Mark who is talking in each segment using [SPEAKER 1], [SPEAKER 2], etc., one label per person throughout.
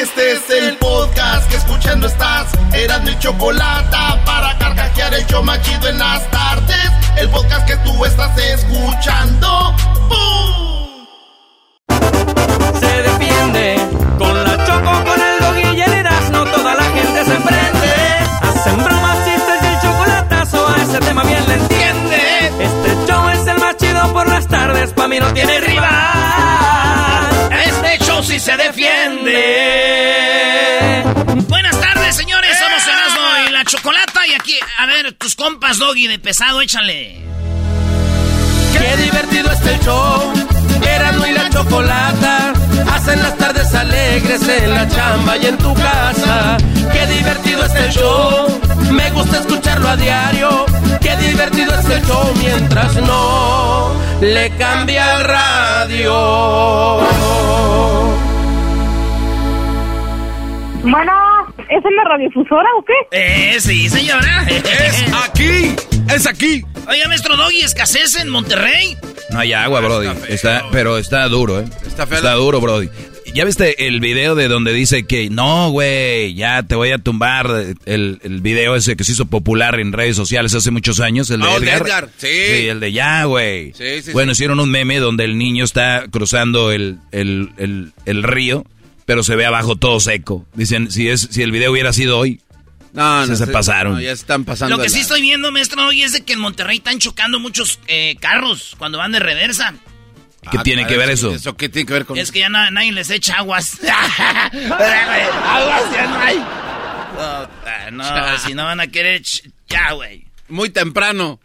[SPEAKER 1] Este es el podcast que escuchando estás. Eran mi chocolate para carcajear el yo machido en las tardes. El podcast que tú estás escuchando. ¡Bum!
[SPEAKER 2] Se defiende con la choco, con el dog y el Erasmo, toda la gente se prende. Hacen bromas, chistes y el chocolatazo, a ese tema bien le entiende. Este show es el más chido por las tardes, pa' mí no tiene rival. Show sí se defiende.
[SPEAKER 3] Buenas tardes, señores. Somos Erasmo y la Chocolata. Y aquí, a ver, tus compas, Doggy, de pesado, échale.
[SPEAKER 2] Qué divertido este show. Erasmo y la chocolata hacen las tardes alegres en la chamba y en tu casa. Qué divertido este show. Me gusta escucharlo a diario. Qué divertido este show mientras no le cambia el radio.
[SPEAKER 4] Bueno, ¿es en la radiofusora o qué?
[SPEAKER 3] Eh, sí, señora.
[SPEAKER 5] Es aquí, es aquí.
[SPEAKER 3] Oiga, maestro Doggy, escasez en Monterrey.
[SPEAKER 5] No hay agua, Brody. Está, pero está duro, ¿eh?
[SPEAKER 6] Está feo.
[SPEAKER 5] Está duro, Brody. ¿Ya viste el video de donde dice que no, güey, ya te voy a tumbar? El, el video ese que se hizo popular en redes sociales hace muchos años, el de
[SPEAKER 6] de
[SPEAKER 5] Edgar.
[SPEAKER 6] Edgar, sí.
[SPEAKER 5] el de ya, güey.
[SPEAKER 6] Sí, sí,
[SPEAKER 5] bueno,
[SPEAKER 6] sí.
[SPEAKER 5] hicieron un meme donde el niño está cruzando el, el, el, el río, pero se ve abajo todo seco. Dicen, si, es, si el video hubiera sido hoy,
[SPEAKER 6] No,
[SPEAKER 5] Se- se pasaron.
[SPEAKER 6] no, ya están pasando.
[SPEAKER 3] Lo que sí estoy viendo, maestro Doggy, es de que en Monterrey están chocando muchos eh, carros cuando van de reversa.
[SPEAKER 5] ¿qué
[SPEAKER 6] Ah,
[SPEAKER 5] tiene que ver eso?
[SPEAKER 6] ¿Eso qué tiene que ver con
[SPEAKER 3] Es que ya na- nadie les echa aguas. aguas ya no hay. No, si no van a querer, ch- ya, güey.
[SPEAKER 6] Muy temprano.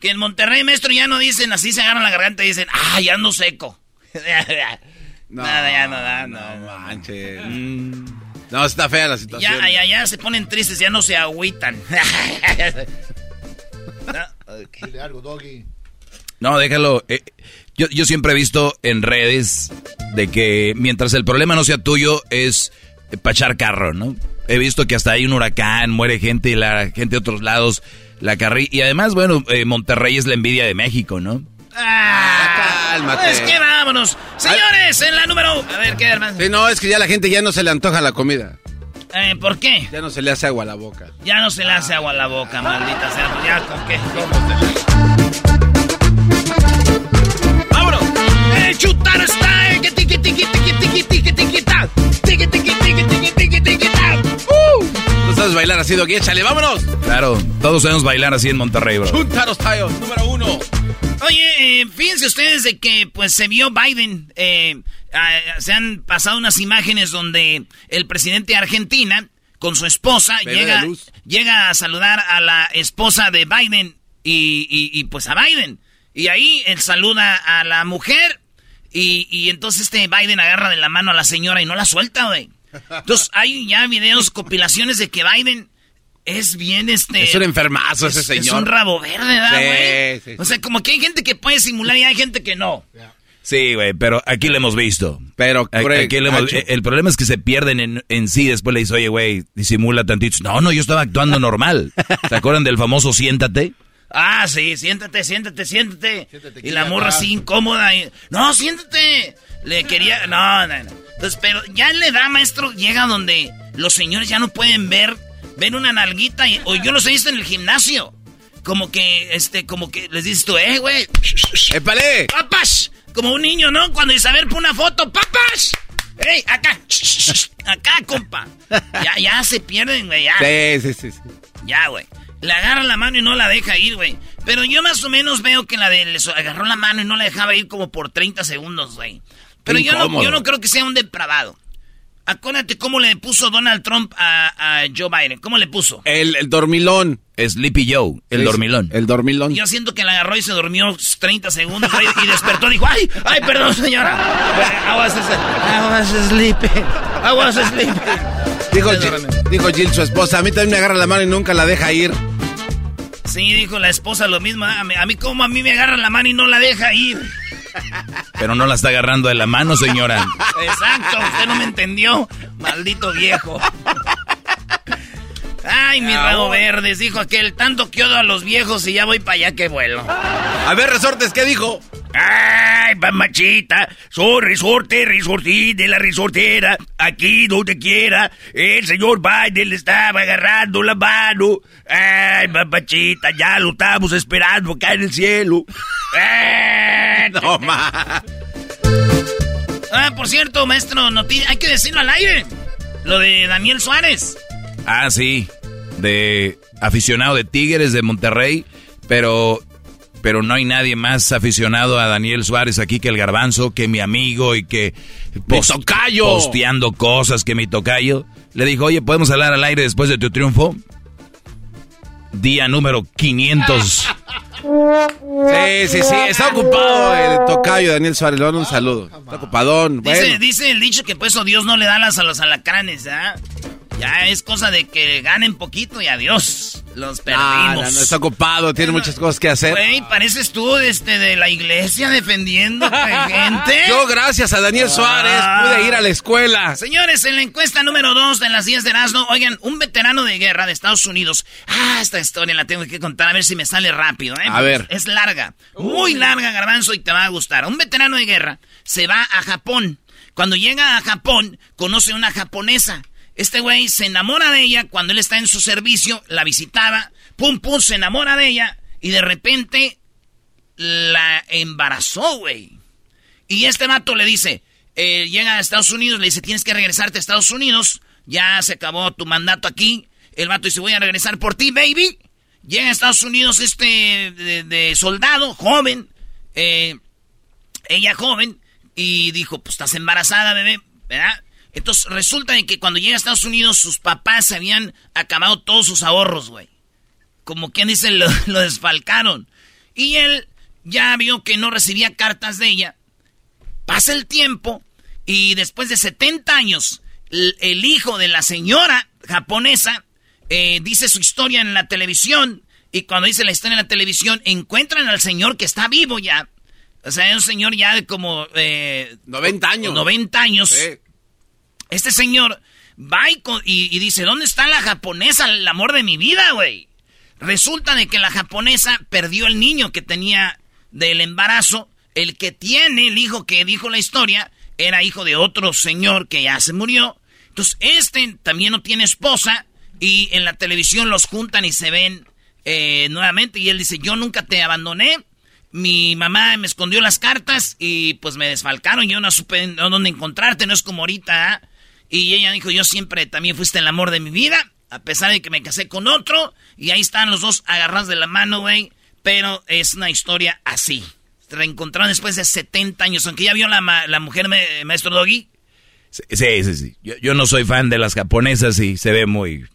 [SPEAKER 3] Que en Monterrey, maestro, ya no dicen así, se agarran la garganta y dicen, ah, ya ando seco. Nada, ya no da, no.
[SPEAKER 6] No
[SPEAKER 3] no.
[SPEAKER 6] manches. No, está fea la situación.
[SPEAKER 3] Ya, ya, ya se ponen tristes, ya no se agüitan.
[SPEAKER 7] Dile algo, Doggy.
[SPEAKER 5] No, déjalo. eh, yo, yo siempre he visto en redes de que mientras el problema no sea tuyo es pachar carro, ¿no? He visto que hasta hay un huracán, muere gente y la gente de otros lados la carrilla. Y además, bueno, eh, Monterrey es la envidia de México, ¿no?
[SPEAKER 3] Ah,
[SPEAKER 6] Cálmate.
[SPEAKER 3] Pues que vámonos. Señores, en la número... A ver, ¿qué, hermano?
[SPEAKER 6] Sí, no, es que ya la gente ya no se le antoja la comida.
[SPEAKER 3] Eh, ¿Por qué?
[SPEAKER 6] Ya no se le hace agua a la boca.
[SPEAKER 3] Ya no se le hace agua a la boca, maldita sea. Pues ya, ¿con qué? ¡Vámonos! ¡Eh, chutar está! ¡Eh, que tiqui, tiqui, tiqui, tiqui, tiqui, tiqui, ta! ¡Tiqui, tiqui, tiqui, tiqui, tiqui, tiqui, ta! ¡Uh!
[SPEAKER 6] ¿Tú sabes bailar así, Doggy? Échale, vámonos.
[SPEAKER 5] Claro, todos sabemos bailar así en Monterrey, bro.
[SPEAKER 6] Chuntaros Tayo, número uno.
[SPEAKER 3] Oye, eh, fíjense ustedes de que pues se vio Biden. eh, se han pasado unas imágenes donde el presidente de Argentina con su esposa llega, llega a saludar a la esposa de Biden y, y- y, pues a Biden. Y ahí él saluda a la mujer y, y entonces este Biden agarra de la mano a la señora y no la suelta, güey. Entonces hay ya videos, compilaciones de que Biden es bien este...
[SPEAKER 6] Es un enfermazo ese
[SPEAKER 3] Es-
[SPEAKER 6] señor.
[SPEAKER 3] Es un rabo verde, ¿verdad,
[SPEAKER 6] Sí,
[SPEAKER 3] güey?
[SPEAKER 6] sí,
[SPEAKER 3] O sea, como que hay gente que puede simular y hay gente que no.
[SPEAKER 5] Sí, güey, pero aquí lo hemos visto.
[SPEAKER 6] Pero, Craig,
[SPEAKER 5] aquí lo hemos- el problema es que se pierden en, en sí. Después le dice, oye, güey, disimula tantito. No, no, yo estaba actuando normal. ¿Se acuerdan del famoso siéntate?
[SPEAKER 3] Ah, sí, siéntate, siéntate, siéntate.
[SPEAKER 7] Siéntate
[SPEAKER 3] y la morra
[SPEAKER 7] acá.
[SPEAKER 3] así incómoda. y, no, siéntate. Le quería. No, no, no. Entonces, pero ya le da, maestro, llega donde los señores ya no pueden ver, ven una nalguita. Y, o yo los he visto en el gimnasio. Como que, este, como que les dices tú, eh, güey.
[SPEAKER 6] ¡Épale!
[SPEAKER 3] ¡Papas! Como un niño, ¿no? Cuando dice, a ver, pon una foto, ¡papas! ¡Ey, acá! Acá, compa. Ya, ya se pierden, güey, ya.
[SPEAKER 6] Sí, sí, sí. sí.
[SPEAKER 3] Ya, güey. Le agarra la mano y no la deja ir, güey. Pero yo más o menos veo que la de le so- agarró la mano y no la dejaba ir como por 30 segundos, güey. Pero yo no, yo no creo que sea un depravado. Acuérdate cómo le puso Donald Trump a, a Joe Biden. ¿Cómo le puso?
[SPEAKER 6] El, el dormilón.
[SPEAKER 5] Sleepy Joe, el dormilón.
[SPEAKER 6] El dormilón.
[SPEAKER 3] Yo siento que la agarró y se durmió 30 segundos, güey, y despertó y dijo, ¡ay, ay, perdón, señora! I was, I was sleeping. I was sleeping.
[SPEAKER 6] Dijo, dijo Jill, su esposa, a mí también me agarra la mano y nunca la deja ir.
[SPEAKER 3] Sí, dijo la esposa lo mismo. A mí, a mí como a mí me agarra la mano y no la deja ir.
[SPEAKER 5] Pero no la está agarrando de la mano, señora.
[SPEAKER 3] Exacto, usted no me entendió. Maldito viejo. Ay, mi rabo verdes, dijo aquel. Tanto que odio a los viejos y ya voy para allá que vuelo.
[SPEAKER 6] A ver, Resortes, ¿qué dijo?
[SPEAKER 3] Ay, mamachita, soy resorte, resortí de la resortera. Aquí donde quiera, el señor Biden le estaba agarrando la mano. Ay, mamachita, ya lo estamos esperando acá en el cielo. Ay,
[SPEAKER 6] No, ma.
[SPEAKER 3] Ah, por cierto, maestro, hay que decirlo al aire. Lo de Daniel Suárez.
[SPEAKER 5] Ah, sí. De aficionado de Tigres de Monterrey. Pero, pero no hay nadie más aficionado a Daniel Suárez aquí que el garbanzo, que mi amigo y que
[SPEAKER 6] ¡Mi tocayo!
[SPEAKER 5] posteando cosas que mi tocayo. Le dijo, oye, ¿podemos hablar al aire después de tu triunfo? Día número 500.
[SPEAKER 6] Sí, sí, sí. Está ocupado el tocayo Daniel Suárez. Le mando un saludo. Está ocupadón.
[SPEAKER 3] Dice,
[SPEAKER 6] Bueno.
[SPEAKER 3] dice el dicho que por eso Dios no le da las a los alacranes, ¿ah? Ya es cosa de que ganen poquito y adiós. Los perdimos.
[SPEAKER 6] no, no, está ocupado, tiene muchas cosas que hacer.
[SPEAKER 3] Güey, pareces tú este, de la iglesia defendiendo a gente.
[SPEAKER 6] Yo, gracias a Daniel Suárez,
[SPEAKER 3] Ah.
[SPEAKER 6] pude ir a la escuela.
[SPEAKER 3] Señores, en la encuesta número 2 de las 10 de Erasmo, oigan, un veterano de guerra de Estados Unidos. Ah, esta historia la tengo que contar a ver si me sale rápido, ¿eh?
[SPEAKER 6] A ver.
[SPEAKER 3] Es larga, muy larga, garbanzo, y te va a gustar. Un veterano de guerra se va a Japón. Cuando llega a Japón, conoce a una japonesa. Este güey se enamora de ella cuando él está en su servicio, la visitaba, pum, pum, se enamora de ella, y de repente la embarazó, güey. Y este vato le dice, eh, llega a Estados Unidos, le dice, tienes que regresarte a Estados Unidos, ya se acabó tu mandato aquí. El vato dice, voy a regresar por ti, baby. Llega a Estados Unidos este de, de soldado, joven, eh, ella joven, y dijo, pues estás embarazada, bebé, ¿verdad? Entonces resulta de que cuando llega a Estados Unidos, sus papás se habían acabado todos sus ahorros, güey. Como quien dice, lo, lo desfalcaron. Y él ya vio que no recibía cartas de ella. Pasa el tiempo y después de 70 años, el, el hijo de la señora japonesa eh, dice su historia en la televisión. Y cuando dice la historia en la televisión, encuentran al señor que está vivo ya. O sea, es un señor ya de como... Eh,
[SPEAKER 6] 90 años.
[SPEAKER 3] 90 años.
[SPEAKER 6] Sí.
[SPEAKER 3] Este señor va y, y dice, ¿dónde está la japonesa, el amor de mi vida, güey? Resulta de que la japonesa perdió el niño que tenía del embarazo. El que tiene, el hijo que dijo la historia, era hijo de otro señor que ya se murió. Entonces, este también no tiene esposa y en la televisión los juntan y se ven eh, nuevamente. Y él dice, yo nunca te abandoné. Mi mamá me escondió las cartas y pues me desfalcaron. Yo no supe dónde encontrarte, no es como ahorita. ¿ah? Y ella dijo, yo siempre también fuiste el amor de mi vida, a pesar de que me casé con otro. Y ahí están los dos agarrados de la mano, güey. Pero es una historia así. Se reencontraron después de 70 años, aunque ya vio la, ma- la mujer, me- maestro Doggy.
[SPEAKER 5] Sí, sí, sí. sí. Yo, yo no soy fan de las japonesas y se ve muy...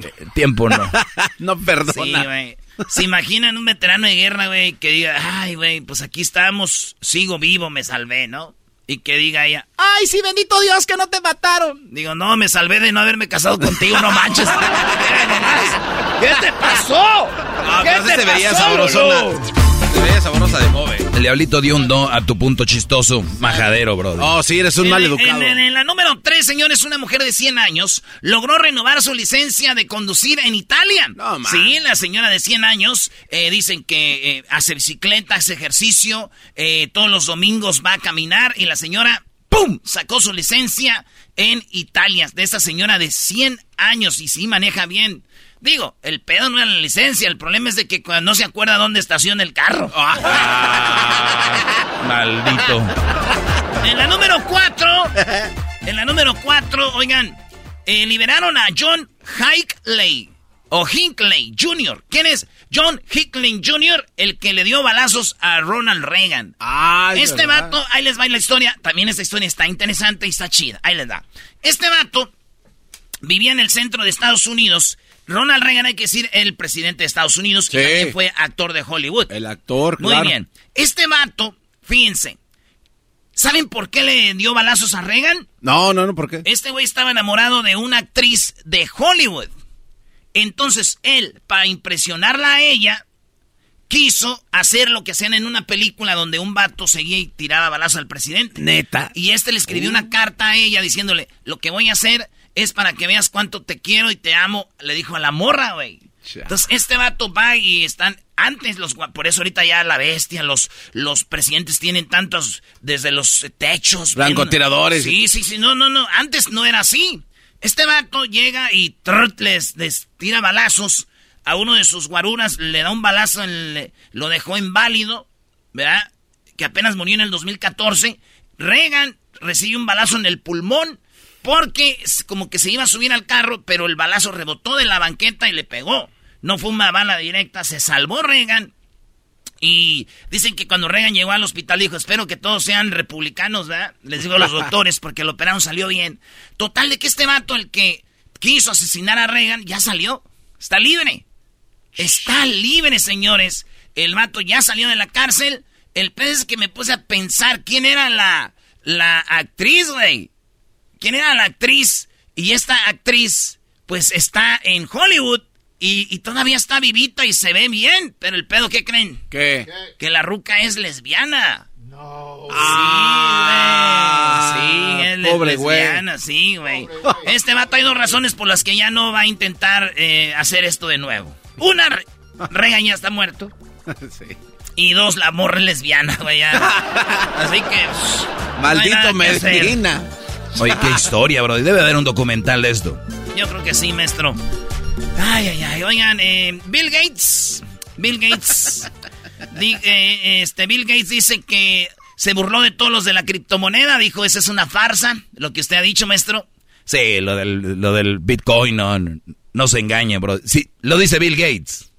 [SPEAKER 5] eh, Tiempo no.
[SPEAKER 6] No
[SPEAKER 3] Sí,
[SPEAKER 6] perdona.
[SPEAKER 3] güey. ¿Se imaginan un veterano de guerra, güey, que diga, ay, güey, pues aquí estamos, sigo vivo, me salvé, ¿no? Y que diga ella, ay, sí, bendito Dios que no te mataron. Digo, no, me salvé de no haberme casado contigo, no manches. ¿Qué te pasó?
[SPEAKER 6] No,
[SPEAKER 3] ¿Qué te
[SPEAKER 6] se
[SPEAKER 3] pasó,
[SPEAKER 6] sabrosona. Sabrosa de move.
[SPEAKER 5] El diablito dio un do a tu punto chistoso, majadero, brother.
[SPEAKER 6] Oh, sí, eres un
[SPEAKER 3] En-
[SPEAKER 6] mal
[SPEAKER 3] en-
[SPEAKER 6] educado.
[SPEAKER 3] En, en la número 3, señores, una mujer de 100 años logró renovar su licencia de conducir en Italia.
[SPEAKER 6] No, man.
[SPEAKER 3] sí, la señora de 100 años eh, dicen que eh, hace bicicleta, hace ejercicio, eh, todos los domingos va a caminar y la señora, ¡pum!, sacó su licencia en Italia. De esa señora de 100 años y sí maneja bien. Digo, el pedo no es la licencia, el problema es de que cuando no se acuerda dónde estaciona el carro.
[SPEAKER 5] Maldito.
[SPEAKER 3] En la número 4, en la número 4, oigan, eh, liberaron a John Hinckley o Hinckley Jr. ¿Quién es? John Hinckley Jr., el que le dio balazos a Ronald Reagan.
[SPEAKER 6] Ah,
[SPEAKER 3] este vato, ahí les va la historia. También esta historia está interesante y está chida. Ahí les da. Este vato vivía en el centro de Estados Unidos. Ronald Reagan, hay que decir, el presidente de Estados Unidos, también fue actor de Hollywood.
[SPEAKER 6] El actor,
[SPEAKER 3] Muy bien. Este vato, fíjense, ¿saben por qué le dio balazos a Reagan?
[SPEAKER 6] No, no, no, ¿por qué?
[SPEAKER 3] Este güey estaba enamorado de una actriz de Hollywood. Entonces él, para impresionarla a ella, quiso hacer lo que hacían en una película donde un vato seguía y tiraba balazos al presidente.
[SPEAKER 6] Neta.
[SPEAKER 3] Y este le escribió una carta a ella diciéndole, lo que voy a hacer es para que veas cuánto te quiero y te amo. Le dijo a la morra, güey. Entonces este vato va y están antes los por eso ahorita ya la bestia los los presidentes tienen tantos desde los techos
[SPEAKER 6] francotiradores
[SPEAKER 3] sí sí sí no no no antes no era así este vato llega y les, tira balazos a uno de sus guaruras le da un balazo lo dejó inválido verdad que apenas murió en el 2014 Reagan recibe un balazo en el pulmón porque como que se iba a subir al carro, pero el balazo rebotó de la banqueta y le pegó. No fue una bala directa, se salvó Reagan. Y dicen que cuando Reagan llegó al hospital dijo, espero que todos sean republicanos, ¿verdad? Les digo a los doctores porque el operaron salió bien. Total de que este vato, el que quiso asesinar a Reagan, ya salió. Está libre. Está libre, señores. El vato ya salió de la cárcel. El pez es que me puse a pensar quién era la, la actriz, güey. ¿Quién era la actriz? Y esta actriz, pues está en Hollywood y, todavía está vivita y se ve bien. Pero el pedo, ¿qué creen?
[SPEAKER 6] ¿Qué?
[SPEAKER 3] Que la ruca es lesbiana.
[SPEAKER 7] No.
[SPEAKER 3] Sí, güey. Sí, es
[SPEAKER 6] pobre
[SPEAKER 3] lesbiana, sí, güey. Este vato hay dos razones por las que ya no va a intentar eh, hacer esto de nuevo. Una, Regaña está muerto. sí. Y dos, la morra es lesbiana, güey. Así que.
[SPEAKER 6] Maldito Medina.
[SPEAKER 5] Oye, qué historia, bro. Debe haber un documental de esto.
[SPEAKER 3] Yo creo que sí, maestro. Ay, ay, ay. Oigan, eh, Bill Gates. Bill Gates. Eh, este, Bill Gates dice que se burló de todos los de la criptomoneda. Dijo, esa es una farsa. Lo que usted ha dicho, maestro.
[SPEAKER 5] Sí, lo del, lo del Bitcoin, no, no se engañe, bro. Sí, lo dice Bill Gates.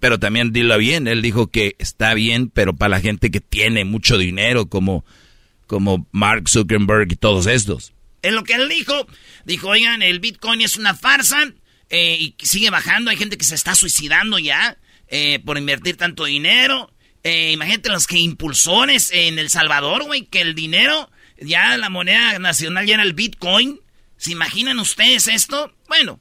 [SPEAKER 5] Pero también dilo bien, él dijo que está bien, pero para la gente que tiene mucho dinero, como como Mark Zuckerberg y todos estos.
[SPEAKER 3] En lo que él dijo, dijo, oigan, el Bitcoin es una farsa eh, y sigue bajando, hay gente que se está suicidando ya eh, por invertir tanto dinero. Eh, imagínate los que impulsores en El Salvador, güey, que el dinero, ya la moneda nacional ya era el Bitcoin. ¿Se imaginan ustedes esto? Bueno,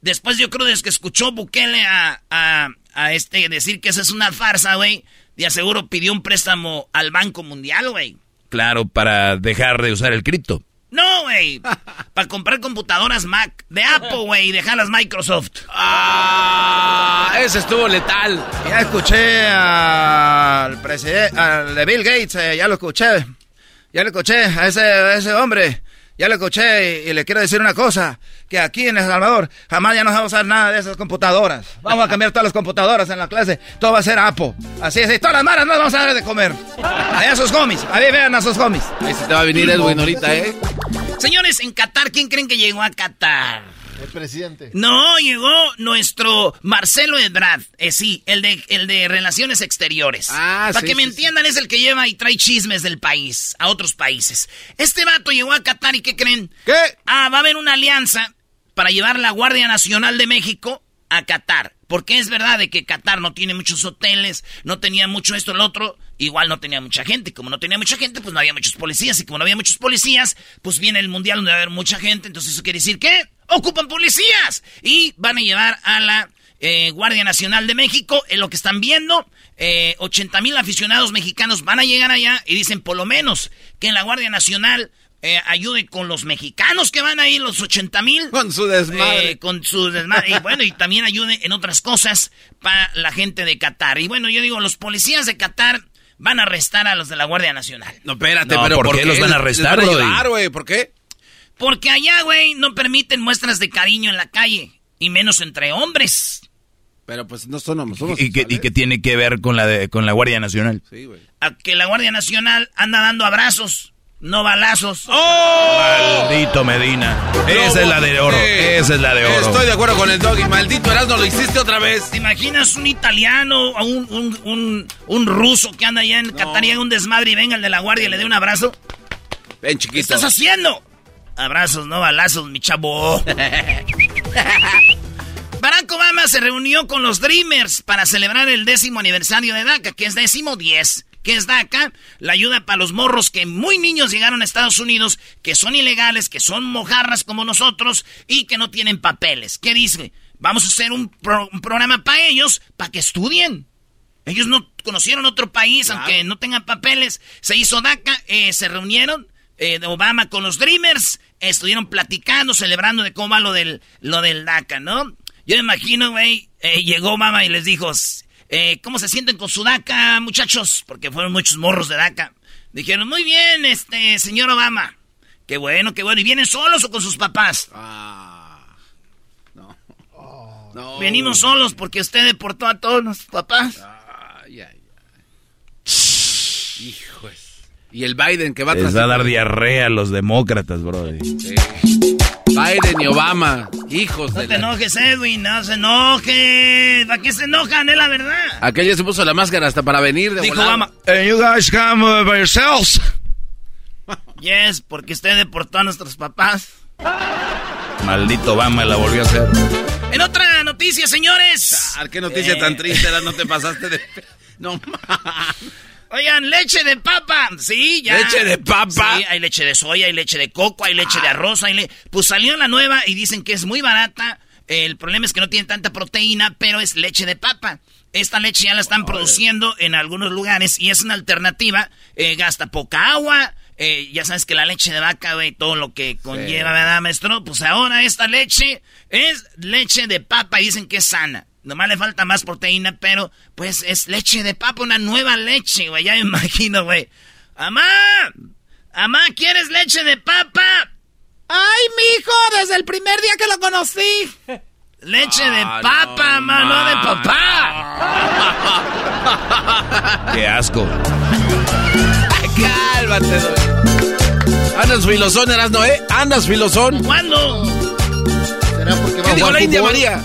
[SPEAKER 3] después yo creo desde que escuchó Bukele a, a, a este decir que esa es una farsa, güey, de aseguro pidió un préstamo al Banco Mundial, güey.
[SPEAKER 5] Claro, para dejar de usar el cripto.
[SPEAKER 3] No, güey. para comprar computadoras Mac de Apple, güey, y dejarlas Microsoft.
[SPEAKER 6] Ah, ese estuvo letal.
[SPEAKER 8] Ya escuché al presidente, al de Bill Gates, eh, ya lo escuché. Ya lo escuché a ese, a ese hombre. Ya lo escuché y, le quiero decir una cosa, que aquí en El Salvador jamás ya no vamos a usar nada de esas computadoras. Vamos a cambiar todas las computadoras en la clase, todo va a ser Apo. Así es, y todas las maras no vamos a dar de comer. Allá sus homies, ahí vean a sus homies.
[SPEAKER 6] Ahí se te va a venir Edwin ahorita, ¿eh?
[SPEAKER 3] Señores, en Qatar, ¿quién creen que llegó a Qatar?
[SPEAKER 7] El presidente.
[SPEAKER 3] No, llegó nuestro Marcelo Ebrard. Eh, sí, el de, el de Relaciones Exteriores. Ah, Para que me entiendan, es el que lleva y trae chismes del país a otros países. Este vato llegó a Qatar y ¿qué creen?
[SPEAKER 6] ¿Qué?
[SPEAKER 3] Ah, va a haber una alianza para llevar la Guardia Nacional de México a Qatar. Porque es verdad de que Qatar no tiene muchos hoteles, no tenía mucho esto, lo otro, igual no tenía mucha gente. Como no tenía mucha gente, pues no había muchos policías. Y como no había muchos policías, pues viene el mundial donde va a haber mucha gente. Entonces eso quiere decir que ocupan policías. Y van a llevar a la eh, Guardia Nacional de México. En lo que están viendo, eh, 80 mil aficionados mexicanos van a llegar allá y dicen por lo menos que en la Guardia Nacional eh, ayude con los mexicanos que van ahí, los 80 mil.
[SPEAKER 6] Con su desmadre.
[SPEAKER 3] Eh, con su desmadre. y bueno, y también ayude en otras cosas para la gente de Qatar. Y bueno, yo digo, los policías de Qatar van a arrestar a los de la Guardia Nacional.
[SPEAKER 6] No, espérate, pero ¿por, qué los van a arrestar, güey? ¿Por qué?
[SPEAKER 3] Porque allá, güey, no permiten muestras de cariño en la calle. Y menos entre hombres.
[SPEAKER 6] Pero pues no somos, somos
[SPEAKER 5] ¿Y, qué, ¿Y qué tiene que ver con la, de, con la Guardia Nacional?
[SPEAKER 6] Sí, güey.
[SPEAKER 3] a que la Guardia Nacional anda dando abrazos, no balazos.
[SPEAKER 5] ¡Oh! Maldito Medina. Esa es la de oro. Esa es la de oro.
[SPEAKER 6] Estoy de acuerdo con el doggy. Maldito Erasmo, lo hiciste otra vez.
[SPEAKER 3] ¿Te imaginas un italiano o un, un, un, un ruso que anda allá en Qatar y haga un desmadre y venga el de la Guardia y le dé un abrazo?
[SPEAKER 6] Ven,
[SPEAKER 3] ¿Qué
[SPEAKER 6] chiquito.
[SPEAKER 3] estás haciendo? Abrazos, no balazos, mi chavo. Barack Obama se reunió con los Dreamers para celebrar el décimo aniversario de DACA, que es décimo diez. ¿Qué es DACA? La ayuda para los morros que muy niños llegaron a Estados Unidos, que son ilegales, que son mojarras como nosotros y que no tienen papeles. ¿Qué dice? Vamos a hacer un, pro- un programa para ellos, para que estudien. Ellos no conocieron otro país, aunque no tengan papeles. Se hizo DACA, eh, se reunieron eh, Obama con los Dreamers, eh, estuvieron platicando, celebrando de cómo va lo del, lo del DACA, ¿no? Yo me imagino, güey, eh, llegó Obama y les dijo, eh, ¿cómo se sienten con su DACA, muchachos? Porque fueron muchos morros de DACA. Dijeron, muy bien, este, señor Obama. Qué bueno, qué bueno. ¿Y vienen solos o con sus papás?
[SPEAKER 6] No.
[SPEAKER 3] Venimos solos porque usted deportó a todos nuestros papás.
[SPEAKER 6] Ay, ay, ay. Hijos. Y el Biden que va
[SPEAKER 5] Les
[SPEAKER 6] tras
[SPEAKER 5] va a dar diarrea a los demócratas, bro.
[SPEAKER 6] Biden y Obama. Hijos
[SPEAKER 3] No
[SPEAKER 6] de
[SPEAKER 3] te
[SPEAKER 6] la...
[SPEAKER 3] enojes, Edwin, no se enoje. ¿Para qué se enojan? Es la verdad.
[SPEAKER 6] Aquel ya se puso la máscara hasta para venir de
[SPEAKER 3] Dijo. Obama.
[SPEAKER 8] And you guys come uh, by yourselves.
[SPEAKER 3] Yes, porque usted deportó a nuestros papás.
[SPEAKER 5] Maldito Obama la volvió a hacer.
[SPEAKER 3] En otra noticia, señores.
[SPEAKER 6] Ah, qué noticia
[SPEAKER 3] Eh.
[SPEAKER 6] tan triste, era, no te pasaste de... No, ma-
[SPEAKER 3] Oigan, leche de papa. Sí, ya.
[SPEAKER 6] ¿Leche de papa?
[SPEAKER 3] Sí, hay leche de soya, hay leche de coco, hay leche de arroz. Hay le- Pues salió la nueva y dicen que es muy barata. El problema es que no tiene tanta proteína, pero es leche de papa. Esta leche ya la están produciendo en algunos lugares y es una alternativa. Eh, gasta poca agua. Eh, ya sabes que la leche de vaca, güey, todo lo que conlleva, ¿verdad, maestro? Pues ahora esta leche es leche de papa y dicen que es sana. Nomás le falta más proteína, pero pues es leche de papa, una nueva leche, güey. Ya me imagino, güey. ¡Amá! ¡Amá, ¿quieres leche de papa? ¡Ay, mijo! Desde el primer día que lo conocí. Leche de
[SPEAKER 6] Ah,
[SPEAKER 3] papa,
[SPEAKER 6] no,
[SPEAKER 3] mano de
[SPEAKER 6] ma.
[SPEAKER 3] papá.
[SPEAKER 5] Qué asco.
[SPEAKER 6] Cálmate, doy. Andas filosón, Erasno, ¿eh? Andas filosón.
[SPEAKER 3] ¿Cuándo?
[SPEAKER 7] ¿Será porque va
[SPEAKER 6] ¿Qué
[SPEAKER 7] a
[SPEAKER 6] dijo la India? María?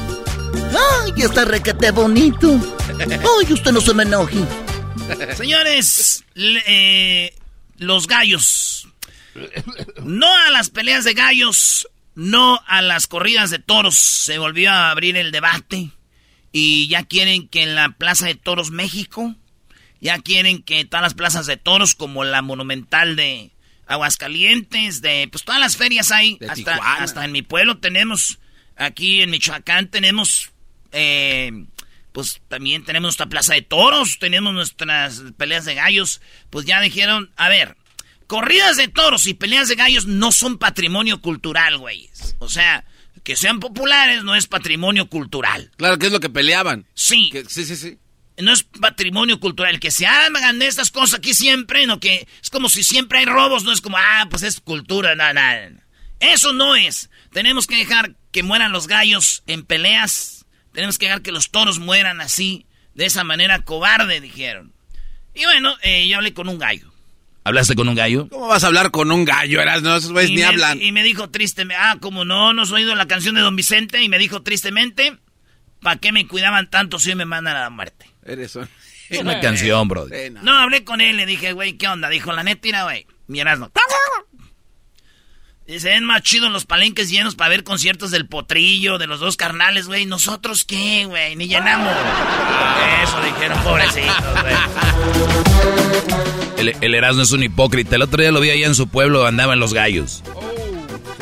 [SPEAKER 7] Ay, está requete bonito. Ay, usted no se me enoje.
[SPEAKER 3] Señores, le- eh, los gallos. No a las peleas de gallos, no a las corridas de toros. Se volvió a abrir el debate. Y ya quieren que en la Plaza de Toros México, ya quieren que todas las plazas de toros, como la Monumental de Aguascalientes, de pues todas las ferias hay, hasta en mi pueblo tenemos, aquí en Michoacán tenemos, eh, pues también tenemos nuestra plaza de toros, tenemos nuestras peleas de gallos, pues ya dijeron, a ver, corridas de toros y peleas de gallos no son patrimonio cultural, güeyes. O sea, que sean populares no es patrimonio cultural.
[SPEAKER 6] Claro, que es lo que peleaban.
[SPEAKER 3] Sí,
[SPEAKER 6] Que- sí, sí, sí.
[SPEAKER 3] no es patrimonio cultural. Que se hagan estas cosas aquí siempre, no que es como si siempre hay robos, no es como, ah, pues es cultura, nada, nada. Eso no es. Tenemos que dejar que mueran los gallos en peleas. Tenemos que dejar que los toros mueran así, de esa manera cobarde, dijeron. Y bueno, eh, yo hablé con un gallo.
[SPEAKER 5] ¿Hablaste con un gallo?
[SPEAKER 6] ¿Cómo vas a hablar con un gallo, Erasno? Esos güeyes
[SPEAKER 3] y
[SPEAKER 6] ni
[SPEAKER 3] me,
[SPEAKER 6] hablan.
[SPEAKER 3] Y me dijo tristemente, ah, como no, no has oído la canción de Don Vicente. Y me dijo tristemente, ¿para qué me cuidaban tanto si hoy me mandan a la muerte?
[SPEAKER 6] Eres un...
[SPEAKER 5] Es una canción, bro.
[SPEAKER 6] Sí, no.
[SPEAKER 3] No, hablé con él, le dije, güey, ¿qué onda? Dijo, la neta, mira, güey, mi Erasmo. Dice, es más chido los palenques llenos para ver conciertos del potrillo, de los dos carnales, güey. ¿Nosotros qué, güey? Ni llenamos. Eso dijeron, pobrecitos, güey.
[SPEAKER 5] El, el Erasmo es un hipócrita. El otro día lo vi allá en su pueblo, andaba en los gallos.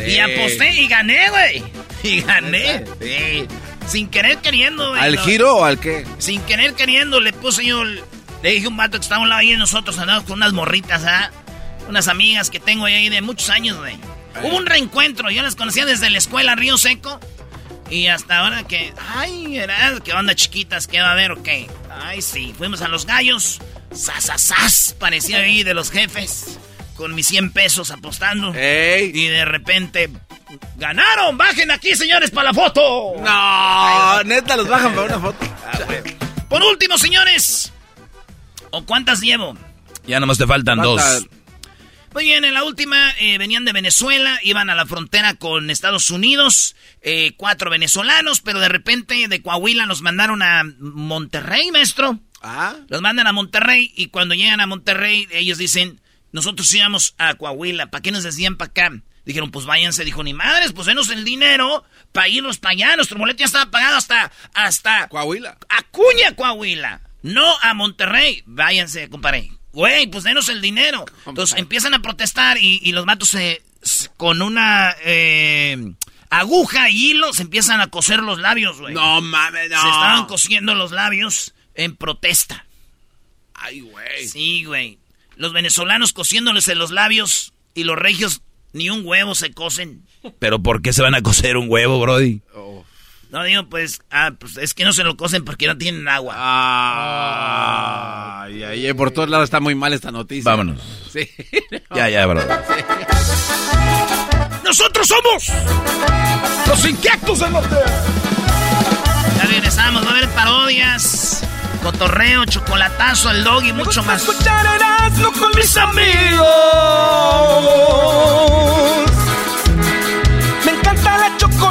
[SPEAKER 3] Y aposté y gané, güey. Y gané. Sí. Sin querer queriendo, güey.
[SPEAKER 6] ¿Al
[SPEAKER 3] No.
[SPEAKER 6] giro o al qué?
[SPEAKER 3] Sin querer queriendo, le puse yo. el- Le dije a un vato que estaba a un lado ahí de nosotros, andamos con unas morritas, ¿ah? Unas amigas que tengo ahí de muchos años, güey. Hubo un reencuentro, yo las conocía desde la escuela Río Seco. Y hasta ahora que. Ay, era, ¿qué onda, chiquitas? ¿Qué va a haber o qué? Ay, sí, fuimos a los gallos. ¡Sasasas! Parecía ahí de los jefes. Con mis 100 pesos apostando.
[SPEAKER 6] ¡Ey!
[SPEAKER 3] Y de repente. ¡Ganaron! ¡Bajen aquí, señores, para la foto!
[SPEAKER 6] No, neta, los bajan para una foto.
[SPEAKER 3] Por último, señores. ¿O cuántas llevo?
[SPEAKER 5] Ya nomás te faltan dos.
[SPEAKER 3] Muy bien, en la última eh, venían de Venezuela, iban a la frontera con Estados Unidos, eh, cuatro venezolanos, pero de repente de Coahuila los mandaron a Monterrey, maestro. Ah. Los mandan a Monterrey y cuando llegan a Monterrey ellos dicen, nosotros íbamos a Coahuila, ¿para qué nos decían para acá? Dijeron, pues váyanse, dijo, ni madres, pues denos el dinero para irnos para allá. Nuestro boleto ya estaba pagado hasta, hasta...
[SPEAKER 6] Coahuila.
[SPEAKER 3] Acuña, Coahuila. No a Monterrey. Váyanse, compadre. Güey, pues denos el dinero. Entonces empiezan a protestar y, los matos se, con una eh, aguja y hilo se empiezan a coser los labios, güey.
[SPEAKER 6] No mames, no.
[SPEAKER 3] Se estaban cosiendo los labios en protesta.
[SPEAKER 6] Ay, güey.
[SPEAKER 3] Sí, güey. Los venezolanos cosiéndoles en los labios y los regios ni un huevo se cosen.
[SPEAKER 5] ¿Pero por qué se van a coser un huevo, Brody?
[SPEAKER 3] Oh. No digo, pues, ah, pues es que no se lo cosen porque no tienen agua.
[SPEAKER 6] Ah, ay, ay, por todos lados está muy mal esta noticia.
[SPEAKER 5] Vámonos. Sí. Ya, ya, bro.
[SPEAKER 3] Nosotros somos los inquietos del norte. Ya regresamos, va a haber parodias, cotorreo, chocolatazo, el dog y mucho más.
[SPEAKER 9] Escuchar con mis amigos.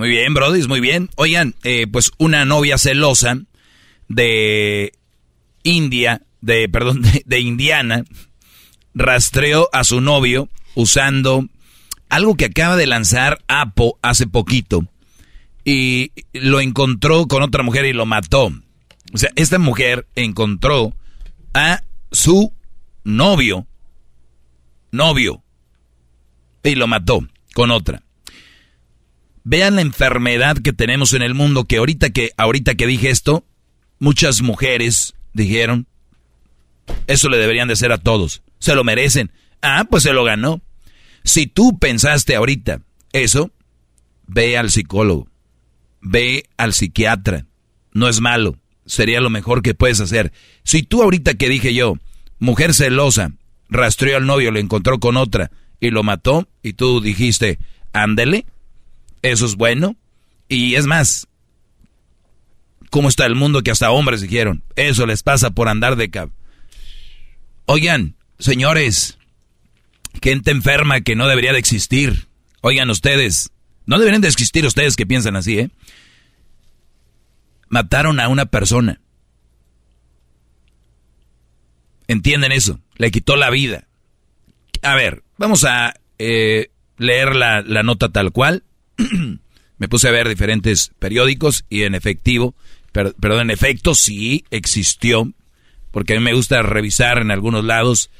[SPEAKER 5] Muy bien, Brody, muy bien. Oigan, eh, pues una novia celosa de India, de, perdón, de, Indiana, rastreó a su novio usando algo que acaba de lanzar Apple hace poquito. Y lo encontró con otra mujer y lo mató. O sea, esta mujer encontró a su novio, novio, y lo mató con otra. Vean la enfermedad que tenemos en el mundo, que ahorita que, ahorita que dije esto, muchas mujeres dijeron, eso le deberían de ser a todos, se lo merecen. Ah, pues se lo ganó. Si tú pensaste ahorita eso, ve al psicólogo, ve al psiquiatra, no es malo, sería lo mejor que puedes hacer. Si tú ahorita que dije yo, mujer celosa, rastreó al novio, lo encontró con otra y lo mató, y tú dijiste, ándele, eso es bueno. Y es más, ¿cómo está el mundo que hasta hombres dijeron? Eso les pasa por andar de cab. Oigan, señores, gente enferma que no debería de existir. Oigan ustedes, no deberían de existir ustedes que piensan así, ¿eh? Mataron a una persona. ¿Entienden eso? Le quitó la vida. A ver, vamos a eh, leer la, la nota tal cual. Me puse a ver diferentes periódicos y en efectivo, per- perdón, en efecto sí existió, porque a mí me gusta revisar en algunos lados,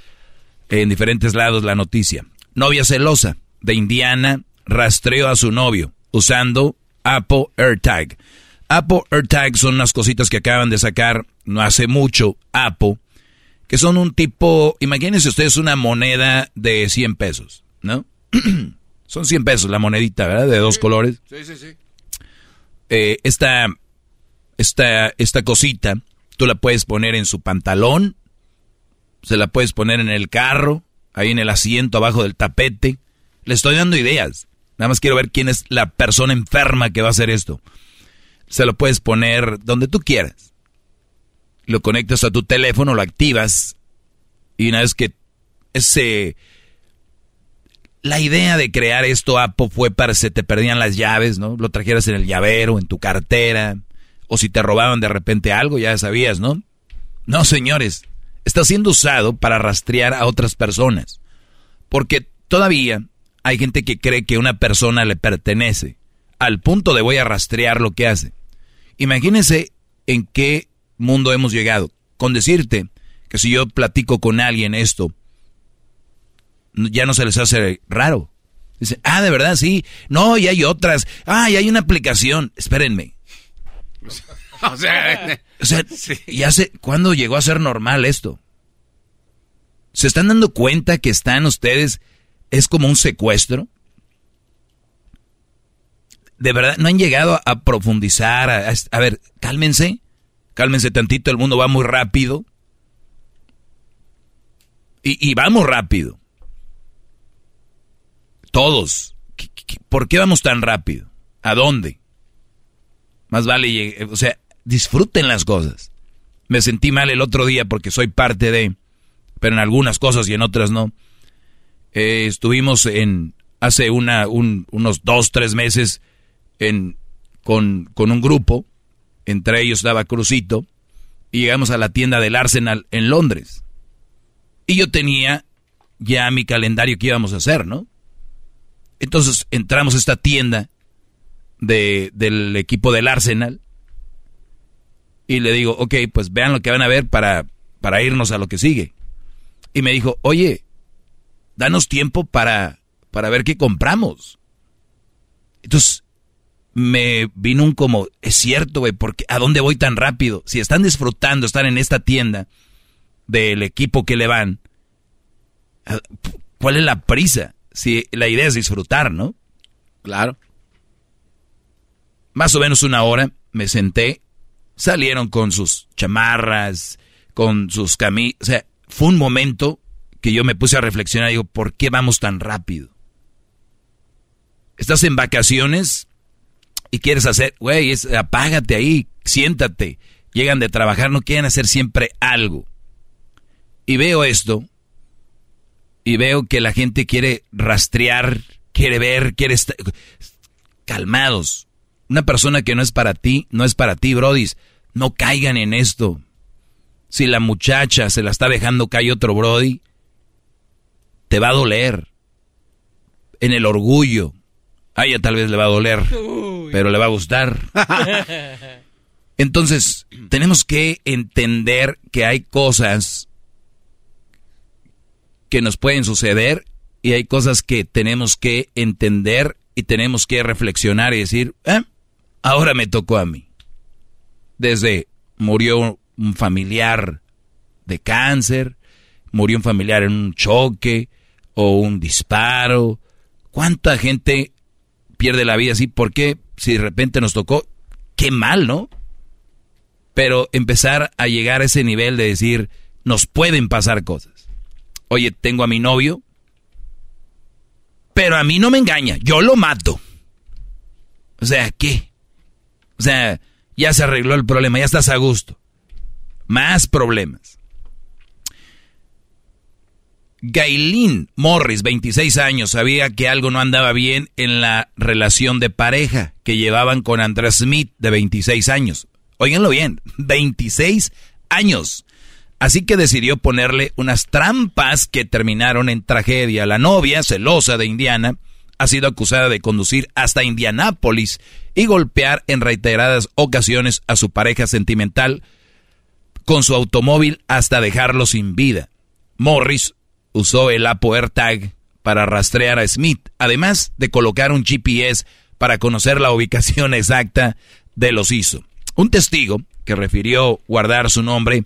[SPEAKER 5] en diferentes lados la noticia. Novia celosa de Indiana rastreó a su novio usando Apple AirTag. Apple AirTag son unas cositas que acaban de sacar no hace mucho Apple, que son un tipo, imagínense ustedes una moneda de 100 pesos, ¿no? son 100 pesos la monedita, ¿verdad? De dos colores.
[SPEAKER 6] Sí, sí, sí.
[SPEAKER 5] Eh, esta, esta, esta cosita, tú la puedes poner en su pantalón, se la puedes poner en el carro, ahí en el asiento abajo del tapete. Le estoy dando ideas. Nada más quiero ver quién es la persona enferma que va a hacer esto. Se lo puedes poner donde tú quieras. Lo conectas a tu teléfono, lo activas y una vez que ese la idea de crear esto, Apple, fue para que se te perdían las llaves, ¿no? Lo trajeras en el llavero, en tu cartera, o si te robaban de repente algo, ya sabías, ¿no? No, señores, está siendo usado para rastrear a otras personas. Porque todavía hay gente que cree que una persona le pertenece, al punto de voy a rastrear lo que hace. Imagínense en qué mundo hemos llegado. Con decirte que si yo platico con alguien esto, ya no se les hace raro. Dice, ah, de verdad, sí. No, y hay otras. Ah, y hay una aplicación. Espérenme.
[SPEAKER 6] o sea,
[SPEAKER 5] O sea, ya sé, ¿cuándo llegó a ser normal esto? ¿Se están dando cuenta que están ustedes, es como un secuestro? De verdad, no han llegado a, a profundizar, a, a- a ver, cálmense, cálmense tantito, el mundo va muy rápido. Y, y vamos rápido. Todos. ¿Qué- qué- ¿Por qué vamos tan rápido? ¿A dónde? Más vale, o sea, disfruten las cosas. Me sentí mal el otro día porque soy parte de, pero en algunas cosas y en otras no. Eh, estuvimos en, hace una, un- unos dos, tres meses en, con, con un grupo, entre ellos estaba Crucito, y llegamos a la tienda del Arsenal en Londres. Y yo tenía ya mi calendario que íbamos a hacer, ¿no? Entonces entramos a esta tienda de, del equipo del Arsenal y le digo, ok, pues vean lo que van a ver para, para irnos a lo que sigue. Y me dijo, oye, danos tiempo para, para ver qué compramos. Entonces me vino un como, es cierto, güey, ¿a dónde voy tan rápido? Si están disfrutando estar en esta tienda del equipo que le van, ¿a- ¿cuál es la prisa? Si la idea es disfrutar, ¿no?
[SPEAKER 6] Claro.
[SPEAKER 5] Más o menos una hora me senté, salieron con sus chamarras, con sus camisas, o sea, fue un momento que yo me puse a reflexionar y digo, ¿por qué vamos tan rápido? Estás en vacaciones y quieres hacer, güey, apágate ahí, siéntate. Llegan de trabajar, no quieren hacer siempre algo. Y veo esto y veo que la gente quiere rastrear, quiere ver, quiere estar calmados. Una persona que no es para ti, no es para ti, brodis. No caigan en esto. Si la muchacha se la está dejando caer otro brody, te va a doler. En el orgullo. A ella tal vez le va a doler, pero le va a gustar. Entonces, tenemos que entender que hay cosas que nos pueden suceder y hay cosas que tenemos que entender y tenemos que reflexionar y decir, "Ah, ahora me tocó a mí. Desde murió un familiar de cáncer, murió un familiar en un choque o un disparo. ¿Cuánta gente pierde la vida así? ¿Por qué? Si de repente nos tocó, qué mal, ¿no? Pero empezar a llegar a ese nivel de decir, nos pueden pasar cosas. Oye, tengo a mi novio, pero a mí no me engaña, yo lo mato. O sea, ¿qué? O sea, ya se arregló el problema, ya estás a gusto. Más problemas. Gailin Morris, 26 años, sabía que algo no andaba bien en la relación de pareja que llevaban con Andrés Smith, de 26 años. Óiganlo bien, 26 años. Así que decidió ponerle unas trampas que terminaron en tragedia. La novia, celosa de Indiana, ha sido acusada de conducir hasta Indianápolis y golpear en reiteradas ocasiones a su pareja sentimental con su automóvil hasta dejarlo sin vida. Morris usó el Apple AirTag para rastrear a Smith, además de colocar un GPS para conocer la ubicación exacta de los hizo. Un testigo que refirió guardar su nombre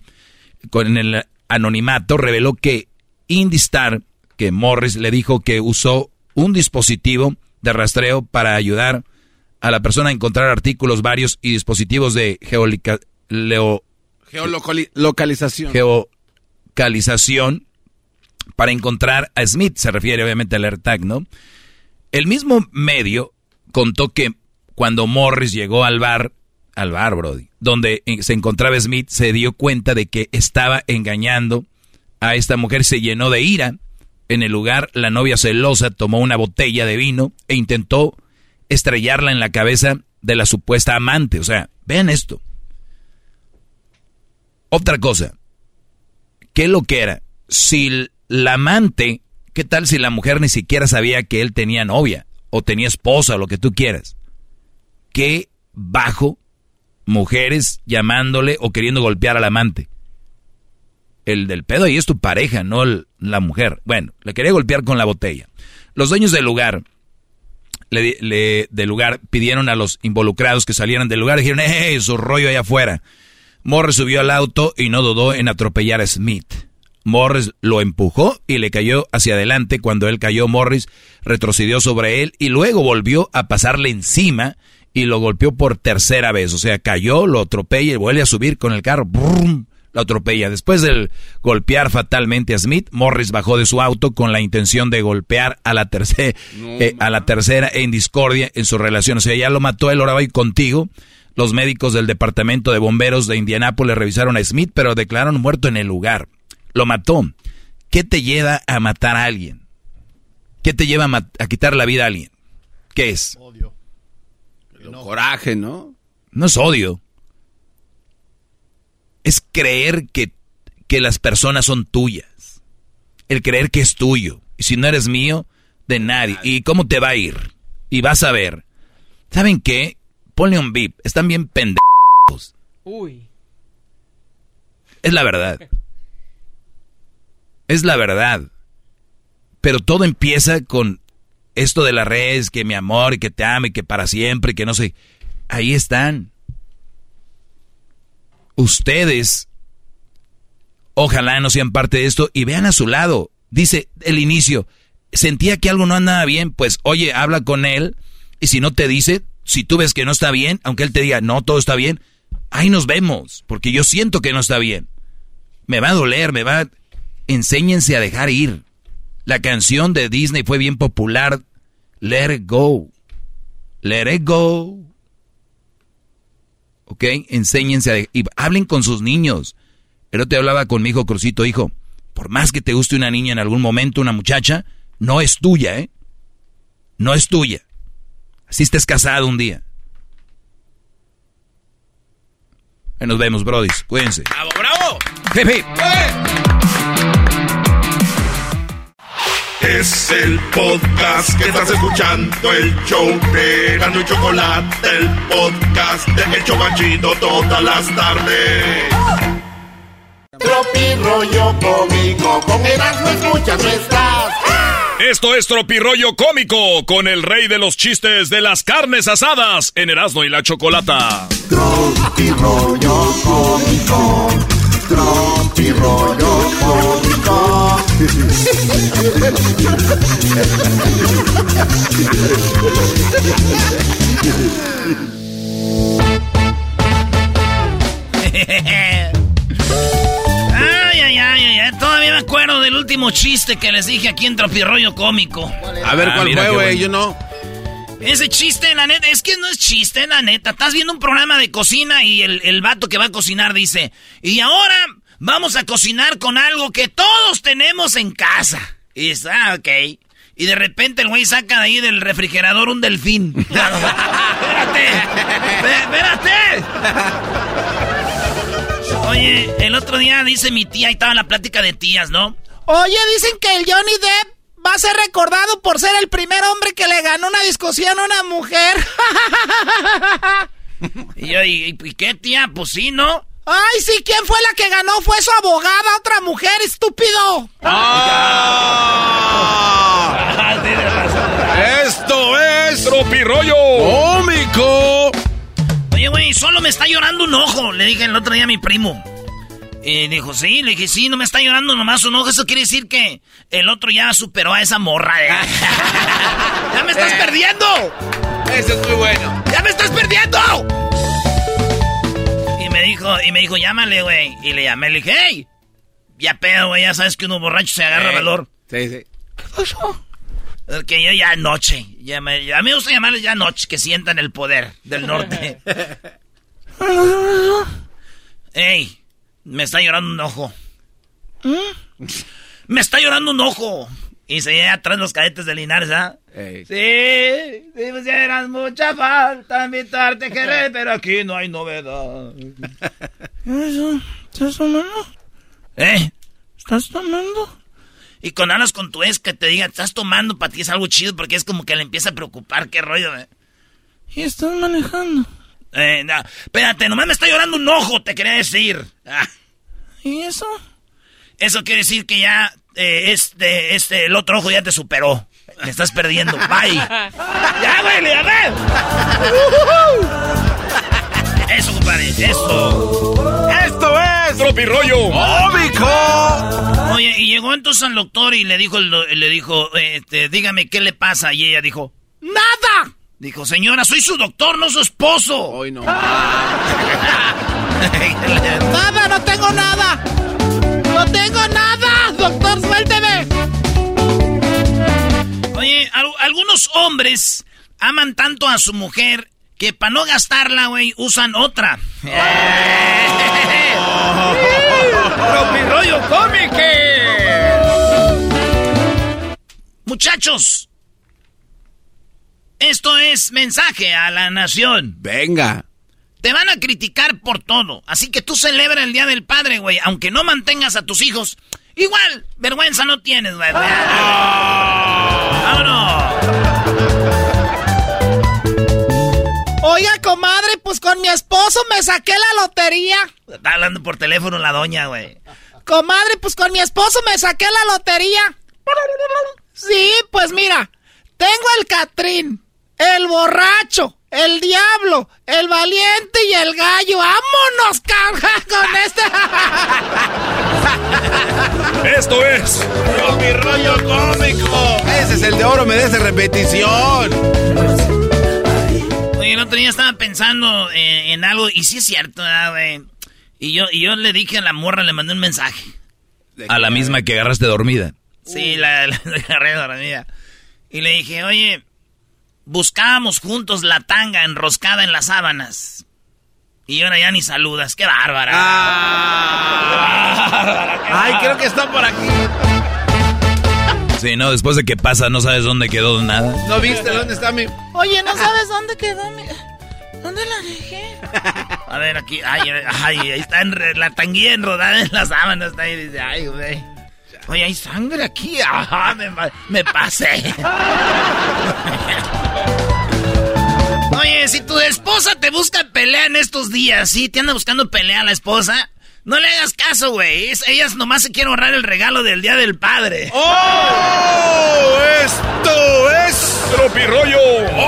[SPEAKER 5] con el anonimato reveló que Indistar, que Morris le dijo que usó un dispositivo de rastreo para ayudar a la persona a encontrar artículos varios y dispositivos de
[SPEAKER 6] geolocalización.
[SPEAKER 5] Geolocalización para encontrar a Smith, se refiere obviamente al AirTag, ¿no? El mismo medio contó que cuando Morris llegó al bar, al bar, Brody, donde se encontraba Smith, se dio cuenta de que estaba engañando a esta mujer, se llenó de ira. En el lugar, la novia celosa tomó una botella de vino e intentó estrellarla en la cabeza de la supuesta amante. O sea, vean esto. Otra cosa, ¿qué lo que era? Si la amante, ¿qué tal si la mujer ni siquiera sabía que él tenía novia o tenía esposa o lo que tú quieras? Qué bajo mujeres llamándole o queriendo golpear al amante. El del pedo ahí es tu pareja, no la mujer. Bueno, le quería golpear con la botella. Los dueños del lugar, le, del lugar pidieron a los involucrados que salieran del lugar. Dijeron, ¡eh, su rollo allá afuera! Morris subió al auto y no dudó en atropellar a Smith. Morris lo empujó y le cayó hacia adelante. Cuando él cayó, Morris retrocedió sobre él y luego volvió a pasarle encima y lo golpeó por tercera vez. O sea, cayó, lo atropella y vuelve a subir con el carro. ¡Brum! Lo atropella. Después de golpear fatalmente a Smith, Morris bajó de su auto con la intención de golpear a la, tercera eh, a la tercera en discordia en su relación. O sea, ya lo mató, él ahora va contigo. Los médicos del departamento de bomberos de Indianápolis revisaron a Smith, pero declararon muerto en el lugar lo mató. ¿Qué te lleva a matar a alguien? ¿Qué te lleva a, quitar la vida a alguien? ¿Qué es? Odio.
[SPEAKER 6] Coraje, ¿no?
[SPEAKER 5] No es odio. Es creer que, que las personas son tuyas. El creer que es tuyo. Y si no eres mío, de nadie. ¿Y cómo te va a ir? Y vas a ver. ¿Saben qué? Ponle un beep. Están bien pendejos. Uy. Es la verdad. Es la verdad. Pero todo empieza con esto de las redes, que mi amor, y que te amo, y que para siempre, que no sé. Ahí están. Ustedes, ojalá no sean parte de esto, y vean a su lado. Dice el inicio, sentía que algo no andaba bien, pues oye, habla con él, y si no te dice, si tú ves que no está bien, aunque él te diga, no, todo está bien, ahí nos vemos, porque yo siento que no está bien. Me va a doler, me va enséñense a dejar ir. La canción de Disney fue bien popular. Let it go. Let it go. ¿Ok? Enséñense a y hablen con sus niños. Pero te hablaba con mi hijo Crucito, hijo. Por más que te guste una niña en algún momento, una muchacha, no es tuya, ¿eh? No es tuya. Así estés casado un día. Ahí nos vemos, brodis. Cuídense.
[SPEAKER 3] ¡Bravo, bravo!
[SPEAKER 1] Es el podcast que estás escuchando, el show de Gano y Chocolate, el podcast de Hecho Machito todas las tardes.
[SPEAKER 10] Tropi rollo cómico, con Erasmo escuchas no estás.
[SPEAKER 11] Esto es Tropirollo Cómico con el rey de los chistes de las carnes asadas en Erasmo y la Chocolata.
[SPEAKER 10] Tropirollo Cómico, Tropirollo Cómico.
[SPEAKER 3] Ay, ay, ay, ay, todavía me acuerdo del último chiste que les dije aquí en Tropirollo Cómico.
[SPEAKER 6] A ver, ¿cuál fue, güey? Yo no.
[SPEAKER 3] Ese chiste, la neta, es que no es chiste, la neta. Estás viendo un programa de cocina y el, el vato que va a cocinar dice, y ahora vamos a cocinar con algo que todos tenemos en casa. Y dice, ah, ok. Y de repente el güey saca de ahí del refrigerador un delfín. espérate, espérate. Oye, el otro día dice mi tía, ahí estaba la plática de tías, ¿no?
[SPEAKER 12] Oye, dicen que el Johnny Depp va a ser recordado por ser el primer hombre que le ganó una discusión a una mujer.
[SPEAKER 3] y yo, ¿y, qué, tía? Pues sí, ¿no?
[SPEAKER 12] Ay, sí, ¿quién fue la que ganó? Fue su abogada, otra mujer, estúpido.
[SPEAKER 6] ¡Ah! Esto es
[SPEAKER 11] Tropirollo
[SPEAKER 6] cómico.
[SPEAKER 3] Oye, güey, solo me está llorando un ojo, le dije el otro día a mi primo. Y dijo, sí, le dije, sí, no me está llorando nomás un ojo. Eso quiere decir que el otro ya superó a esa morra. ¿eh? ¡Ya me estás eh. perdiendo!
[SPEAKER 6] Eso es muy bueno.
[SPEAKER 3] ¡Ya me estás perdiendo! Y me dijo, y me dijo, llámale, güey. Y le llamé, le dije, hey, ya pedo, güey, ya sabes que uno borracho se agarra eh, valor.
[SPEAKER 6] Sí, sí.
[SPEAKER 3] ¿Qué pasó? Que yo ya anoche, ya me, a mí me gusta llamarles ya anoche, que sientan el poder del norte. ¡Ey! Me está llorando un ojo. ¿Mm? Me está llorando un ojo. Y se atrás los cadetes de Linares, ¿ah? Sí, si pusieras mucha falta invitarte querer, pero aquí no hay novedad. ¿Estás tomando? ¿Eh? ¿Estás tomando? Y con alas con tu ex que te diga, estás tomando, para ti es algo chido porque es como que le empieza a preocupar, qué rollo, ¿eh?
[SPEAKER 12] Y estás manejando.
[SPEAKER 3] Eh, no, espérate, nomás me está llorando un ojo, te quería decir. Ah.
[SPEAKER 12] ¿Y eso?
[SPEAKER 3] Eso quiere decir que ya eh, este, este, el otro ojo ya te superó. Me estás perdiendo. Bye. ya, güey, ya ver. Eso, compadre, eso.
[SPEAKER 11] Esto es Tropirollo
[SPEAKER 6] Cómico.
[SPEAKER 3] Oye, y llegó entonces al doctor y le dijo, le dijo, este, dígame qué le pasa. Y ella dijo, ¡Nada! Dijo, señora, soy su doctor, no su esposo.
[SPEAKER 6] Hoy no.
[SPEAKER 12] nada, no tengo nada. No tengo nada, doctor, suélteme.
[SPEAKER 3] Oye, algunos hombres aman tanto a su mujer que para no gastarla, güey, usan otra. rollo cómico! Muchachos, esto es mensaje a la nación.
[SPEAKER 6] Venga.
[SPEAKER 3] Te van a criticar por todo. Así que tú celebra el Día del Padre, güey. Aunque no mantengas a tus hijos. Igual, vergüenza no tienes, güey. ¡Vámonos!
[SPEAKER 12] Oiga, comadre, pues con mi esposo me saqué la lotería.
[SPEAKER 3] Está hablando por teléfono la doña, güey.
[SPEAKER 12] Comadre, pues con mi esposo me saqué la lotería. Sí, pues mira, tengo el Catrín, el borracho, el diablo, el valiente y el gallo. ¡Vámonos, carga, con
[SPEAKER 11] este! Esto es
[SPEAKER 6] mi rollo cómico. Ese es el de oro, me des repetición.
[SPEAKER 3] Oye, el otro día estaba pensando en, algo, y sí es cierto, güey. Y yo, y yo le dije a la morra, le mandé un mensaje.
[SPEAKER 5] A la misma que agarraste dormida.
[SPEAKER 3] Sí, la, la agarré dormida. Y le dije, oye, buscábamos juntos la tanga enroscada en las sábanas. Y ahora ya ni saludas. ¡Qué bárbara!
[SPEAKER 6] Ah. ¡Ay, creo que está por aquí!
[SPEAKER 5] Sí, no, después de que pasa no sabes dónde quedó nada.
[SPEAKER 6] ¿No viste dónde está mi...?
[SPEAKER 12] Oye, ¿no sabes dónde quedó mi...? ¿Dónde la dejé?
[SPEAKER 3] A ver, aquí, ay, ay, ahí está en, la tanguilla enrodada en las sábanas, está ahí, dice, ay, güey. Oye, hay sangre aquí. Ajá, me, pasé. Oye, si tu esposa te busca pelea en estos días, ¿sí? ¿Te anda buscando pelea a la esposa? No le hagas caso, güey. ellas nomás se quieren ahorrar el regalo del Día del Padre.
[SPEAKER 11] ¡Oh! ¡Esto es Tropirollo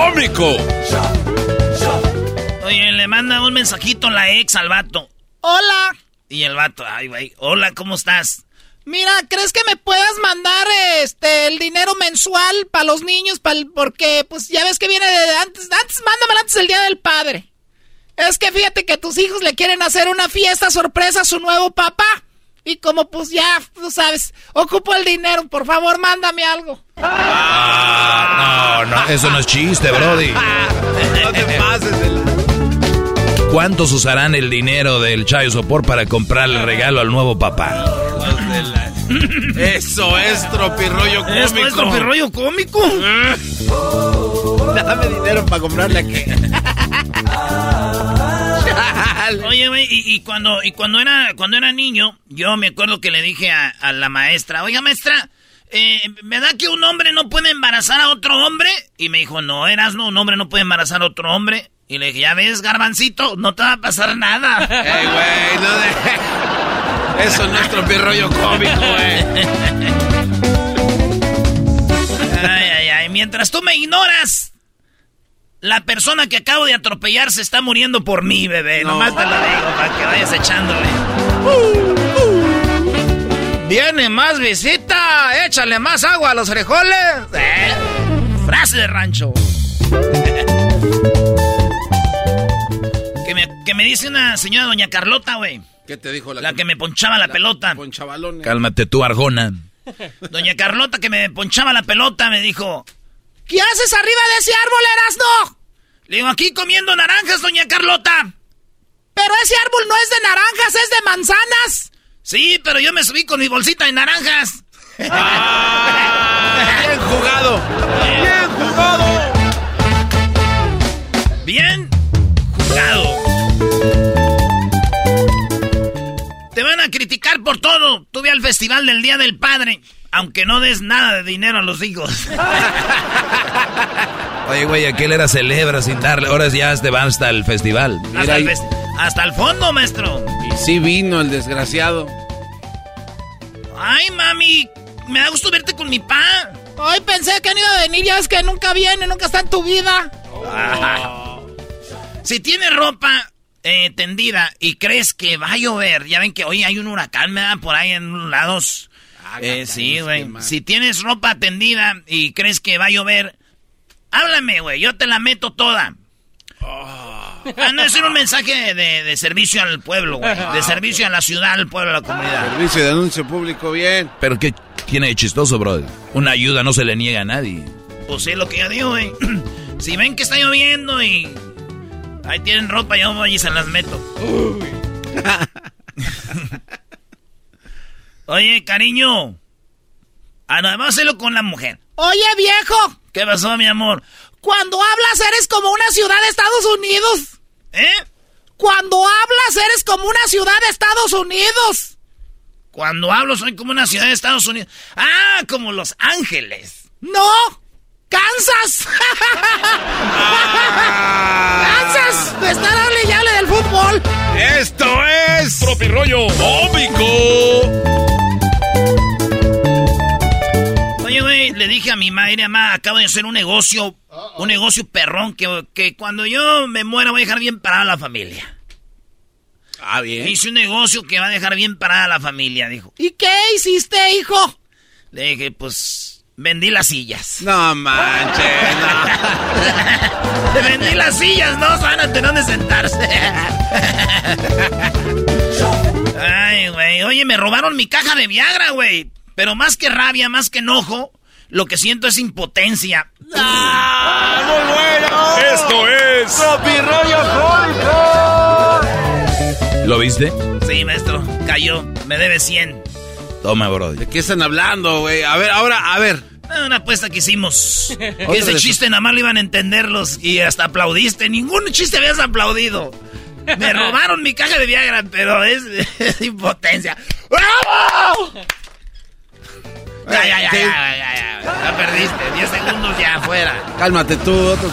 [SPEAKER 11] Ómico!
[SPEAKER 3] Oye, le manda un mensajito la ex al vato.
[SPEAKER 12] ¡Hola!
[SPEAKER 3] Y el vato, ay, güey, hola, ¿cómo estás?
[SPEAKER 12] Mira, ¿crees que me puedas mandar este el dinero mensual para los niños? porque, pues ya ves que viene de antes. Antes, mándame antes el día del padre. Es que fíjate que tus hijos le quieren hacer una fiesta sorpresa a su nuevo papá. Y como pues ya, tú sabes, ocupo el dinero, por favor, mándame algo.
[SPEAKER 5] Ah, no, no, eso no es chiste, Brody.
[SPEAKER 6] no te pases
[SPEAKER 5] ¿Cuántos usarán el dinero del Chayo Sopor para comprarle regalo al nuevo papá?
[SPEAKER 6] Eso es tropirroyo cómico. ¿Eso
[SPEAKER 3] es tropirroyo cómico?
[SPEAKER 6] Dame dinero para comprarle aquí.
[SPEAKER 3] Oye, güey, y, y cuando, y cuando era, cuando era niño, yo me acuerdo que le dije a, a la maestra, oiga maestra, eh, ¿verdad que un hombre no puede embarazar a otro hombre? Y me dijo, no, eras no, un hombre no puede embarazar a otro hombre. Y le dije, ya ves, garbancito, no te va a pasar nada.
[SPEAKER 6] Ey, güey, no de... Eso no es tropirroyo cómico, güey.
[SPEAKER 3] Ay, ay, ay, mientras tú me ignoras, la persona que acabo de atropellar se está muriendo por mí, bebé. Nomás te lo digo, para que vayas echándole.
[SPEAKER 8] Viene más visita, échale más agua a los frijoles.
[SPEAKER 3] Eh, Frase de rancho. Me, que me dice una señora doña Carlota, güey.
[SPEAKER 6] ¿Qué te dijo la,
[SPEAKER 3] La que me ponchaba la, pelota.
[SPEAKER 6] Ponchabalones.
[SPEAKER 5] Cálmate tú, Argona.
[SPEAKER 3] Doña Carlota que me ponchaba la pelota me dijo,
[SPEAKER 12] ¿Qué haces arriba de ese árbol, Erasno?
[SPEAKER 3] le digo, aquí comiendo naranjas, doña Carlota.
[SPEAKER 12] Pero ese árbol no es de naranjas, es de manzanas.
[SPEAKER 3] Sí, pero yo me subí con mi bolsita de naranjas.
[SPEAKER 6] Ah, bien jugado. Bien jugado.
[SPEAKER 3] Bien a criticar por todo. Tú ve al festival del Día del Padre, aunque no des nada de dinero a los hijos.
[SPEAKER 5] Oye, güey, aquel era celebra sin darle. Ahora ya te van hasta el festival.
[SPEAKER 3] hasta, el fest- hasta el fondo, maestro.
[SPEAKER 6] Y sí vino el desgraciado.
[SPEAKER 3] Ay, mami, me da gusto verte con mi pa.
[SPEAKER 12] Ay, pensé que no iba a venir, ya es que nunca viene, nunca está en tu vida.
[SPEAKER 3] Si tienes ropa eh, tendida y crees que va a llover, ya ven que hoy hay un huracán, ¿verdad? Por ahí en unos lados. Eh, sí, güey. Si tienes ropa tendida y crees que va a llover, háblame, güey. Yo te la meto toda. Ah, no, es un mensaje de, de servicio al pueblo, güey. De servicio a la ciudad, al pueblo, a la comunidad.
[SPEAKER 6] Servicio de anuncio público, bien.
[SPEAKER 5] Pero ¿qué tiene de chistoso, bro? Una ayuda no se le niega a nadie.
[SPEAKER 3] Pues sí, lo que yo digo, güey. Si ven que está lloviendo y ahí tienen ropa, yo voy y se las meto. Oye, cariño. Ah, no, vamos a hacerlo con la mujer.
[SPEAKER 12] Oye, viejo,
[SPEAKER 3] ¿Qué pasó, mi amor?
[SPEAKER 12] cuando hablas eres como una ciudad de Estados Unidos.
[SPEAKER 3] ¿Eh?
[SPEAKER 12] Cuando hablas eres como una ciudad de Estados Unidos.
[SPEAKER 3] Cuando hablo soy como una ciudad de Estados Unidos. Ah, como Los Ángeles.
[SPEAKER 12] No, Kansas. Kansas, de estar hable y hable del fútbol.
[SPEAKER 6] Esto es
[SPEAKER 11] Tropirollo cómico.
[SPEAKER 3] Oye, güey, le dije a mi madre, mamá, acabo de hacer un negocio, un negocio perrón, que, que cuando yo me muera voy a dejar bien parada a la familia.
[SPEAKER 6] Ah, bien.
[SPEAKER 3] Hice un negocio que va a dejar bien parada a la familia, dijo.
[SPEAKER 12] ¿Y qué hiciste, hijo?
[SPEAKER 3] Le dije, pues, vendí las sillas.
[SPEAKER 6] No manches, no.
[SPEAKER 3] vendí las sillas, no van a tener donde sentarse. Ay, güey, oye, me robaron mi caja de Viagra, güey. Pero más que rabia, más que enojo, lo que siento es impotencia.
[SPEAKER 6] ¡Ah, muy bueno!
[SPEAKER 11] Esto es
[SPEAKER 6] Tropirroyo cómico.
[SPEAKER 5] ¿Lo viste?
[SPEAKER 3] Sí, maestro, cayó. Me debe 100.
[SPEAKER 5] Toma, bro.
[SPEAKER 6] ¿De qué están hablando, güey? A ver, ahora, a ver.
[SPEAKER 3] Una apuesta que hicimos. Ese chiste nada más lo iban a entenderlos y hasta aplaudiste. Ningún chiste habías aplaudido. Me robaron mi caja de Viagra, pero es, es impotencia. ¡Bravo! Ya, ya, ya, ya, ya, ya. Ya perdiste. 10 segundos ya afuera.
[SPEAKER 6] Cálmate tú, otro.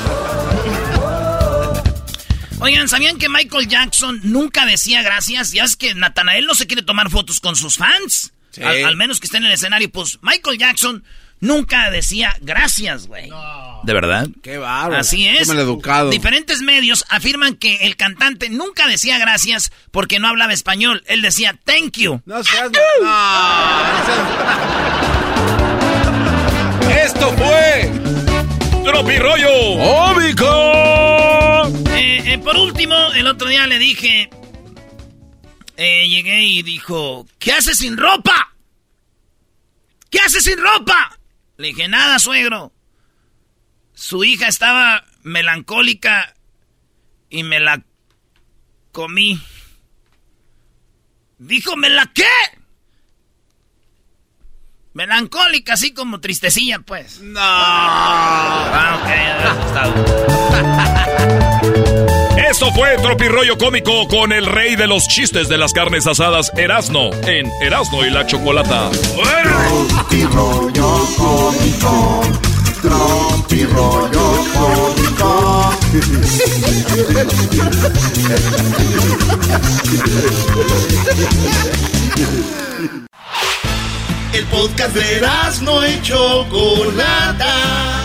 [SPEAKER 3] Oigan, ¿sabían que Michael Jackson nunca decía gracias? Ya es que Natanael no se quiere tomar fotos con sus fans.
[SPEAKER 6] Sí.
[SPEAKER 3] Al, al menos que estén en el escenario. Pues Michael Jackson nunca decía gracias, güey.
[SPEAKER 5] ¿De verdad?
[SPEAKER 6] Qué bárbaro.
[SPEAKER 3] Así es.
[SPEAKER 6] Qué maleducado.
[SPEAKER 3] Diferentes medios afirman que el cantante nunca decía gracias porque no hablaba español. Él decía thank you.
[SPEAKER 6] No seas... No, no Esto fue...
[SPEAKER 11] Tropirollo
[SPEAKER 5] ¡Cómico!
[SPEAKER 3] Eh, eh, por último, el otro día le dije. Eh, llegué y dijo: ¿Qué haces sin ropa? ¿Qué haces sin ropa? Le dije: Nada, suegro. Su hija estaba melancólica y me la comí. Dijo: ¿me la qué? Melancólica, así como tristecilla, pues.
[SPEAKER 6] No.
[SPEAKER 3] Ah, ok, estado.
[SPEAKER 11] Esto fue Tropirollo Cómico con el rey de los chistes de las carnes asadas, Erasno, en Erasno y la Chocolata.
[SPEAKER 13] Tropirollo cómico, tropirollo cómico. El podcast de no y Chocolata.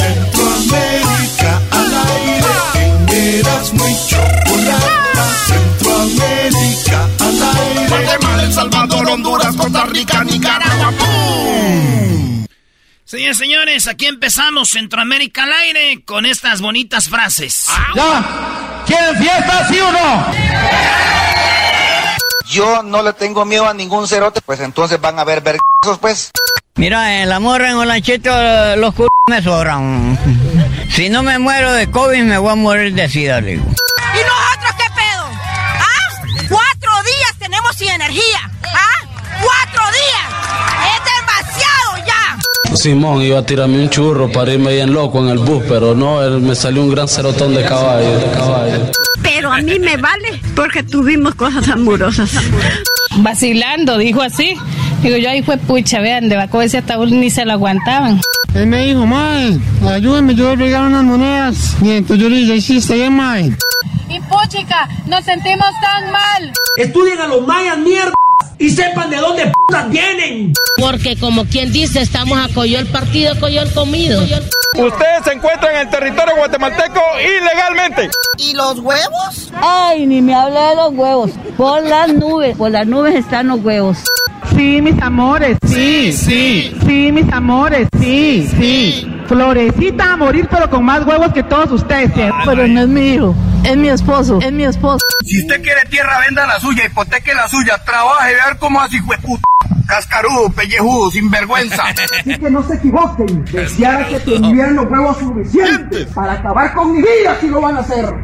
[SPEAKER 13] Centroamérica al aire. En Erasmo y Chocolata. Centroamérica al aire. Guatemala, El Salvador, Honduras, Costa Rica, Nicaragua. ¡Pum!
[SPEAKER 14] Señores, señores, aquí empezamos Centroamérica al aire con estas bonitas frases.
[SPEAKER 15] ¿Ya? ¿Quieren fiesta, sí o no?
[SPEAKER 16] Yo no le tengo miedo a ningún cerote, pues entonces van a haber vergazos, pues.
[SPEAKER 17] Mira, en la morra en Olanchito los c me sobran. Si no me muero de COVID, me voy a morir de sida, le digo.
[SPEAKER 18] ¿Y nosotros qué pedo? ¿Ah? Cuatro días tenemos sin energía. ¿Ah? Cuatro días. Es demasiado ya.
[SPEAKER 19] Simón iba a tirarme un churro para irme bien loco en el bus, pero no, él me salió un gran cerotón de caballo, de caballo.
[SPEAKER 20] Pero a mí me vale porque tuvimos cosas amorosas.
[SPEAKER 21] Vacilando, dijo así. Digo, yo ahí fue pucha, vean, de Baco ese ataúd ni se lo aguantaban.
[SPEAKER 22] Él me dijo, mae, ayúdame, yo voy a pegar unas monedas. Y entonces yo le dije, sí, está bien, mae.
[SPEAKER 23] Y puchica, nos sentimos tan mal.
[SPEAKER 24] Estudien a los mayas, mierda. Y sepan de dónde putas vienen.
[SPEAKER 25] Porque como quien dice, estamos a Coyol partido, Coyol comido.
[SPEAKER 26] Ustedes se encuentran en el territorio guatemalteco ilegalmente.
[SPEAKER 18] ¿Y los huevos?
[SPEAKER 27] Ay, ni me hable de los huevos. Por las nubes, por las nubes están los huevos.
[SPEAKER 22] Sí, mis amores, sí, sí. Sí, mis amores, sí, sí. Florecita a morir, pero con más huevos que todos ustedes.
[SPEAKER 27] Pero no es mi hijo, es mi esposo, es mi esposo.
[SPEAKER 24] Si usted quiere tierra, venda la suya, hipoteque la suya, trabaje, a ver cómo así, puta. Cascarudo, pellejudo, sinvergüenza.
[SPEAKER 15] Así que no se equivoquen. Deseara que tendrían los huevos suficientes para acabar con mi vida si lo van a hacer.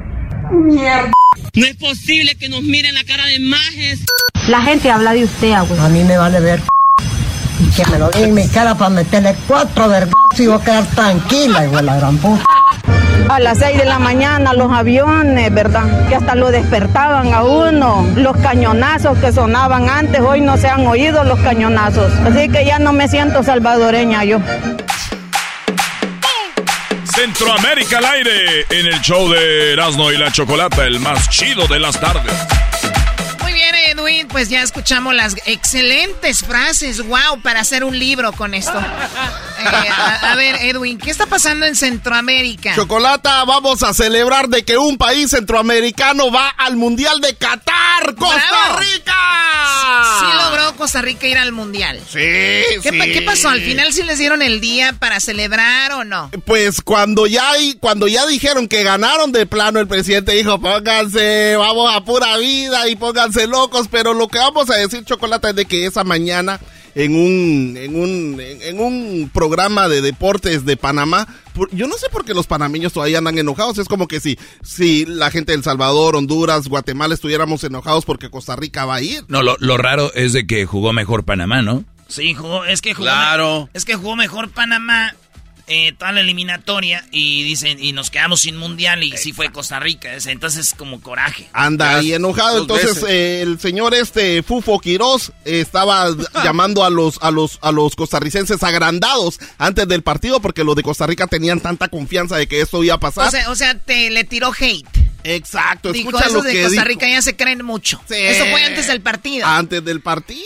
[SPEAKER 15] Mierda.
[SPEAKER 25] No es posible que nos miren la cara de majes.
[SPEAKER 28] La gente habla de usted, abuelo.
[SPEAKER 27] A mí me vale ver. Y que me lo diga en mi cara para meterle cuatro vergas y voy a quedar tranquila, igual la gran puta.
[SPEAKER 4] A las 6 de la mañana los aviones, ¿verdad? Que hasta lo despertaban a uno. Los cañonazos que sonaban antes, hoy no se han oído los cañonazos. Así que ya no me siento salvadoreña yo.
[SPEAKER 11] Centroamérica al aire en el show de Erasmo y la Chocolata, el más chido de las tardes.
[SPEAKER 3] Edwin, pues ya escuchamos las excelentes frases. Wow, para hacer un libro con esto. Eh, a, a ver, Edwin, ¿qué está pasando en Centroamérica?
[SPEAKER 29] Chocolata, vamos a celebrar de que un país centroamericano va al Mundial de Qatar, Costa
[SPEAKER 3] ¡Bravo!
[SPEAKER 29] Rica.
[SPEAKER 3] Sí logró Costa Rica ir al Mundial.
[SPEAKER 29] Sí,
[SPEAKER 3] ¿Qué, pa-
[SPEAKER 29] sí.
[SPEAKER 3] qué pasó? ¿Al final sí les dieron el día para celebrar o no?
[SPEAKER 29] Pues cuando ya hay- cuando ya dijeron que ganaron de plano, el presidente dijo, pónganse, vamos a pura vida y pónganse locos, pero lo que vamos a decir, Chocolata, es de que esa mañana en un, en un, en, en un programa de deportes de Panamá, por- yo no sé por qué los panameños todavía andan enojados, es como que si, si la gente de El Salvador, Honduras, Guatemala estuviéramos enojados porque Costa Rica va a ir.
[SPEAKER 5] No, lo, lo raro es de que jugó mejor Panamá, ¿no?
[SPEAKER 14] Sí, jugó, es que jugó.
[SPEAKER 6] Claro.
[SPEAKER 14] Es que jugó mejor Panamá.
[SPEAKER 3] Eh, toda la eliminatoria y dicen, y nos quedamos sin mundial y sí fue Costa Rica. es- Entonces, como coraje.
[SPEAKER 29] Anda ahí enojado. Entonces, eh, el señor este Fufo Quirós eh, estaba llamando a los, a los, a los costarricenses agrandados antes del partido porque los de Costa Rica tenían tanta confianza de que esto iba a pasar.
[SPEAKER 12] O sea, o sea, te le tiró hate.
[SPEAKER 29] Exacto,
[SPEAKER 12] Dijo,
[SPEAKER 29] escucha lo
[SPEAKER 12] de
[SPEAKER 29] que
[SPEAKER 12] Costa
[SPEAKER 29] dijo.
[SPEAKER 12] Rica ya se creen mucho. Eso fue antes del partido.
[SPEAKER 29] Antes del partido.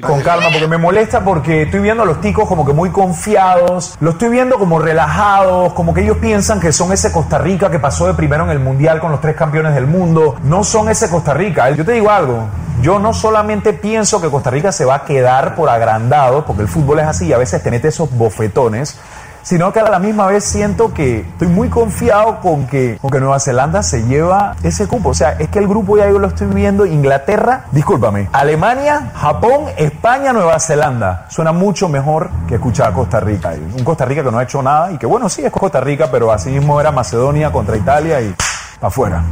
[SPEAKER 30] Con calma, porque me molesta porque estoy viendo a los ticos como que muy confiados, lo estoy viendo como relajados, como que ellos piensan que son ese Costa Rica que pasó de primero en el Mundial con los tres campeones del mundo. No son ese Costa Rica. Yo te digo algo, yo no solamente pienso que Costa Rica se va a quedar por agrandado, porque el fútbol es así y a veces tenete esos bofetones, sino que a la misma vez siento que estoy muy confiado con que, con que Nueva Zelanda se lleva ese cupo. O sea, es que el grupo ya lo estoy viendo, Inglaterra, discúlpame, Alemania, Japón, España, Nueva Zelanda. Suena mucho mejor que escuchar a Costa Rica. Un Costa Rica que no ha hecho nada y que bueno, sí es Costa Rica, pero así mismo era Macedonia contra Italia y afuera.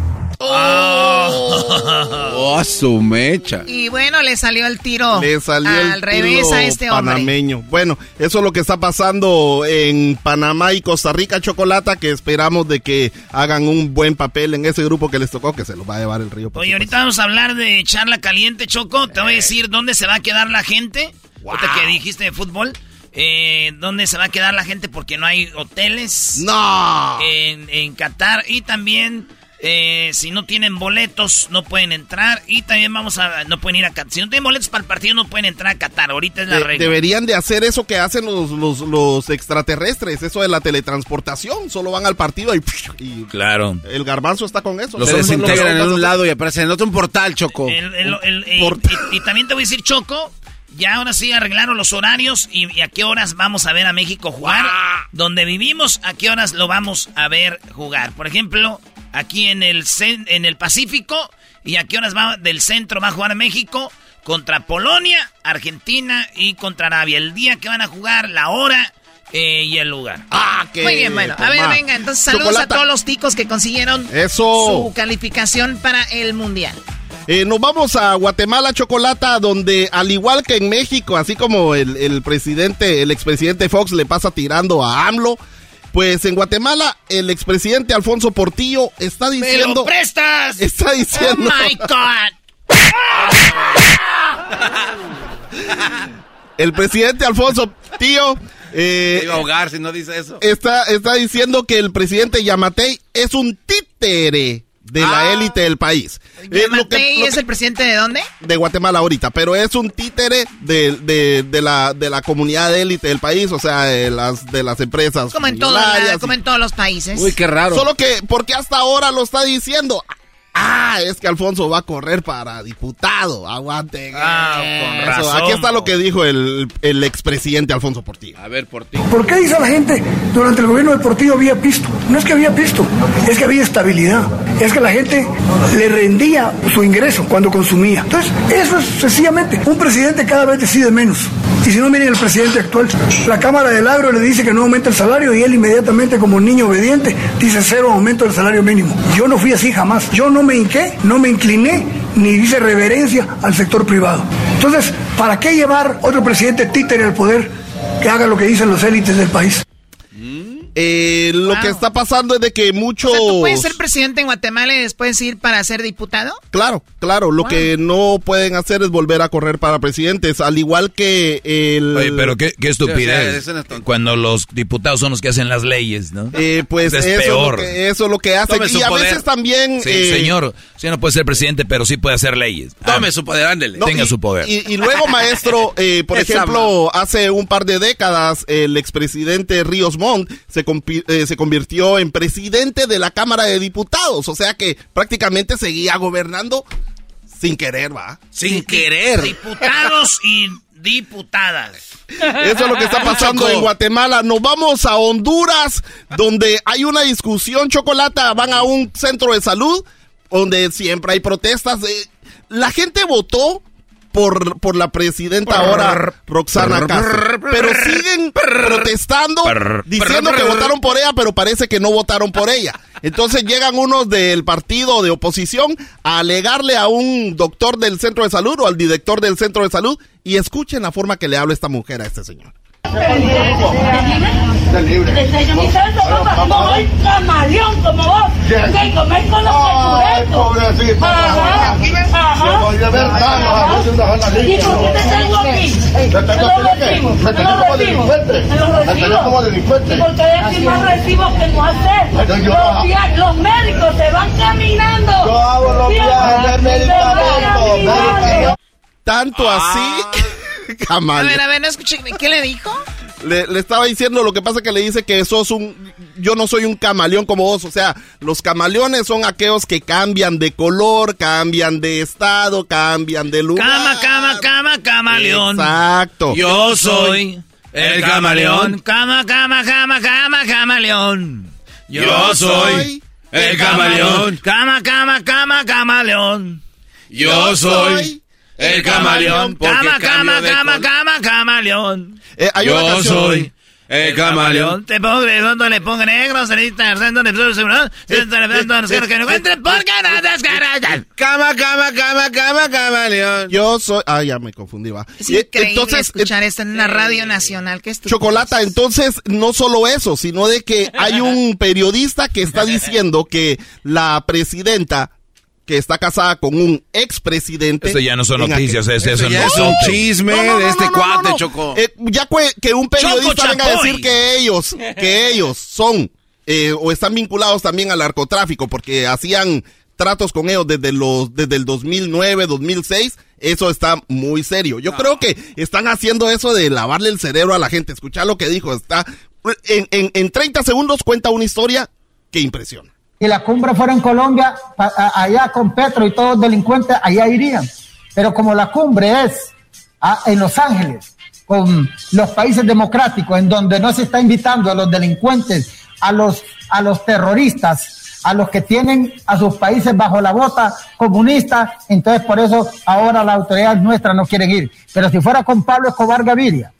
[SPEAKER 6] Oh, a su mecha.
[SPEAKER 12] Y bueno, le salió el tiro
[SPEAKER 29] Le salió
[SPEAKER 12] al
[SPEAKER 29] el
[SPEAKER 12] revés
[SPEAKER 29] tiro
[SPEAKER 12] a este hombre.
[SPEAKER 29] panameño. Bueno, eso es lo que está pasando en Panamá y Costa Rica, Chocolata, que esperamos de que hagan un buen papel en ese grupo que les tocó, que se lo va a llevar el río. por
[SPEAKER 3] Oye, ahorita vamos a hablar de charla caliente, Choco. Te voy a decir dónde se va a quedar la gente. Ahorita que dijiste de fútbol. Eh, ¿Dónde se va a quedar la gente? Porque no hay hoteles.
[SPEAKER 29] No.
[SPEAKER 3] En, en Qatar. Y también, eh, si no tienen boletos, no pueden entrar. Y también vamos a. No pueden ir a Qatar. Si no tienen boletos para el partido, no pueden entrar a Qatar. Ahorita es la
[SPEAKER 29] De-
[SPEAKER 3] regla.
[SPEAKER 29] deberían de hacer eso que hacen los, los, los extraterrestres, eso de la teletransportación. Solo van al partido y, y
[SPEAKER 5] Claro.
[SPEAKER 29] el garbanzo está con eso.
[SPEAKER 6] Los
[SPEAKER 29] son
[SPEAKER 6] desintegran en un lado y aparecen en otro un portal, Choco.
[SPEAKER 3] El- el- el- y- y, y también te voy a decir, Choco, ya ahora sí arreglaron los horarios y, y a qué horas vamos a ver a México jugar. Donde vivimos, a qué horas lo vamos a ver jugar. Por ejemplo, aquí en el, en el Pacífico y a qué horas va del centro va a jugar México contra Polonia, Argentina y contra Arabia. El día que van a jugar, la hora eh, y el lugar.
[SPEAKER 29] Ah,
[SPEAKER 12] Muy bien, bueno. A ver, venga, entonces saludos
[SPEAKER 29] Chocolata.
[SPEAKER 12] a todos los ticos que consiguieron
[SPEAKER 29] Eso.
[SPEAKER 12] su calificación para el Mundial.
[SPEAKER 29] Eh, nos vamos a Guatemala, Chocolata, donde al igual que en México, así como el, el presidente, el expresidente Fox le pasa tirando a AMLO, pues en Guatemala el expresidente Alfonso Portillo está
[SPEAKER 3] ¡Me
[SPEAKER 29] diciendo...
[SPEAKER 3] lo prestas!
[SPEAKER 29] Está diciendo...
[SPEAKER 12] Oh my God.
[SPEAKER 29] El presidente Alfonso Tío eh,
[SPEAKER 6] iba a ahogar si no dice eso.
[SPEAKER 29] está, está diciendo que el presidente Yamatei es un títere de la élite del país. Eh, lo que-
[SPEAKER 12] Yamatei
[SPEAKER 29] lo
[SPEAKER 12] es
[SPEAKER 29] que-
[SPEAKER 12] el presidente de dónde?
[SPEAKER 29] de Guatemala ahorita, pero es un títere de, de, de la, de la comunidad de élite del país, o sea, de las, de las empresas.
[SPEAKER 12] Como en, todo la- como en todos los países.
[SPEAKER 29] Solo que, porque hasta ahora lo está diciendo. Ah, es que Alfonso va a correr para diputado. Aguante.
[SPEAKER 3] Ah, con razón,
[SPEAKER 29] Aquí está lo que dijo el, el expresidente Alfonso Portillo.
[SPEAKER 6] A ver, por ti.
[SPEAKER 31] ¿Por qué dice la gente durante el gobierno del Portillo había pisto? No es que había pisto, es que había estabilidad. Es que la gente le rendía su ingreso cuando consumía. Entonces, eso es sencillamente. Un presidente cada vez decide menos. Y si no, miren el presidente actual. La Cámara del Agro le dice que no aumenta el salario y él inmediatamente, como niño obediente, dice cero aumento del salario mínimo. Yo no fui así jamás. Yo no me hinqué, no me incliné, ni hice reverencia al sector privado. Entonces, ¿para qué llevar otro presidente títere al poder que haga lo que dicen los élites del país?
[SPEAKER 29] Eh, lo que está pasando es de que muchos...
[SPEAKER 12] O sea, ¿tú puedes ser presidente en Guatemala y después ir para ser diputado?
[SPEAKER 29] Claro, claro. Lo que no pueden hacer es volver a correr para presidentes, al igual que el...
[SPEAKER 5] Oye, pero qué, qué
[SPEAKER 6] Sí, o sea,
[SPEAKER 5] estupidez.
[SPEAKER 6] es.
[SPEAKER 5] Cuando los diputados son los que hacen las leyes, ¿no?
[SPEAKER 29] Eh, pues
[SPEAKER 5] es
[SPEAKER 29] eso,
[SPEAKER 5] peor.
[SPEAKER 29] Es lo que, eso es lo que hacen.
[SPEAKER 5] Tome su
[SPEAKER 29] Y a
[SPEAKER 5] poder.
[SPEAKER 29] veces también...
[SPEAKER 5] Sí,
[SPEAKER 29] eh,
[SPEAKER 5] señor, usted no puede ser presidente, pero sí puede hacer leyes.
[SPEAKER 6] Tome
[SPEAKER 5] Ah,
[SPEAKER 6] su poder, ándele.
[SPEAKER 29] No,
[SPEAKER 5] tenga
[SPEAKER 29] y-
[SPEAKER 5] su poder.
[SPEAKER 29] Y, y luego, maestro, eh, por ejemplo, hace un par de décadas, el expresidente Ríos Montt se, eh, se convirtió en presidente de la Cámara de Diputados. O sea que prácticamente seguía gobernando sin querer, ¿va?
[SPEAKER 6] Sin querer.
[SPEAKER 3] Diputados y diputadas.
[SPEAKER 29] Eso es lo que está pasando en Guatemala. Nos vamos a Honduras, donde hay una discusión, Chocolata. Van a un centro de salud, donde siempre hay protestas. Eh, La gente votó por, por la presidenta ahora, Roxana Castro. Pero siguen protestando, diciendo que votaron por ella, pero parece que no votaron por ella. Entonces llegan unos del partido de oposición a alegarle a un doctor del centro de salud o al director del centro de salud y escuchen la forma que le habla esta mujer a este señor.
[SPEAKER 23] Camaleón como vos. Que comer con los
[SPEAKER 24] Ay, pobrecita.
[SPEAKER 23] Ajá. Ajá.
[SPEAKER 24] Se podría ver tan, a veces una jala
[SPEAKER 23] ¿Y por qué te tengo aquí?
[SPEAKER 24] ¿Me tengo
[SPEAKER 23] Te lo
[SPEAKER 24] aquí qué?
[SPEAKER 23] recibo,
[SPEAKER 24] ¿Me
[SPEAKER 23] te
[SPEAKER 24] tengo
[SPEAKER 23] lo
[SPEAKER 24] como
[SPEAKER 23] recibo,
[SPEAKER 24] delincuente?
[SPEAKER 23] te lo
[SPEAKER 24] ¿Me tengo
[SPEAKER 23] recibo.
[SPEAKER 24] como delincuente?
[SPEAKER 23] Y porque hay aquí más recibos que no hacer.
[SPEAKER 24] Entonces yo-
[SPEAKER 23] Los, via- los médicos se van caminando.
[SPEAKER 24] Yo hago los viajes de medicamentos, medicamentos.
[SPEAKER 29] Tanto así,
[SPEAKER 12] A
[SPEAKER 29] camaleón.
[SPEAKER 12] ver, a ver, no escuché. ¿Qué le dijo?
[SPEAKER 29] Le, le estaba diciendo, lo que pasa que le dice que sos un, yo no soy un camaleón como vos, o sea, los camaleones son aquellos que cambian de color, cambian de estado, cambian de lugar.
[SPEAKER 3] Cama, cama, cama, camaleón.
[SPEAKER 29] Exacto.
[SPEAKER 3] Yo soy el camaleón. Cama, cama, cama, cama, camaleón.
[SPEAKER 6] Yo soy el camaleón.
[SPEAKER 3] Cama, cama, cama, camaleón.
[SPEAKER 6] Yo soy el camaleón.
[SPEAKER 3] Cama, cama, cama, cama, camaleón.
[SPEAKER 29] Eh, hay una
[SPEAKER 6] Yo
[SPEAKER 29] canción-
[SPEAKER 6] soy el camaleón.
[SPEAKER 3] Te pongo redondo, le pongo negro, cenita, redondo, le pongo seguro, que no encuentre porque no descarga.
[SPEAKER 6] Cama, cama, cama, cama, camaleón.
[SPEAKER 29] Yo soy, ah, ya me confundí, va.
[SPEAKER 12] Es
[SPEAKER 29] Eh,
[SPEAKER 12] increíble escuchar esto en una radio nacional. ¿Qué es
[SPEAKER 29] Chocolata, entonces no solo eso, sino de que hay un periodista que está diciendo que la presidenta que está casada con un expresidente.
[SPEAKER 5] Eso ya no son noticias,
[SPEAKER 29] aquel-
[SPEAKER 5] ese- eso
[SPEAKER 6] ya
[SPEAKER 5] no
[SPEAKER 6] es un chisme de este cuate, Choco.
[SPEAKER 29] Eh, ya que, un periodista
[SPEAKER 3] Choco
[SPEAKER 29] venga a decir que ellos, que ellos son eh, o están vinculados también al narcotráfico porque hacían tratos con ellos desde los desde el 2009, 2006, eso está muy serio. Yo creo que están haciendo eso de lavarle el cerebro a la gente. Escucha lo que dijo, está en, en, en 30 segundos cuenta una historia que impresiona.
[SPEAKER 32] Y la cumbre fuera en Colombia, allá con Petro y todos los delincuentes, allá irían. Pero como la cumbre es en Los Ángeles, con los países democráticos, en donde no se está invitando a los delincuentes, a los, a los terroristas, a los que tienen a sus países bajo la bota comunista, entonces por eso ahora las autoridades nuestras no quieren ir. Pero si fuera con Pablo Escobar Gaviria,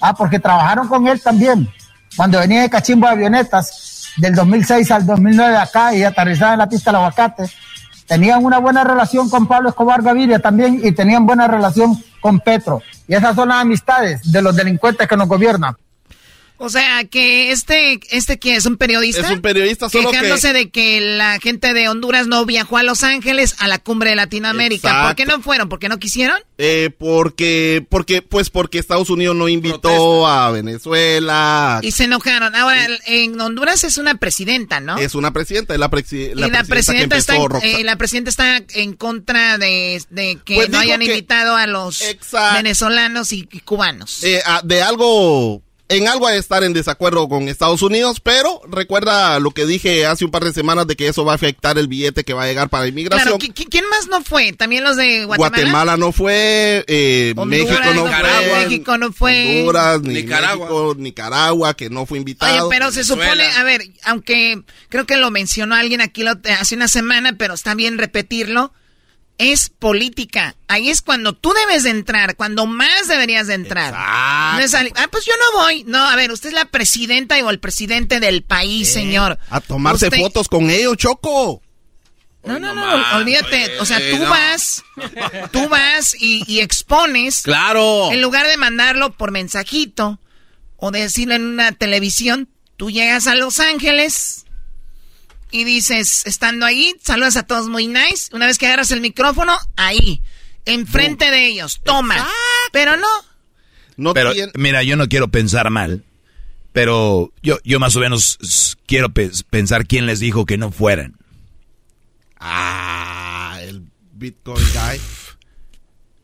[SPEAKER 32] ah, porque trabajaron con él también, cuando venía de cachimbo de avionetas, del 2006 al 2009 acá y aterrizaba en la pista del aguacate. Tenían una buena relación con Pablo Escobar Gaviria también y tenían buena relación con Petro. Y esas son las amistades de los delincuentes que nos gobiernan.
[SPEAKER 12] O sea, que este, este que es un periodista.
[SPEAKER 29] Es un periodista, solo que-
[SPEAKER 12] Quejándose de que la gente de Honduras no viajó a Los Ángeles a la cumbre de Latinoamérica. ¿Por qué no fueron? ¿Por qué no quisieron?
[SPEAKER 29] Eh, porque, porque, pues porque Estados Unidos no invitó a Venezuela.
[SPEAKER 12] Y se enojaron. Ahora, en Honduras es una presidenta, ¿no?
[SPEAKER 29] Es una presidenta, es la, presi-
[SPEAKER 12] y la
[SPEAKER 29] presidenta,
[SPEAKER 12] presidenta,
[SPEAKER 29] que
[SPEAKER 12] está, en, eh, la presidenta está en contra de, de que
[SPEAKER 29] Pues
[SPEAKER 12] no hayan
[SPEAKER 29] que-
[SPEAKER 12] invitado a los
[SPEAKER 29] Exacto.
[SPEAKER 12] venezolanos y, y cubanos.
[SPEAKER 29] Eh, ah, de algo, en algo a estar en desacuerdo con Estados Unidos, pero recuerda lo que dije hace un par de semanas de que eso va a afectar el billete que va a llegar para inmigración.
[SPEAKER 12] Claro, ¿qui- qui- ¿quién más no fue? ¿También los de Guatemala?
[SPEAKER 29] Guatemala no fue, eh,
[SPEAKER 12] Honduras
[SPEAKER 29] México no
[SPEAKER 12] fue, México no fue.
[SPEAKER 29] Honduras, ni
[SPEAKER 6] Nicaragua.
[SPEAKER 29] México, Nicaragua, que no fue invitado.
[SPEAKER 12] Oye, pero se supone, a ver, aunque creo que lo mencionó alguien aquí lo- hace una semana, pero está bien repetirlo, es política. Ahí es cuando tú debes de entrar, cuando más deberías de entrar. No es ah, pues yo no voy. No, a ver, usted es la presidenta o el presidente del país, señor.
[SPEAKER 29] A tomarse
[SPEAKER 12] Usted-
[SPEAKER 29] fotos con ellos, Choco.
[SPEAKER 12] No, no, no, olvídate. O sea, tú
[SPEAKER 6] no.
[SPEAKER 12] vas, tú vas y, y expones.
[SPEAKER 6] Claro.
[SPEAKER 12] En lugar de mandarlo por mensajito o de decirlo en una televisión, tú llegas a Los Ángeles y dices, estando ahí, saludas a todos muy nice. Una vez que agarras el micrófono, ahí, enfrente de ellos, toma. Pero no.
[SPEAKER 29] No
[SPEAKER 5] pero
[SPEAKER 29] tiene-
[SPEAKER 5] mira, yo no quiero pensar mal, pero yo, yo más o menos quiero pe- pensar quién les dijo que no fueran.
[SPEAKER 29] Ah, el Bitcoin guy.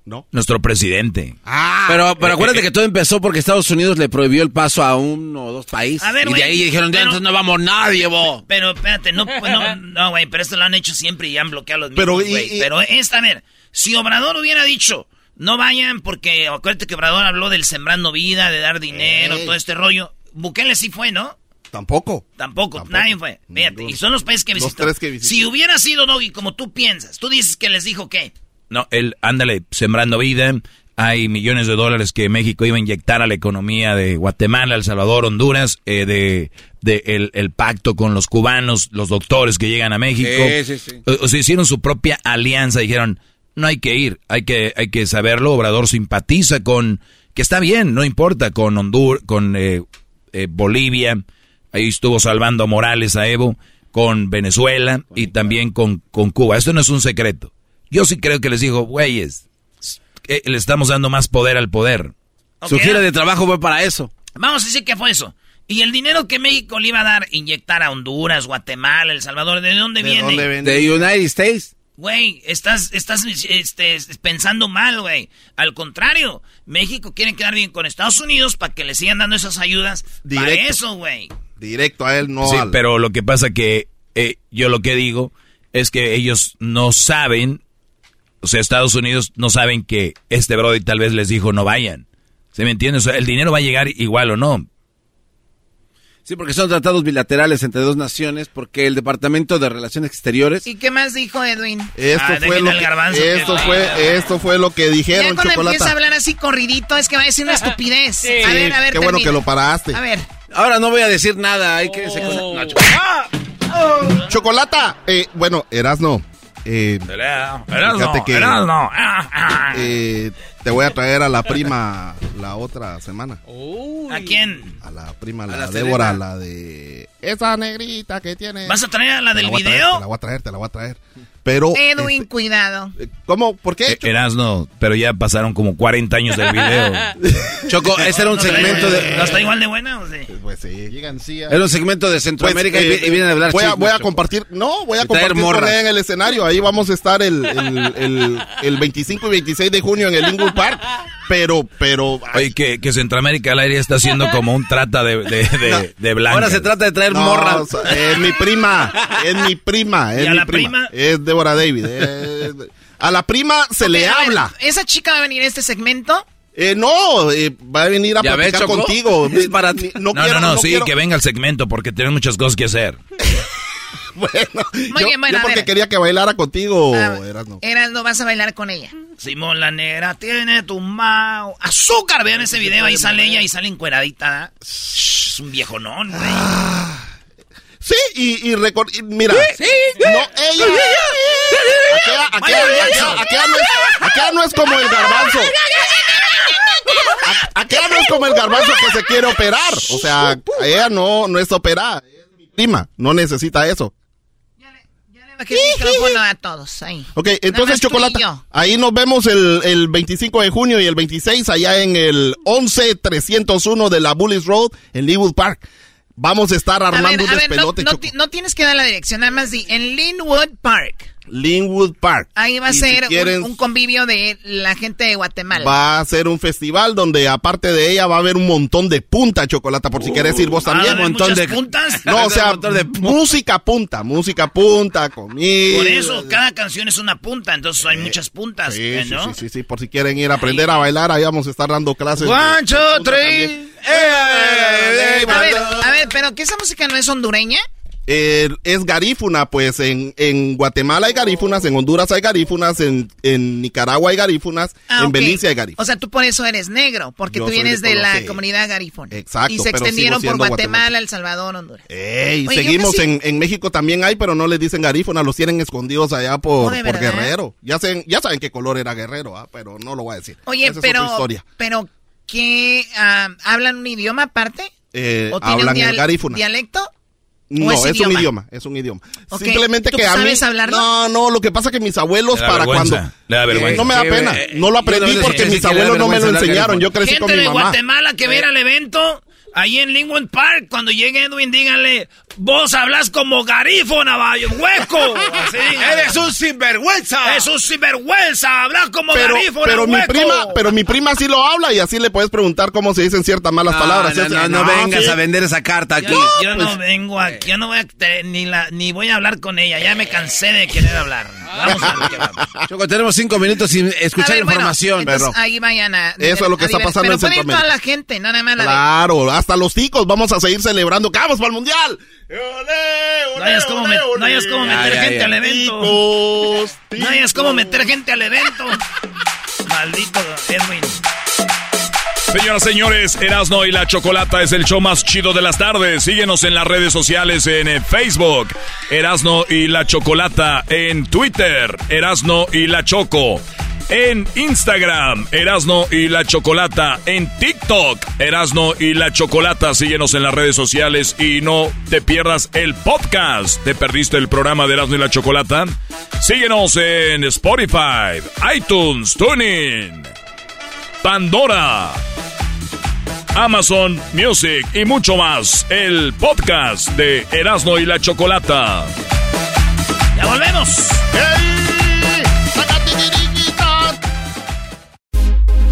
[SPEAKER 29] ¿No?
[SPEAKER 5] Nuestro presidente.
[SPEAKER 29] Ah,
[SPEAKER 6] Pero, pero acuérdate que todo empezó porque Estados Unidos le prohibió el paso a uno o dos países.
[SPEAKER 3] A ver,
[SPEAKER 6] y de ahí dijeron,
[SPEAKER 3] pero-
[SPEAKER 6] entonces no vamos nadie, bo.
[SPEAKER 3] Pero espérate, no, pues, no, no, güey, pero esto lo han hecho siempre y han bloqueado los
[SPEAKER 29] Pero,
[SPEAKER 3] mismos,
[SPEAKER 29] y-
[SPEAKER 3] güey.
[SPEAKER 29] y-
[SPEAKER 3] Pero esta, a ver, si Obrador hubiera dicho, no vayan porque acuérdate que Obrador habló del sembrando vida, de dar dinero,
[SPEAKER 29] Ey.
[SPEAKER 3] todo este rollo. Bukele sí fue, ¿no?
[SPEAKER 29] Tampoco.
[SPEAKER 3] Tampoco, nadie fue. Fíjate,
[SPEAKER 29] Ninguno.
[SPEAKER 3] y son los países que
[SPEAKER 29] Los
[SPEAKER 3] visitó.
[SPEAKER 29] tres que visitó.
[SPEAKER 3] Si hubiera sido Doggy como tú piensas, tú dices que les dijo qué.
[SPEAKER 5] No, él, ándale, sembrando vida. Hay millones de dólares que México iba a inyectar a la economía de Guatemala, El Salvador, Honduras, eh, de, de el, el pacto con los cubanos, los doctores que llegan a México.
[SPEAKER 6] Sí, sí, sí.
[SPEAKER 5] O, sea, hicieron su propia alianza, dijeron, no hay que ir, hay que, hay que saberlo. Obrador simpatiza con, que está bien, no importa, con Honduras, con eh, eh, Bolivia, Ahí estuvo salvando a Morales a Evo con Venezuela y también con, con Cuba. Esto no es un secreto. Yo sí creo que les digo, güeyes, eh, le estamos dando más poder al poder.
[SPEAKER 6] Su gira de trabajo fue para eso.
[SPEAKER 3] Vamos a decir que fue eso. Y el dinero que México le iba a dar, inyectar a Honduras, Guatemala, El Salvador, ¿de dónde viene?
[SPEAKER 6] De United States.
[SPEAKER 3] Güey, estás, estás este, pensando mal, güey. Al contrario, México quiere quedar bien con Estados Unidos para que le sigan dando esas ayudas. Para eso, güey.
[SPEAKER 29] Directo a él, no
[SPEAKER 5] sí, pero lo que pasa que eh, yo lo que digo es que ellos no saben, o sea, Estados Unidos no saben que este Brody tal vez les dijo no vayan. ¿Se me entiende? O sea, el dinero va a llegar igual o no.
[SPEAKER 6] Sí, porque son tratados bilaterales entre dos naciones, porque el Departamento de Relaciones Exteriores...
[SPEAKER 12] ¿Y qué más dijo Edwin?
[SPEAKER 29] Esto,
[SPEAKER 3] Ah,
[SPEAKER 29] fue, lo que,
[SPEAKER 3] garbanzo
[SPEAKER 29] esto,
[SPEAKER 3] que-
[SPEAKER 29] fue, esto fue lo que dijeron,
[SPEAKER 12] Ya cuando
[SPEAKER 29] Chocolata.
[SPEAKER 12] empieza a hablar así corridito es que va a decir una estupidez. A ver, a ver,
[SPEAKER 29] Qué bueno que lo paraste.
[SPEAKER 12] A ver.
[SPEAKER 6] Ahora no voy a decir nada, hay que... se-
[SPEAKER 29] Oh.
[SPEAKER 6] No,
[SPEAKER 29] Chocolata, eh, bueno, Erasno. Eh, fíjate que
[SPEAKER 3] Erasno.
[SPEAKER 29] eh, te voy a traer a la prima la otra semana.
[SPEAKER 3] ¿A quién?
[SPEAKER 29] A la prima, la,
[SPEAKER 3] la
[SPEAKER 29] Débora, la de esa negrita que tiene.
[SPEAKER 3] ¿Vas a traer a la del
[SPEAKER 29] traer,
[SPEAKER 3] video?
[SPEAKER 29] te la voy a traer, te la voy a traer. Pero,
[SPEAKER 12] Edwin, cuidado.
[SPEAKER 29] ¿cómo? ¿Por qué?
[SPEAKER 5] Eh, Erasno, pero ya pasaron como 40 años del video.
[SPEAKER 6] Choco, ese era un
[SPEAKER 3] No,
[SPEAKER 6] segmento de...
[SPEAKER 3] ¿No está igual de buena o sí?
[SPEAKER 29] Pues sí.
[SPEAKER 6] Era un segmento de Centroamérica
[SPEAKER 29] Pues,
[SPEAKER 6] y
[SPEAKER 29] eh,
[SPEAKER 6] y, vienen a hablar
[SPEAKER 29] voy a, voy a compartir, no, voy a compartir en el escenario. Ahí vamos a estar el, el, el, el 25 y 26 de junio en el Inglewood Park. Pero, pero.
[SPEAKER 5] Oye, que, que Centroamérica al aire está haciendo como un trata de, de, de, de blancas.
[SPEAKER 6] Ahora se trata de traer
[SPEAKER 29] No,
[SPEAKER 6] morras.
[SPEAKER 29] o sea, es mi prima, es mi prima, es
[SPEAKER 3] ¿Y a
[SPEAKER 29] mi
[SPEAKER 3] la prima?
[SPEAKER 29] Es Débora David. es- a la prima se le
[SPEAKER 12] ver,
[SPEAKER 29] habla.
[SPEAKER 12] ¿Esa chica va a venir a este segmento?
[SPEAKER 29] Eh, no, eh, va a venir a
[SPEAKER 6] ¿Ya ves,
[SPEAKER 29] platicar contigo.
[SPEAKER 6] Es para ti.
[SPEAKER 29] No,
[SPEAKER 5] No,
[SPEAKER 29] quiero,
[SPEAKER 5] no, no, sí,
[SPEAKER 29] quiero-
[SPEAKER 5] que venga al segmento porque tenemos muchas cosas que hacer.
[SPEAKER 29] Bueno,
[SPEAKER 12] Muy
[SPEAKER 29] yo,
[SPEAKER 12] bien, bueno,
[SPEAKER 29] yo
[SPEAKER 12] a
[SPEAKER 29] porque quería que bailara contigo,
[SPEAKER 12] Ah,
[SPEAKER 29] Erasno.
[SPEAKER 12] Erasno, vas a bailar con ella.
[SPEAKER 3] Simón la negra tiene tu mao. Azúcar, vean ese video, ahí sale ella y sale encueradita. Es un viejonón, güey.
[SPEAKER 29] Sí, y, y, mira.
[SPEAKER 3] Sí.
[SPEAKER 29] No, ella. Aquella, no es, aquella no es como el garbanzo. Aquella no es como el garbanzo que se quiere operar. O sea, ella no, no es operada. Es mi prima. No necesita eso.
[SPEAKER 12] Bajé el micrófono a todos, ahí.
[SPEAKER 29] Ok, entonces, Chocolata, ahí nos vemos el, el 25 de junio y el 26 allá en el 11301 de la Bullis Road en Leewood Park. Vamos a estar
[SPEAKER 12] A
[SPEAKER 29] armando
[SPEAKER 12] ver,
[SPEAKER 29] un
[SPEAKER 12] a ver, no,
[SPEAKER 29] despelote,
[SPEAKER 12] no ti- no tienes que dar la dirección, nada más di, en Linwood Park.
[SPEAKER 29] Linwood Park.
[SPEAKER 12] Ahí va a
[SPEAKER 29] Y
[SPEAKER 12] ser un-
[SPEAKER 29] quieren-
[SPEAKER 12] un, convivio de la gente de Guatemala.
[SPEAKER 29] Va a ser un festival donde aparte de ella va a haber un montón de punta, Chocolata, por si quieres ir vos
[SPEAKER 3] Ah,
[SPEAKER 29] también.
[SPEAKER 3] ¿hay muchas puntas?
[SPEAKER 29] No, o sea,
[SPEAKER 6] Un montón de
[SPEAKER 29] música punta, música punta, comida.
[SPEAKER 3] Por eso, cada canción es una punta, entonces hay muchas puntas,
[SPEAKER 29] Sí,
[SPEAKER 3] ¿eh,
[SPEAKER 29] sí,
[SPEAKER 3] ¿no?
[SPEAKER 29] sí, sí, sí, por si quieren ir a aprender a bailar, ahí vamos a estar dando clases. de
[SPEAKER 3] One, two, three.
[SPEAKER 29] también.
[SPEAKER 12] A ver, a ver, pero que esa música no es hondureña.
[SPEAKER 29] Eh, es garífuna, pues en, en Guatemala hay garífunas, en Honduras hay garífunas, en, en Nicaragua hay garífunas,
[SPEAKER 12] Ah,
[SPEAKER 29] en
[SPEAKER 12] ok.
[SPEAKER 29] Belice hay garífunas.
[SPEAKER 12] O sea, tú por eso eres negro, porque
[SPEAKER 29] Yo
[SPEAKER 12] tú vienes
[SPEAKER 29] de
[SPEAKER 12] la comunidad garífuna.
[SPEAKER 29] Exacto,
[SPEAKER 12] Y se extendieron por Guatemala, El Salvador, Honduras.
[SPEAKER 29] Ey,
[SPEAKER 12] Oye,
[SPEAKER 29] seguimos en, en México también hay, pero no les dicen garífuna, los tienen escondidos allá por,
[SPEAKER 12] Oh, ¿de
[SPEAKER 29] por? Guerrero. Ya saben, ya saben qué color era Guerrero, ah, pero no lo voy a decir.
[SPEAKER 12] Oye,
[SPEAKER 29] Esa
[SPEAKER 12] pero,
[SPEAKER 29] historia.
[SPEAKER 12] pero, ¿qué? ah, ¿Hablan un idioma aparte?
[SPEAKER 29] Eh,
[SPEAKER 12] ¿O tienen
[SPEAKER 29] hablan
[SPEAKER 12] un
[SPEAKER 29] el garífuna.
[SPEAKER 12] dialecto?
[SPEAKER 29] No,
[SPEAKER 12] es
[SPEAKER 29] es, un
[SPEAKER 12] idioma?
[SPEAKER 29] es un idioma.
[SPEAKER 12] Ok,
[SPEAKER 29] Simplemente
[SPEAKER 12] ¿tú
[SPEAKER 29] que a mí.
[SPEAKER 12] sabes hablarlo?
[SPEAKER 29] No, no, lo que pasa es que mis abuelos para cuando.
[SPEAKER 5] le da vergüenza.
[SPEAKER 29] Eh, no me da pena.
[SPEAKER 6] eh,
[SPEAKER 29] No lo aprendí
[SPEAKER 6] no
[SPEAKER 29] porque
[SPEAKER 6] sé
[SPEAKER 29] mis abuelos no me lo enseñaron. Yo crecí
[SPEAKER 3] Gente
[SPEAKER 29] con mi
[SPEAKER 3] de
[SPEAKER 29] mamá.
[SPEAKER 3] Guatemala que viera el evento, ahí en Lincoln Park, cuando llegue Edwin, díganle, vos hablas como garífona, vaya, hueco. Así,
[SPEAKER 6] ¡Eres un sinvergüenza!
[SPEAKER 3] Es un sinvergüenza, hablas como
[SPEAKER 29] Pero,
[SPEAKER 3] garífona,
[SPEAKER 29] pero mi
[SPEAKER 3] hueco.
[SPEAKER 29] prima, pero mi prima sí lo habla y así le puedes preguntar cómo se dicen ciertas malas
[SPEAKER 6] No,
[SPEAKER 29] palabras.
[SPEAKER 6] no, no vengas
[SPEAKER 29] sí.
[SPEAKER 6] a vender esa carta aquí.
[SPEAKER 3] Yo, yo no
[SPEAKER 29] pues.
[SPEAKER 3] vengo aquí, yo no voy a, te- ni, la, ni voy a hablar con ella, ya me cansé de querer hablar. Vamos a ver qué va.
[SPEAKER 6] Choco, tenemos cinco minutos sin escuchar
[SPEAKER 12] ver, bueno,
[SPEAKER 6] información.
[SPEAKER 12] entonces
[SPEAKER 29] pero-
[SPEAKER 12] ahí vayan a...
[SPEAKER 29] Eso es lo que está pasando
[SPEAKER 12] pero
[SPEAKER 29] en Centroamérica.
[SPEAKER 12] toda la gente, no nada más la de-
[SPEAKER 29] Claro, hasta los ticos vamos a seguir celebrando. ¡Que vamos para el mundial!
[SPEAKER 3] No hayas como, met- no hayas como meter gente al evento.
[SPEAKER 29] Ticos,
[SPEAKER 3] No hayas como meter gente al evento. Maldito Edwin.
[SPEAKER 11] Señoras, señores, Erasno y la Chocolata es el show más chido de las tardes. Síguenos en las redes sociales en eh, Facebook, Erasno y la Chocolata en Twitter, Erasno y la Choco. en Instagram, Erasno y la Chocolata, en TikTok, Erasno y la Chocolata. Síguenos en las redes sociales y no te pierdas el podcast. ¿Te perdiste el programa de Erasno y la Chocolata? Síguenos en Spotify, iTunes, TuneIn, Pandora. Amazon Music y mucho más. El podcast de Erasno y la Chocolata.
[SPEAKER 33] ¡Ya volvemos!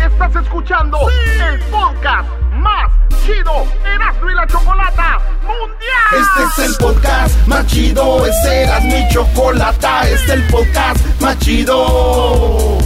[SPEAKER 34] Estás escuchando el podcast más chido Erasmo y la Chocolata Mundial.
[SPEAKER 29] Este es el podcast más chido, este era mi chocolata, este es el podcast más chido.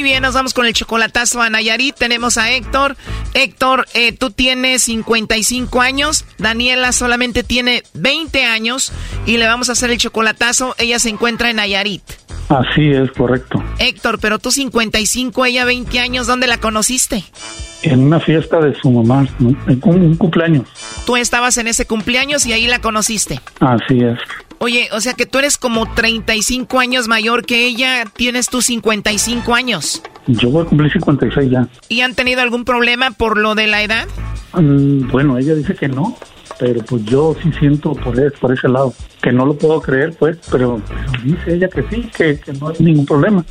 [SPEAKER 3] Muy bien, nos vamos con el chocolatazo a Nayarit. Tenemos a Héctor. Héctor, eh, tú tienes 55 años. Daniela solamente tiene 20 años. Y le vamos a hacer el chocolatazo. Ella se encuentra en Nayarit.
[SPEAKER 35] Así es, correcto.
[SPEAKER 3] Héctor, pero tú 55, ella 20 años. ¿Dónde la conociste?
[SPEAKER 35] En una fiesta de su mamá, ¿no? en un, un cumpleaños.
[SPEAKER 3] Tú estabas en ese cumpleaños y ahí la conociste.
[SPEAKER 35] Así es.
[SPEAKER 3] Oye, o sea que tú eres como 35 años mayor que ella. Tienes tus 55 años.
[SPEAKER 35] Yo voy a cumplir 56 ya.
[SPEAKER 3] ¿Y han tenido algún problema por lo de la edad?
[SPEAKER 35] Mm, bueno, ella dice que no, pero pues yo sí siento por, es- por ese lado. Que no lo puedo creer, pues, pero, pero dice ella que sí, que, que no hay ningún problema.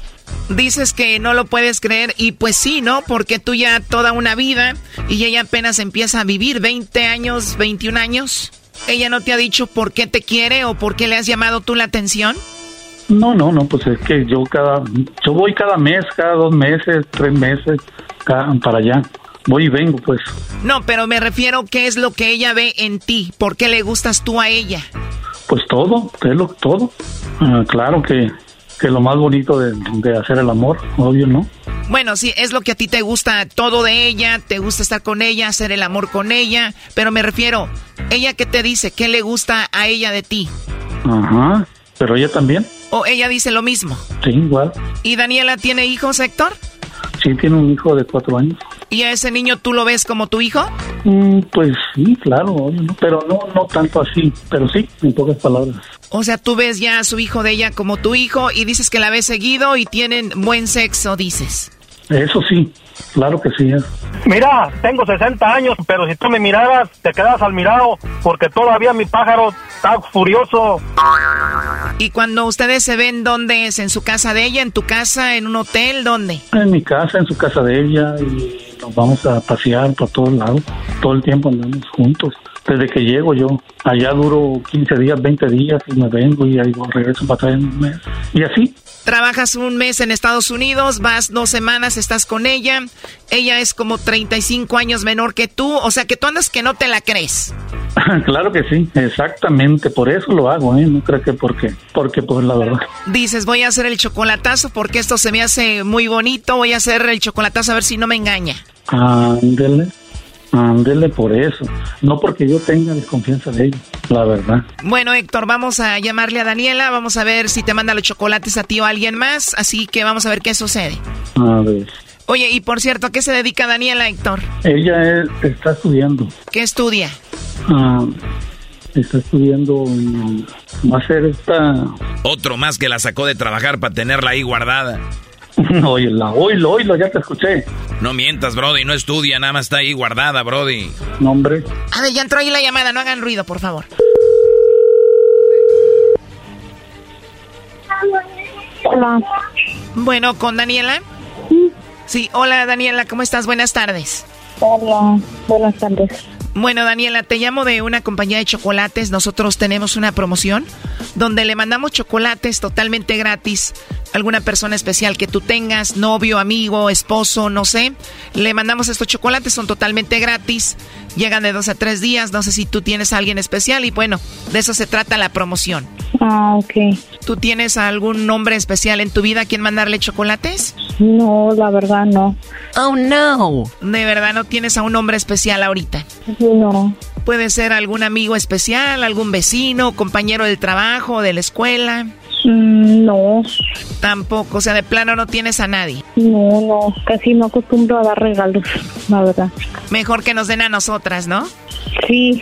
[SPEAKER 3] Dices que no lo puedes creer y pues sí, ¿no? Porque tú ya toda una vida y ella apenas empieza a vivir 20 años, 21 años. ¿Ella no te ha dicho por qué te quiere o por qué le has llamado tú la atención?
[SPEAKER 35] No, no, no, pues es que yo cada, yo voy cada mes, cada dos meses, tres meses, para allá. Voy y vengo, pues.
[SPEAKER 3] No, pero me refiero qué es lo que ella ve en ti, por qué le gustas tú a ella.
[SPEAKER 35] Pues todo, lo, todo. Ah, claro que, que lo más bonito de, de hacer el amor, obvio, ¿no?
[SPEAKER 3] Bueno, sí, es lo que a ti te gusta todo de ella, te gusta estar con ella, hacer el amor con ella, pero me refiero, ¿ella qué te dice? ¿Qué le gusta a ella de ti?
[SPEAKER 35] Ajá, pero ella también,
[SPEAKER 3] ¿O ella dice lo mismo?
[SPEAKER 35] sí, igual.
[SPEAKER 3] ¿Y Daniela tiene hijos, Héctor?
[SPEAKER 35] Sí, tiene un hijo de cuatro años.
[SPEAKER 3] ¿Y a ese niño tú lo ves como tu hijo?
[SPEAKER 35] Mm, pues sí, claro, pero no, no tanto así, pero sí, en pocas palabras.
[SPEAKER 3] O sea, tú ves ya a su hijo de ella como tu hijo y dices que la ves seguido y tienen buen sexo, dices.
[SPEAKER 35] Eso sí, claro que sí. es.
[SPEAKER 36] Mira, tengo 60 años, pero si tú me miraras, te quedas al mirado, porque todavía mi pájaro está furioso.
[SPEAKER 3] ¿Y cuando ustedes se ven, dónde es? ¿En su casa de ella? ¿En tu casa? ¿En un hotel? ¿Dónde?
[SPEAKER 35] En mi casa, en su casa de ella, y nos vamos a pasear por todos lados. Todo el tiempo andamos juntos. Desde que llego yo, allá duro 15 días, 20 días, y me vengo y ahí regreso para atrás en un mes. Y así,
[SPEAKER 3] Trabajas un mes en Estados Unidos, vas dos semanas, estás con ella. Ella es como 35 años menor que tú, o sea que tú andas que no te la crees.
[SPEAKER 35] claro que sí, exactamente, por eso lo hago, ¿eh? No creo que porque, porque pues la verdad.
[SPEAKER 3] Dices, voy a hacer el chocolatazo porque esto se me hace muy bonito, voy a hacer el chocolatazo a ver si no me engaña.
[SPEAKER 35] Ándele, ándele por eso. No porque yo tenga desconfianza de ella, la verdad.
[SPEAKER 3] Bueno, Héctor, vamos a llamarle a Daniela, vamos a ver si te manda los chocolates a ti o a alguien más, así que vamos a ver qué sucede.
[SPEAKER 35] A ver.
[SPEAKER 3] Oye, y por cierto, ¿a qué se dedica Daniela, Héctor?
[SPEAKER 35] Ella es- está estudiando.
[SPEAKER 3] ¿Qué estudia?
[SPEAKER 35] ah, está estudiando. Va a ser esta.
[SPEAKER 5] Otro más que la sacó de trabajar para tenerla ahí guardada.
[SPEAKER 35] Oíla, oílo, oílo, ya te escuché.
[SPEAKER 5] No mientas, Brody, no estudia, nada más está ahí guardada, Brody.
[SPEAKER 35] Nombre.
[SPEAKER 3] A ver, ya entró ahí la llamada, no hagan ruido, por favor.
[SPEAKER 37] Hola.
[SPEAKER 3] Bueno, ¿con Daniela? Sí, hola Daniela, ¿cómo estás? Buenas tardes.
[SPEAKER 37] Hola, buenas tardes.
[SPEAKER 3] Bueno, Daniela, te llamo de una compañía de chocolates. Nosotros tenemos una promoción donde le mandamos chocolates totalmente gratis alguna persona especial que tú tengas, novio, amigo, esposo, no sé. Le mandamos estos chocolates, son totalmente gratis. Llegan de dos a tres días. No sé si tú tienes a alguien especial y bueno, de eso se trata la promoción.
[SPEAKER 37] Ah, ok.
[SPEAKER 3] ¿Tú tienes algún nombre especial en tu vida a quien mandarle chocolates?
[SPEAKER 37] No, la verdad no.
[SPEAKER 3] Oh, no. ¿De verdad no tienes a un hombre especial ahorita?
[SPEAKER 37] No.
[SPEAKER 3] Puede ser algún amigo especial, algún vecino, compañero del trabajo, de la escuela.
[SPEAKER 37] Mm, no.
[SPEAKER 3] Tampoco, o sea, de plano no tienes a nadie.
[SPEAKER 37] No, no, casi no acostumbro a dar regalos, la verdad.
[SPEAKER 3] Mejor que nos den a nosotras, ¿no?
[SPEAKER 37] Sí.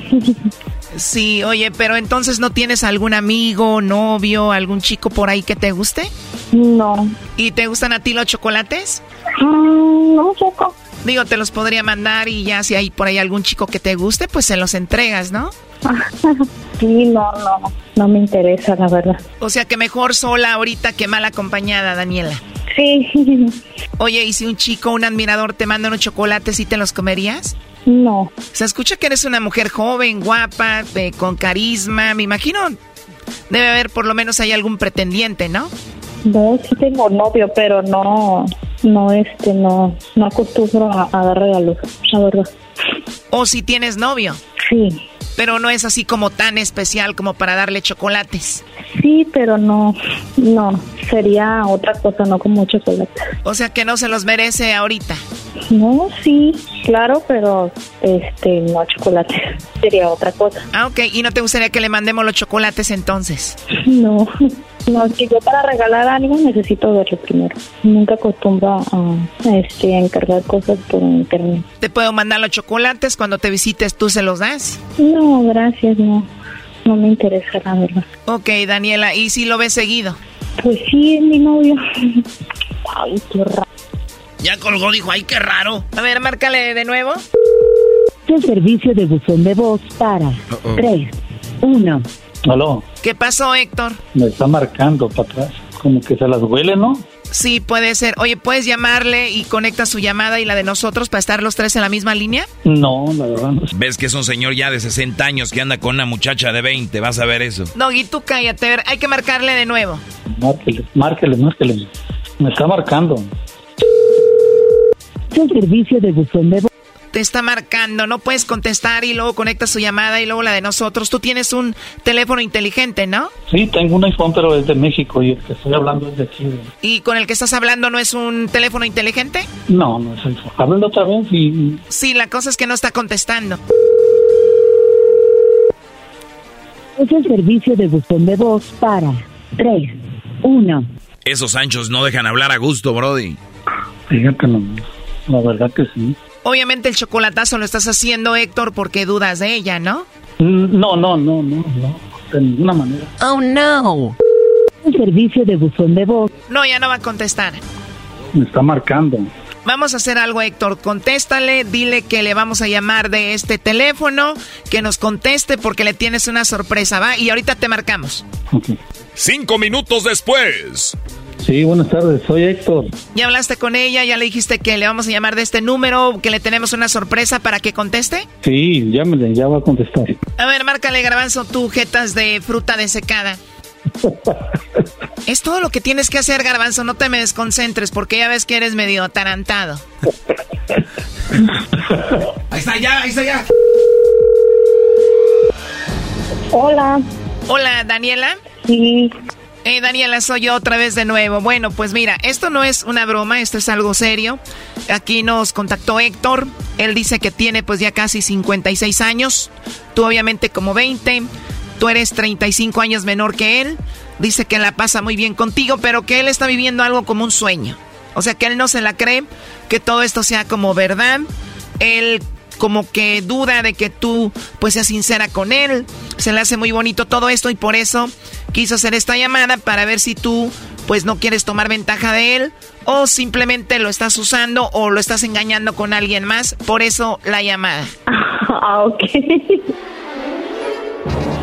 [SPEAKER 3] Sí, oye, pero entonces no tienes algún amigo, novio, algún chico por ahí que te guste?
[SPEAKER 37] No.
[SPEAKER 3] ¿Y te gustan a ti los chocolates?
[SPEAKER 37] Mm, no, poco.
[SPEAKER 3] Digo, te los podría mandar y ya si hay por ahí algún chico que te guste, pues se los entregas, ¿no?
[SPEAKER 37] sí, no, no, no me interesa, la verdad.
[SPEAKER 3] O sea que mejor sola ahorita que mal acompañada, Daniela.
[SPEAKER 37] Sí.
[SPEAKER 3] Oye, ¿y si un chico, un admirador te manda unos chocolates y te los comerías?
[SPEAKER 37] No.
[SPEAKER 3] Se escucha que eres una mujer joven, guapa, con carisma. Me imagino debe haber por lo menos hay algún pretendiente, ¿no?
[SPEAKER 37] No, sí tengo novio, pero no, no, este, no, no acostumbro a, a dar regalos, la verdad.
[SPEAKER 3] ¿O si tienes novio?
[SPEAKER 37] Sí.
[SPEAKER 3] Pero no es así como tan especial como para darle chocolates.
[SPEAKER 37] Sí, pero no, no, sería otra cosa, no como chocolate.
[SPEAKER 3] O sea que no se los merece ahorita.
[SPEAKER 37] No, sí, claro, pero este, no chocolate, sería otra cosa.
[SPEAKER 3] Ah, ok, ¿y no te gustaría que le mandemos los chocolates entonces?
[SPEAKER 37] No, no, es que yo para regalar algo necesito verlo primero. Nunca acostumbro a, este, a encargar cosas por internet.
[SPEAKER 3] ¿Te puedo mandar los chocolates cuando te visites tú se los das?
[SPEAKER 37] No, gracias, no. No me interesa, la verdad.
[SPEAKER 3] Ok, Daniela, ¿y si lo ves seguido?
[SPEAKER 37] Pues sí, es mi novio. Ay, qué raro.
[SPEAKER 38] Ya colgó, dijo, ay, qué raro.
[SPEAKER 3] A ver, márcale de nuevo.
[SPEAKER 39] El servicio de buzón de voz para 3, 1.
[SPEAKER 35] Aló.
[SPEAKER 3] ¿Qué pasó, Héctor?
[SPEAKER 35] Me está marcando para atrás. Como que se las huele, ¿no?
[SPEAKER 3] Sí, puede ser. Oye, ¿puedes llamarle y conecta su llamada y la de nosotros para estar los tres en la misma línea?
[SPEAKER 35] No, la verdad no.
[SPEAKER 5] Ves que es un señor ya de 60 años que anda con una muchacha de 20, vas a ver eso.
[SPEAKER 3] Doggy, tú cállate, a ver, hay que marcarle de nuevo.
[SPEAKER 35] Márquele, márquele, márquele. Me está marcando.
[SPEAKER 39] El servicio de buzón de
[SPEAKER 3] te está marcando, no puedes contestar y luego conectas su llamada y luego la de nosotros. Tú tienes un teléfono inteligente, ¿no?
[SPEAKER 35] Sí, tengo un iPhone, pero es de México y el que estoy hablando es de aquí.
[SPEAKER 3] ¿Y con el que estás hablando no es un teléfono inteligente?
[SPEAKER 35] No, no es iPhone. Háblale otra vez y...
[SPEAKER 3] Sí, la cosa es que no está contestando.
[SPEAKER 39] Es el servicio de buzón de voz para 3, 1.
[SPEAKER 5] Esos anchos no dejan hablar a gusto, Brody.
[SPEAKER 35] Fíjate nomás. La verdad que sí.
[SPEAKER 3] Obviamente el chocolatazo lo estás haciendo, Héctor, porque dudas de ella, ¿no?
[SPEAKER 35] Mm, No, no, no, no, no. De ninguna manera.
[SPEAKER 3] Oh, no.
[SPEAKER 39] El servicio de buzón de voz
[SPEAKER 3] No, ya no va a contestar.
[SPEAKER 35] Me está marcando.
[SPEAKER 3] Vamos a hacer algo, Héctor. Contéstale, dile que le vamos a llamar de este teléfono, que nos conteste porque le tienes una sorpresa, ¿va? Y ahorita te marcamos.
[SPEAKER 11] Cinco minutos después.
[SPEAKER 35] Sí, buenas tardes. Soy Héctor.
[SPEAKER 3] ¿Ya hablaste con ella? ¿Ya le dijiste que le vamos a llamar de este número, que le tenemos una sorpresa para que conteste?
[SPEAKER 35] Sí, llámele, ya va a contestar.
[SPEAKER 3] A ver, márcale, Garbanzo, tú, jetas de fruta desecada. es todo lo que tienes que hacer, Garbanzo. No te me desconcentres porque ya ves que eres medio atarantado.
[SPEAKER 38] Ahí está ya, ahí está ya.
[SPEAKER 37] Hola.
[SPEAKER 3] Hola, Daniela.
[SPEAKER 37] Sí.
[SPEAKER 3] Eh, Daniela, soy yo otra vez de nuevo. Bueno, pues mira, esto no es una broma, esto es algo serio. Aquí nos contactó Héctor. Él dice que tiene pues ya casi 56 años. Tú obviamente como 20. Tú eres 35 años menor que él. Dice que la pasa muy bien contigo, pero que él está viviendo algo como un sueño. O sea, que él no se la cree, que todo esto sea como verdad. Él como que duda de que tú pues seas sincera con él. Se le hace muy bonito todo esto y por eso quiso hacer esta llamada para ver si tú pues no quieres tomar ventaja de él o simplemente lo estás usando o lo estás engañando con alguien más. Por eso la llamada.
[SPEAKER 37] Ah, ok.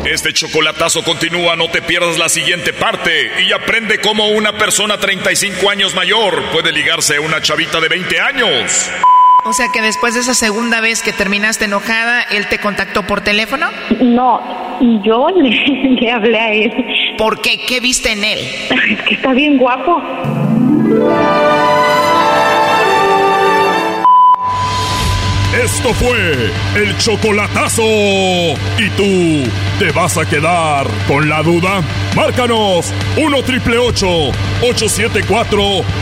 [SPEAKER 11] Este chocolatazo continúa, no te pierdas la siguiente parte y aprende cómo una persona 35 años mayor puede ligarse a una chavita de 20 años.
[SPEAKER 40] O sea que después de esa segunda vez que terminaste enojada, ¿él te contactó por teléfono?
[SPEAKER 37] No, yo le, le hablé a él.
[SPEAKER 40] ¿Por qué? ¿Qué viste en él?
[SPEAKER 37] Es que está bien guapo.
[SPEAKER 11] Esto fue el chocolatazo. ¿Y tú te vas a quedar con la duda? Márcanos 1 triple 874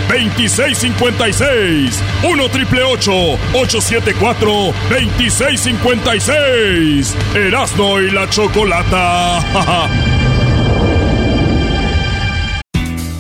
[SPEAKER 11] 2656. 1 triple 874 2656. Erasno y la chocolata.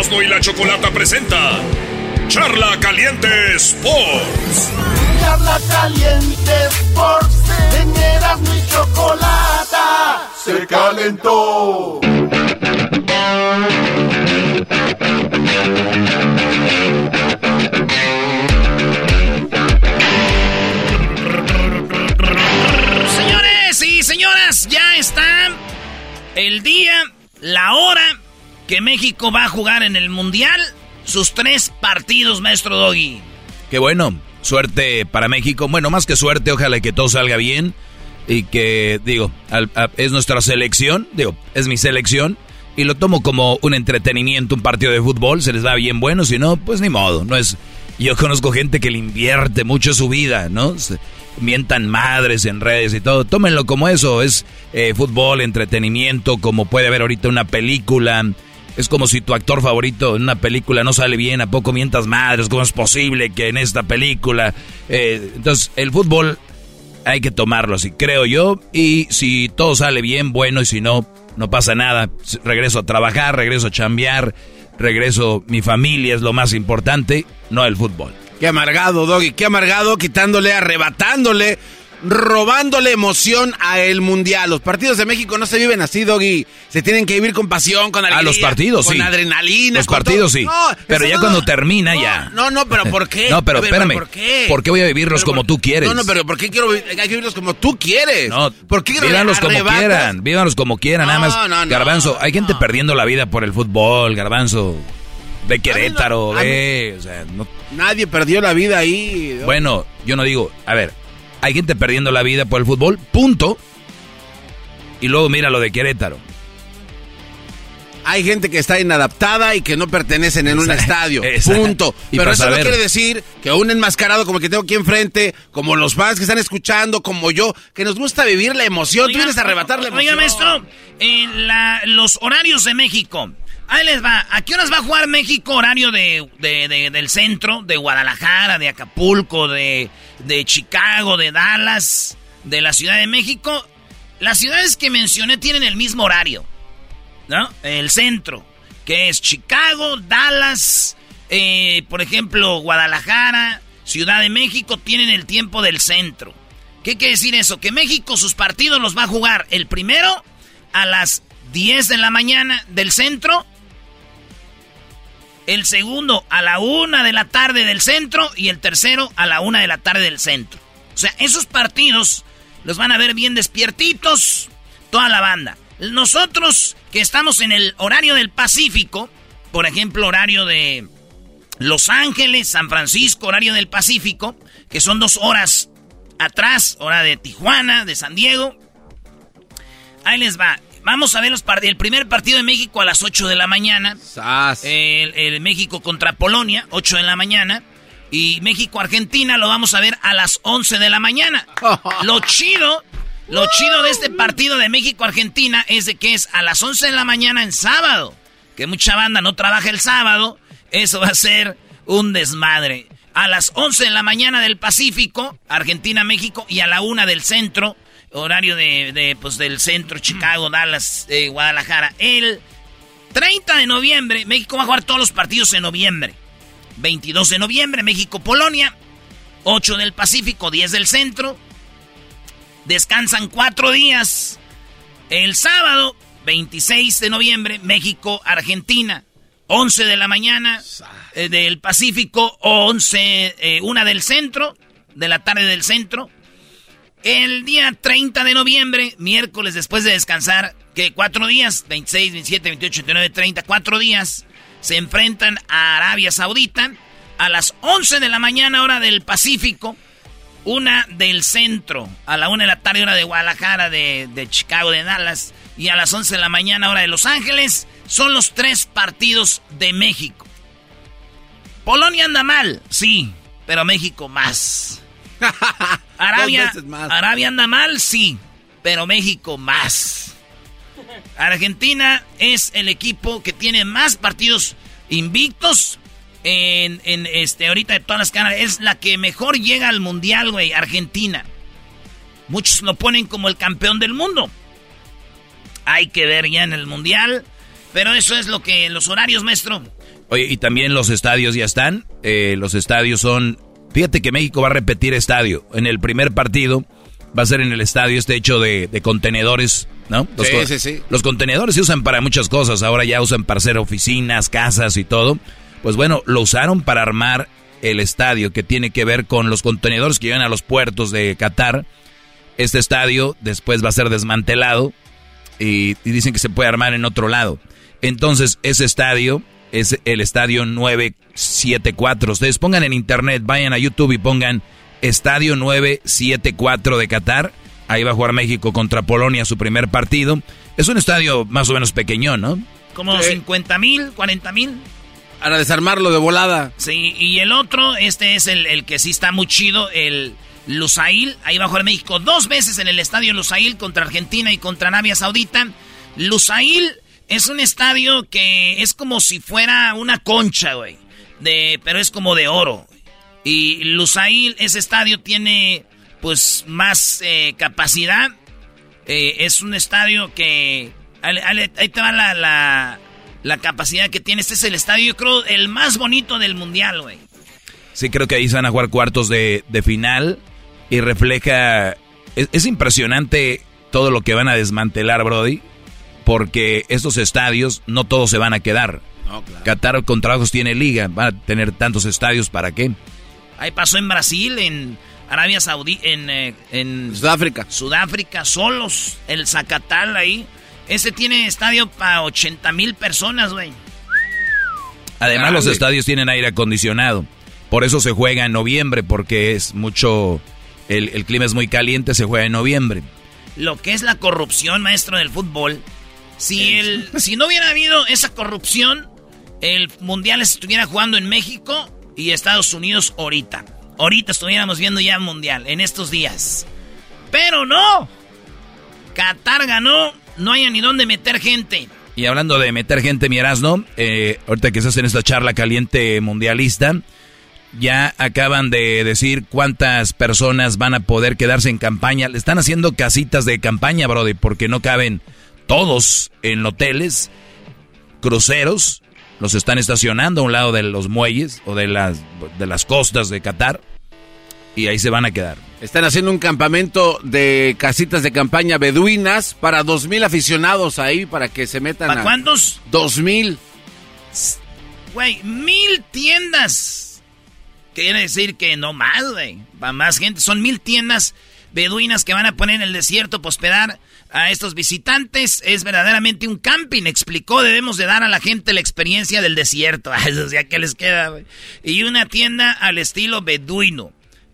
[SPEAKER 11] Erasmo y la chocolata presenta Charla Caliente Sports.
[SPEAKER 29] Charla Caliente Sports en Erasmo y Chocolata se calentó.
[SPEAKER 3] Señores y señoras, ya está el día, la hora que México va a jugar en el Mundial sus tres partidos, maestro Doggy.
[SPEAKER 5] Qué bueno, suerte para México. Bueno, más que suerte, ojalá que todo salga bien y que, digo, al- es nuestra selección, digo, es mi selección y lo tomo como un entretenimiento, un partido de fútbol, se les va bien bueno, si no, pues ni modo, no es... Yo conozco gente que le invierte mucho su vida, ¿no? Se- mientan madres en redes y todo. Tómenlo como eso, es eh, fútbol, entretenimiento, como puede haber ahorita una película. Es como si tu actor favorito en una película no sale bien, ¿a poco mientas madres? ¿Cómo es posible que en esta película? eh, entonces, el fútbol hay que tomarlo así, creo yo. Y si todo sale bien, bueno, y si no, no pasa nada. Regreso a trabajar, regreso a chambear, regreso, mi familia es lo más importante, no el fútbol.
[SPEAKER 6] Qué amargado, Doggy, qué amargado, quitándole, arrebatándole, robándole emoción a el mundial. Los partidos de México no se viven así, Doggy. Se tienen que vivir con pasión, con alegría.
[SPEAKER 5] Ah, los partidos,
[SPEAKER 6] con
[SPEAKER 5] sí.
[SPEAKER 6] adrenalina.
[SPEAKER 5] Los
[SPEAKER 6] con
[SPEAKER 5] partidos,
[SPEAKER 6] todo.
[SPEAKER 5] sí.
[SPEAKER 6] No,
[SPEAKER 5] pero ya
[SPEAKER 6] no-
[SPEAKER 5] cuando termina,
[SPEAKER 6] no,
[SPEAKER 5] ya.
[SPEAKER 6] No, no, pero ¿por qué?
[SPEAKER 5] No, pero
[SPEAKER 6] A
[SPEAKER 5] espérame.
[SPEAKER 6] ¿Por qué?
[SPEAKER 5] ¿Por qué voy a vivirlos
[SPEAKER 6] Pero
[SPEAKER 5] como tú quieres?
[SPEAKER 6] No, no, pero ¿por qué quiero vi- hay que vivirlos como tú quieres?
[SPEAKER 5] No,
[SPEAKER 6] ¿Por qué
[SPEAKER 5] vívanlos como quieran, vívanlos como quieran, nada
[SPEAKER 6] No,
[SPEAKER 5] más.
[SPEAKER 6] no, no,
[SPEAKER 5] Garbanzo, hay gente perdiendo la vida por el fútbol, Garbanzo. De Querétaro,
[SPEAKER 6] a mí-
[SPEAKER 5] de... o sea, no-
[SPEAKER 6] Nadie perdió la vida ahí.
[SPEAKER 5] Bueno, yo no digo, a ver, hay gente perdiendo la vida por el fútbol, punto. Y luego mira lo de Querétaro.
[SPEAKER 6] Hay gente que está inadaptada y que no pertenecen en un
[SPEAKER 5] Exacto,
[SPEAKER 6] estadio.
[SPEAKER 5] exacto.
[SPEAKER 6] Punto.
[SPEAKER 5] Y
[SPEAKER 6] Pero eso no quiere decir que un enmascarado como el que tengo aquí enfrente, como los fans que están escuchando, como yo, que nos gusta vivir la emoción. Tú vienes a arrebatar la emoción.
[SPEAKER 3] Oiga, maestro, eh, la- los horarios de México. Ahí les va. ¿A qué horas va a jugar México? Horario de, de- de- del centro, de Guadalajara, de Acapulco, de, de Chicago, de Dallas, de la Ciudad de México. Las ciudades que mencioné tienen el mismo horario, ¿no? El centro, que es Chicago, Dallas, eh, por ejemplo, Guadalajara, Ciudad de México, tienen el tiempo del centro. ¿Qué quiere decir eso? Que México sus partidos los va a jugar el primero a las 10 de la mañana del centro, el segundo a la 1 de la tarde del centro y el tercero a la 1 de la tarde del centro. O sea, esos partidos Los van a ver bien despiertitos, toda la banda. Nosotros que estamos en el horario del Pacífico, por ejemplo, horario de Los Ángeles, San Francisco, horario del Pacífico, que son dos horas atrás, hora de Tijuana, de San Diego. Ahí les va. Vamos a ver los el primer partido de México a las 8 de la mañana. El, el, México contra Polonia, 8 de la mañana. Y México-Argentina lo vamos a ver a las 11 de la mañana. Lo chido lo chido de este partido de México-Argentina es de que es a las 11 de la mañana en sábado. Que mucha banda no trabaja el sábado. Eso va a ser un desmadre. A las 11 de la mañana del Pacífico, Argentina-México, y a la 1 del centro, horario de, pues, del centro, Chicago, Dallas, eh, Guadalajara. El 30 de noviembre, México va a jugar todos los partidos en noviembre. 22 de noviembre, México-Polonia. 8 del Pacífico, 10 del centro. Descansan cuatro días. El sábado, 26 de noviembre, México, Argentina. 11 de la mañana eh, del Pacífico, 11, eh, una del centro, de la tarde del centro. El día 30 de noviembre, miércoles después de descansar, que cuatro días, 26, 27, 28, 29, 30, cuatro días, se enfrentan a Arabia Saudita a las 11 de la mañana hora del Pacífico. Una del centro, a la una de la tarde hora de Guadalajara, de, Chicago, de Dallas, y a las 11 de la mañana hora de Los Ángeles, son los tres partidos de México. Polonia anda mal, sí, pero México más. Arabia, Arabia anda mal, sí, pero México más. Argentina es el equipo que tiene más partidos invictos en, en este, ahorita de todas las caras, es la que mejor llega al mundial, güey, Argentina. Muchos lo ponen como el campeón del mundo. Hay que ver ya en el mundial. Pero eso es lo que los horarios, maestro.
[SPEAKER 5] Oye, y también los estadios ya están. Eh, los estadios son. Fíjate que México va a repetir estadio. En el primer partido va a ser en el estadio este hecho de, de contenedores, ¿no? Los,
[SPEAKER 6] sí, sí, sí.
[SPEAKER 5] Los contenedores se usan para muchas cosas. Ahora ya usan para hacer oficinas, casas y todo. Pues bueno, lo usaron para armar el estadio que tiene que ver con los contenedores que llegan a los puertos de Qatar. Este estadio después va a ser desmantelado y, dicen que se puede armar en otro lado. Entonces, ese estadio es el estadio 974. Ustedes pongan en internet, vayan a YouTube y pongan Estadio 974 de Qatar. Ahí va a jugar México contra Polonia su primer partido. Es un estadio más o menos pequeño, ¿no?
[SPEAKER 3] Como 50 mil, 40 mil.
[SPEAKER 6] Para desarmarlo de volada.
[SPEAKER 3] Sí, y el otro, este es el, que sí está muy chido, el Lusail. Ahí va a jugar México dos veces en el estadio Lusail contra Argentina y contra Arabia Saudita. Lusail es un estadio que es como si fuera una concha, güey. De, pero es como de oro. Y Lusail, ese estadio tiene pues más eh, capacidad. Eh, es un estadio que... Ahí te va la la capacidad que tiene. Este es el estadio, yo creo, el más bonito del mundial, güey.
[SPEAKER 5] Sí, creo que ahí se van a jugar cuartos de, final y refleja... Es, impresionante todo lo que van a desmantelar, Brody, porque estos estadios no todos se van a quedar. No, claro. Qatar con trabajos tiene liga, van a tener tantos estadios, ¿para qué?
[SPEAKER 3] Ahí pasó en Brasil, en Arabia Saudí, en, eh, en
[SPEAKER 6] Sudáfrica.
[SPEAKER 3] Sudáfrica, solos, el Zacatal ahí. Ese tiene estadio para 80 mil personas, güey.
[SPEAKER 5] Además, los estadios tienen aire acondicionado. Por eso se juega en noviembre, porque es mucho. El, clima es muy caliente, se juega en noviembre.
[SPEAKER 3] Lo que es la corrupción, maestro del fútbol. Si, el, si no hubiera habido esa corrupción, el mundial estuviera jugando en México y Estados Unidos ahorita. Ahorita estuviéramos viendo ya mundial, en estos días. Pero no. Qatar ganó no haya ni dónde meter gente.
[SPEAKER 5] Y hablando de meter gente, mi Erasno, eh, ahorita que estás en esta charla caliente mundialista, ya acaban de decir cuántas personas van a poder quedarse en campaña. Le están haciendo casitas de campaña, Brody, porque no caben todos en hoteles, cruceros, los están estacionando a un lado de los muelles o de las, de las costas de Qatar y ahí se van a quedar.
[SPEAKER 6] Están haciendo un campamento de casitas de campaña beduinas para dos mil aficionados ahí para que se metan.
[SPEAKER 3] ¿Para cuántos?
[SPEAKER 6] Dos mil.
[SPEAKER 3] Güey, mil tiendas quiere decir que no más, güey. Va más gente. Son mil tiendas beduinas que van a poner en el desierto para hospedar a estos visitantes. Es verdaderamente un camping, explicó. Debemos de dar a la gente la experiencia del desierto. Eso ya que les queda. Y una tienda al estilo beduino.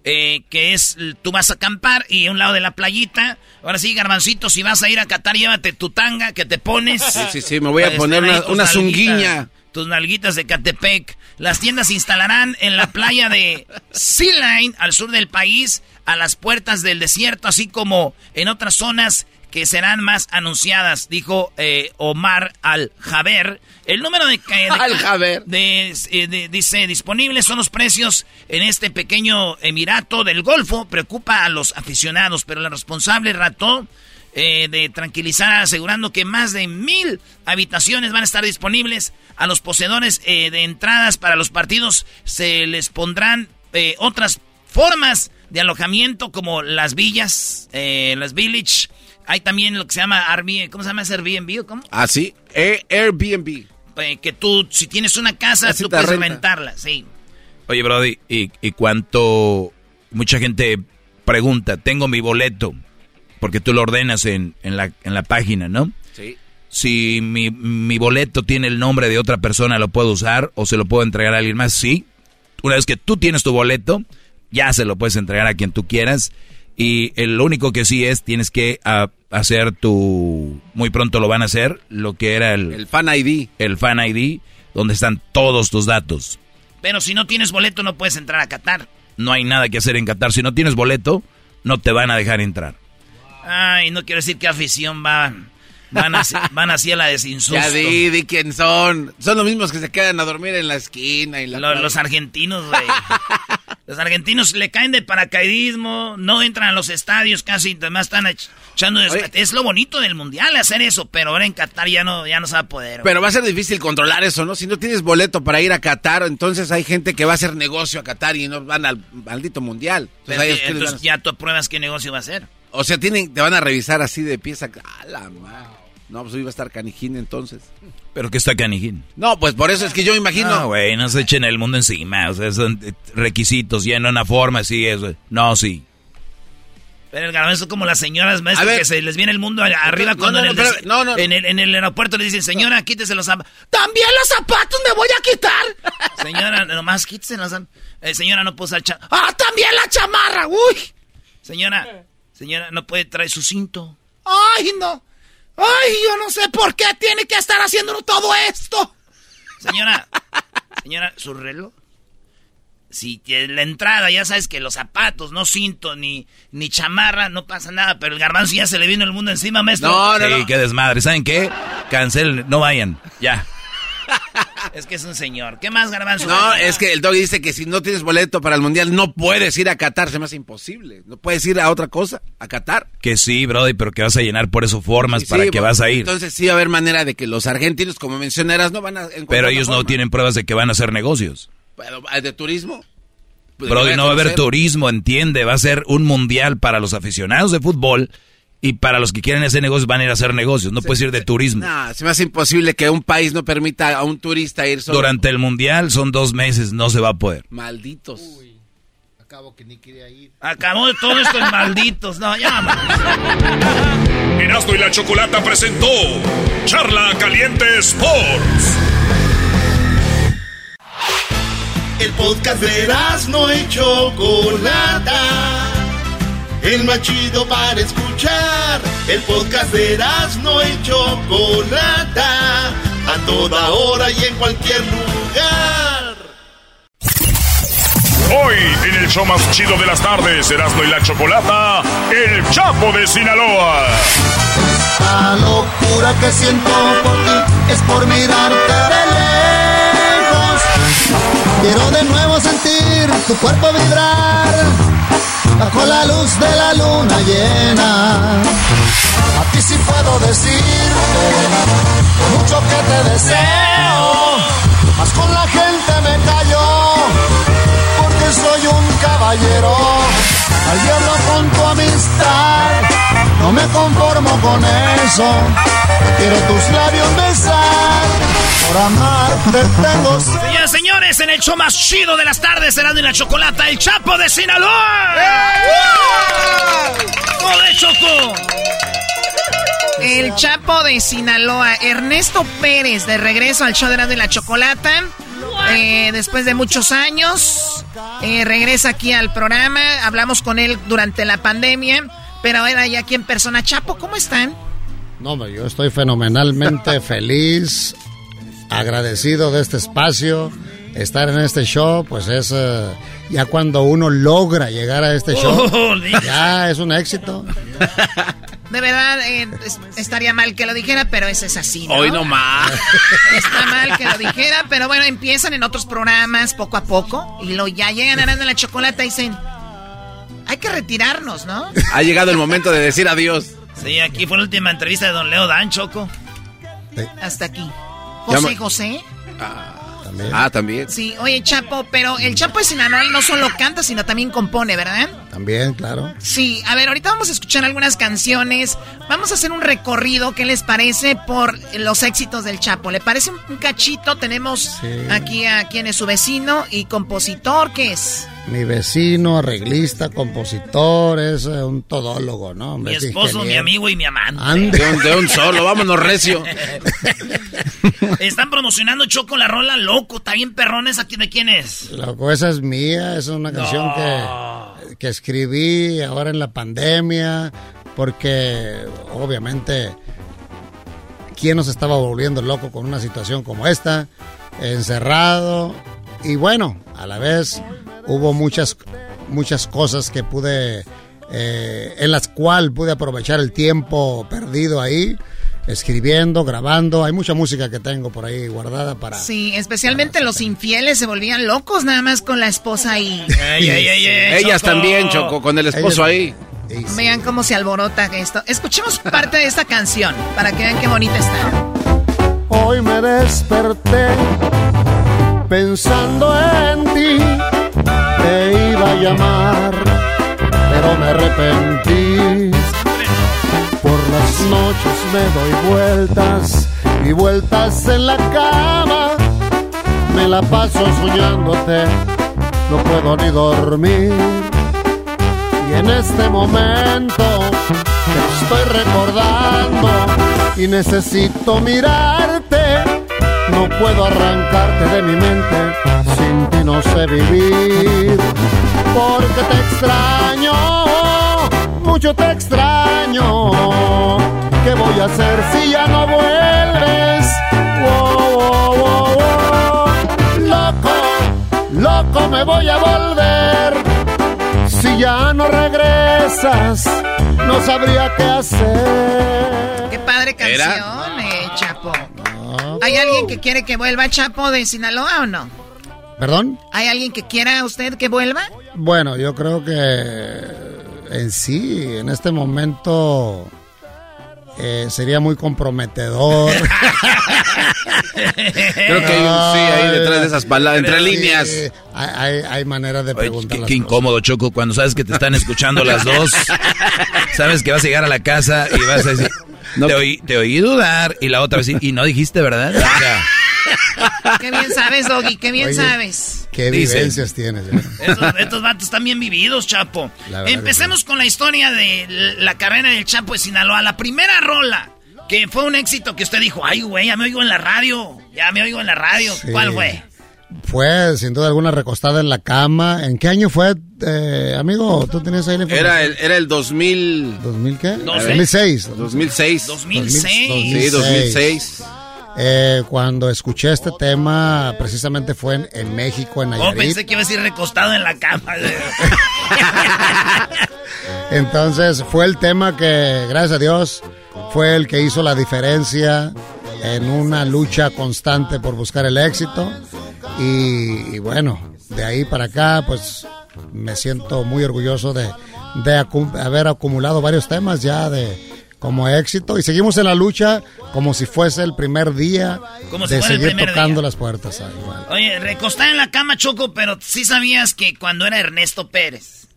[SPEAKER 3] Eh, que es, tú vas a acampar y a un lado de la playita, ahora sí, garbancito, si vas a ir a Qatar, llévate tu tanga que te pones.
[SPEAKER 6] Sí, sí, sí, me voy a poner una, zunguiña.
[SPEAKER 3] Tus nalguitas de Catepec. Las tiendas se instalarán en la playa de Sea Line, al sur del país, a las puertas del desierto, así como en otras zonas que serán más anunciadas, dijo eh, Omar Al-Jaber. El número de...
[SPEAKER 6] Al-Jaber.
[SPEAKER 3] Eh, dice, disponibles son los precios en este pequeño emirato del Golfo. Preocupa a los aficionados, pero el responsable rató eh, de tranquilizar asegurando que más de mil habitaciones van a estar disponibles. A los poseedores de entradas para los partidos se les pondrán otras formas de alojamiento como las villas, las village hay también lo que se llama Airbnb. ¿Cómo se llama ese Airbnb o cómo?
[SPEAKER 6] Ah, sí. Airbnb.
[SPEAKER 3] Eh, que tú, si tienes una casa, tú puedes rentarla, sí.
[SPEAKER 5] Oye, Brody, ¿y, ¿y cuánto? Mucha gente pregunta, tengo mi boleto, porque tú lo ordenas en, en, la, en la página, ¿no?
[SPEAKER 6] Sí.
[SPEAKER 5] Si mi, mi boleto tiene el nombre de otra persona, ¿lo puedo usar o se lo puedo entregar a alguien más? Sí. Una vez que tú tienes tu boleto, ya se lo puedes entregar a quien tú quieras. Y el único que sí es, tienes que ah, hacer tu... Muy pronto lo van a hacer, lo que era el...
[SPEAKER 6] El Fan ID.
[SPEAKER 5] El Fan ID, donde están todos tus datos.
[SPEAKER 3] Pero si no tienes boleto no puedes entrar a Qatar.
[SPEAKER 5] No hay nada que hacer en Qatar. Si no tienes boleto, no te van a dejar entrar.
[SPEAKER 3] Ay, no quiero decir qué afición va... Van así, van así a la desinsusto.
[SPEAKER 6] Ya di, di quién son. Son los mismos que se quedan a dormir en la esquina. Y
[SPEAKER 3] los, los argentinos, güey. Los argentinos le caen de paracaidismo, no entran a los estadios casi, además están echando... es lo bonito del mundial hacer eso, pero ahora en Qatar ya no, ya no se va a poder.
[SPEAKER 6] Pero va a ser difícil controlar eso, ¿no? Si no tienes boleto para ir a Qatar, entonces hay gente que va a hacer negocio a Qatar y no van al maldito mundial.
[SPEAKER 3] Entonces, ya tú pruebas qué negocio va a hacer.
[SPEAKER 6] O sea, tienen, te van a revisar así de pieza. ¡A la madre! No, pues iba a estar Canijín entonces.
[SPEAKER 5] ¿Pero qué está Canijín?
[SPEAKER 6] No, pues por eso es que yo imagino.
[SPEAKER 5] No, güey, no se echen el mundo encima. O sea, son requisitos, lleno una forma, sí, eso. No, sí.
[SPEAKER 3] Pero el garbanzo como las señoras maestras que se les viene el mundo arriba cuando en, el, en, el, aeropuerto le dicen, señora, quítese los zapatos. ¡También los zapatos me voy a quitar! señora, nomás quítese los zapatos. Eh, señora, no puedo usar ¡Ah, también la chamarra! ¡Uy! Señora, señora, no puede traer su cinto. ¡Ay, no! ¡Ay, yo no sé por qué tiene que estar haciendo todo esto! Señora, señora, ¿su reloj? Si la entrada, ya sabes que los zapatos, no cinto ni, ni chamarra, no pasa nada, pero el garbanzo ya se le vino el mundo encima, maestro.
[SPEAKER 5] No, no, sí, qué desmadre. ¿Saben qué? Cancelen, no vayan, ya.
[SPEAKER 3] Es que es un señor. ¿Qué más, Garbanzo?
[SPEAKER 6] No, es que el dog dice que si no tienes boleto para el mundial no puedes ir a Qatar. Se me hace imposible. No puedes ir a otra cosa, a Qatar.
[SPEAKER 5] Que sí, Brody, pero que vas a llenar por eso formas para que vas a ir.
[SPEAKER 6] Entonces sí va a haber manera de que los argentinos, como mencionaras, no van a.
[SPEAKER 5] Pero ellos no tienen pruebas de que van a hacer negocios.
[SPEAKER 6] ¿De turismo?
[SPEAKER 5] Pues Brody, no va a haber turismo, entiende. Va a ser un mundial para los aficionados de fútbol y para los que quieren hacer negocios van a ir a hacer negocios, no puedes ir de turismo.
[SPEAKER 6] No, se me hace imposible que un país no permita a un turista ir solo.
[SPEAKER 5] Durante el mundial son dos meses, no se va a poder.
[SPEAKER 6] Malditos.
[SPEAKER 3] Uy, acabo que ni quería ir. Acabó de todo esto en malditos, no, ya.
[SPEAKER 11] Erasmo y la Chocolata presentó Charla Caliente Sports.
[SPEAKER 1] El podcast de Erasmo y Chocolata el más chido para escuchar. El podcast de no y Chocolata, a toda hora y en cualquier lugar.
[SPEAKER 11] Hoy, en el show más chido de las tardes, Erasmo y la Chocolata, El Chapo de Sinaloa.
[SPEAKER 41] La locura que siento por ti es por mirarte de lejos. Quiero de nuevo sentir tu cuerpo vibrar bajo la luz de la luna llena. A ti sí puedo decirte mucho que te deseo, mas con la gente me callo, porque soy un caballero. Al diablo con tu amistad, no me conformo con eso. Quiero tus labios besar, por amarte tengo.
[SPEAKER 3] Señores, en el show más chido de las tardes, Serán y la Chocolata, el Chapo de Sinaloa. ¡Joder, Choco!
[SPEAKER 40] El Chapo de Sinaloa, Ernesto Pérez, de regreso al show de Erasmo y la Chocolata. Eh, después de muchos años, eh, regresa aquí al programa. Hablamos con él durante la pandemia, pero ahora ya aquí en persona. Chapo, ¿cómo están?
[SPEAKER 42] No, hombre, yo estoy fenomenalmente feliz, agradecido de este espacio. Estar en este show, pues es eh, ya cuando uno logra llegar a este show,
[SPEAKER 3] Oh,
[SPEAKER 42] ya es un éxito.
[SPEAKER 40] De verdad, eh, es- estaría mal que lo dijera, pero ese es así, ¿no?
[SPEAKER 6] Hoy no más.
[SPEAKER 40] Está mal que lo dijera, pero bueno, empiezan en otros programas poco a poco y lo ya llegan a la Chocolata y dicen, hay que retirarnos, ¿no?
[SPEAKER 6] Ha llegado el momento de decir adiós.
[SPEAKER 3] Sí, aquí fue la última entrevista de Don Leo Dan, Choco.
[SPEAKER 40] Hasta aquí.
[SPEAKER 6] Llama-
[SPEAKER 40] José
[SPEAKER 6] Ah, también.
[SPEAKER 40] Sí, oye, Chapo, pero el Chapo de Sinaloa no solo canta, sino también compone, ¿verdad?
[SPEAKER 42] También, claro.
[SPEAKER 40] Sí, a ver, ahorita vamos a escuchar algunas canciones. Vamos a hacer un recorrido, ¿qué les parece? Por los éxitos del Chapo. ¿Le parece un, un cachito? Tenemos
[SPEAKER 42] Sí.
[SPEAKER 40] aquí a quien es su vecino y compositor, ¿qué es?
[SPEAKER 42] Mi vecino, arreglista, compositor, es eh, un todólogo, ¿no?
[SPEAKER 3] Mi esposo, mi amigo y mi amante.
[SPEAKER 42] Ande.
[SPEAKER 6] De un, de un solo, vámonos recio.
[SPEAKER 3] Están promocionando Choco la rola loco. Está bien perrón esa. ¿De quién es?
[SPEAKER 42] Loco, esa es mía, esa es una canción que, que escribí ahora en la pandemia, porque obviamente, ¿quién nos estaba volviendo loco con una situación como esta? Encerrado, y bueno, a la vez hubo muchas, muchas cosas que pude, eh, en las cuales pude aprovechar el tiempo perdido ahí. Escribiendo, grabando, hay mucha música que tengo por ahí guardada para...
[SPEAKER 40] Sí, especialmente los infieles se volvían locos nada más con la esposa ahí.
[SPEAKER 3] Ey, ey, ey, ey,
[SPEAKER 6] Ellas
[SPEAKER 3] Choco.
[SPEAKER 6] también, Choco, con el esposo ahí.
[SPEAKER 40] Vean cómo se alborota esto. Escuchemos parte de esta canción para que vean qué bonita está.
[SPEAKER 42] Hoy me desperté pensando en ti. Te iba a llamar, pero me arrepentí. Por las noches me doy vueltas y vueltas en la cama. Me la paso soñándote, no puedo ni dormir. Y en este momento te estoy recordando y necesito mirarte. No puedo arrancarte de mi mente, sin ti no sé vivir. Porque te extraño, mucho te extraño. ¿Qué voy a hacer si ya no vuelves? Wow, wow, wow, wow. Loco, loco me voy a volver. Si ya no regresas, no sabría qué hacer.
[SPEAKER 40] Qué padre canción, eh, Chapo. ¿Hay alguien que quiere que vuelva Chapo de Sinaloa o no?
[SPEAKER 42] ¿Perdón?
[SPEAKER 40] ¿Hay alguien que quiera usted que vuelva?
[SPEAKER 42] Bueno, yo creo que en sí, en este momento, eh, sería muy comprometedor.
[SPEAKER 6] Creo que hay un sí ahí detrás de esas palabras, entre líneas.
[SPEAKER 42] Hay, hay, hay manera de preguntar
[SPEAKER 5] Qué, qué incómodo, Choco, cuando sabes que te están escuchando las dos. Sabes que vas a llegar a la casa y vas a decir, te, oí, te oí dudar. Y la otra vez, y no dijiste, ¿verdad? O sea,
[SPEAKER 40] Qué bien sabes, Doggy, qué bien
[SPEAKER 42] Oye,
[SPEAKER 40] sabes.
[SPEAKER 42] ¿Qué vivencias tienes? eh?
[SPEAKER 3] Estos, estos vatos están bien vividos, Chapo. Empecemos con la historia de la carrera del Chapo de Sinaloa. La primera rola, que fue un éxito que usted dijo, ay, güey, ya me oigo en la radio. Ya me oigo en la radio.
[SPEAKER 42] Sí.
[SPEAKER 3] ¿Cuál fue?
[SPEAKER 42] Fue, sin duda alguna, recostada en la cama. ¿En qué año fue, eh, amigo? ¿Tú tenías ahí la información?
[SPEAKER 6] Era el, era el 2000.
[SPEAKER 42] ¿2000 qué?
[SPEAKER 6] Doce.
[SPEAKER 42] 2006.
[SPEAKER 6] 2006.
[SPEAKER 3] 2006.
[SPEAKER 6] Sí, 2006.
[SPEAKER 42] Eh, cuando escuché este tema, precisamente fue en, en México, en
[SPEAKER 3] Oh,
[SPEAKER 42] Nayarit.
[SPEAKER 3] pensé que iba a decir recostado en la cama.
[SPEAKER 42] Entonces fue el tema que, gracias a Dios, fue el que hizo la diferencia en una lucha constante por buscar el éxito. Y, y bueno, de ahí para acá, pues me siento muy orgulloso de, de acu- haber acumulado varios temas ya de como éxito y seguimos en la lucha como si fuese el primer día
[SPEAKER 3] Como si
[SPEAKER 42] de
[SPEAKER 3] el
[SPEAKER 42] seguir
[SPEAKER 3] primer
[SPEAKER 42] tocando
[SPEAKER 3] día.
[SPEAKER 42] las puertas. ah.
[SPEAKER 3] Oye, recostado en la cama, Choco, pero sí sabías que cuando era Ernesto Pérez,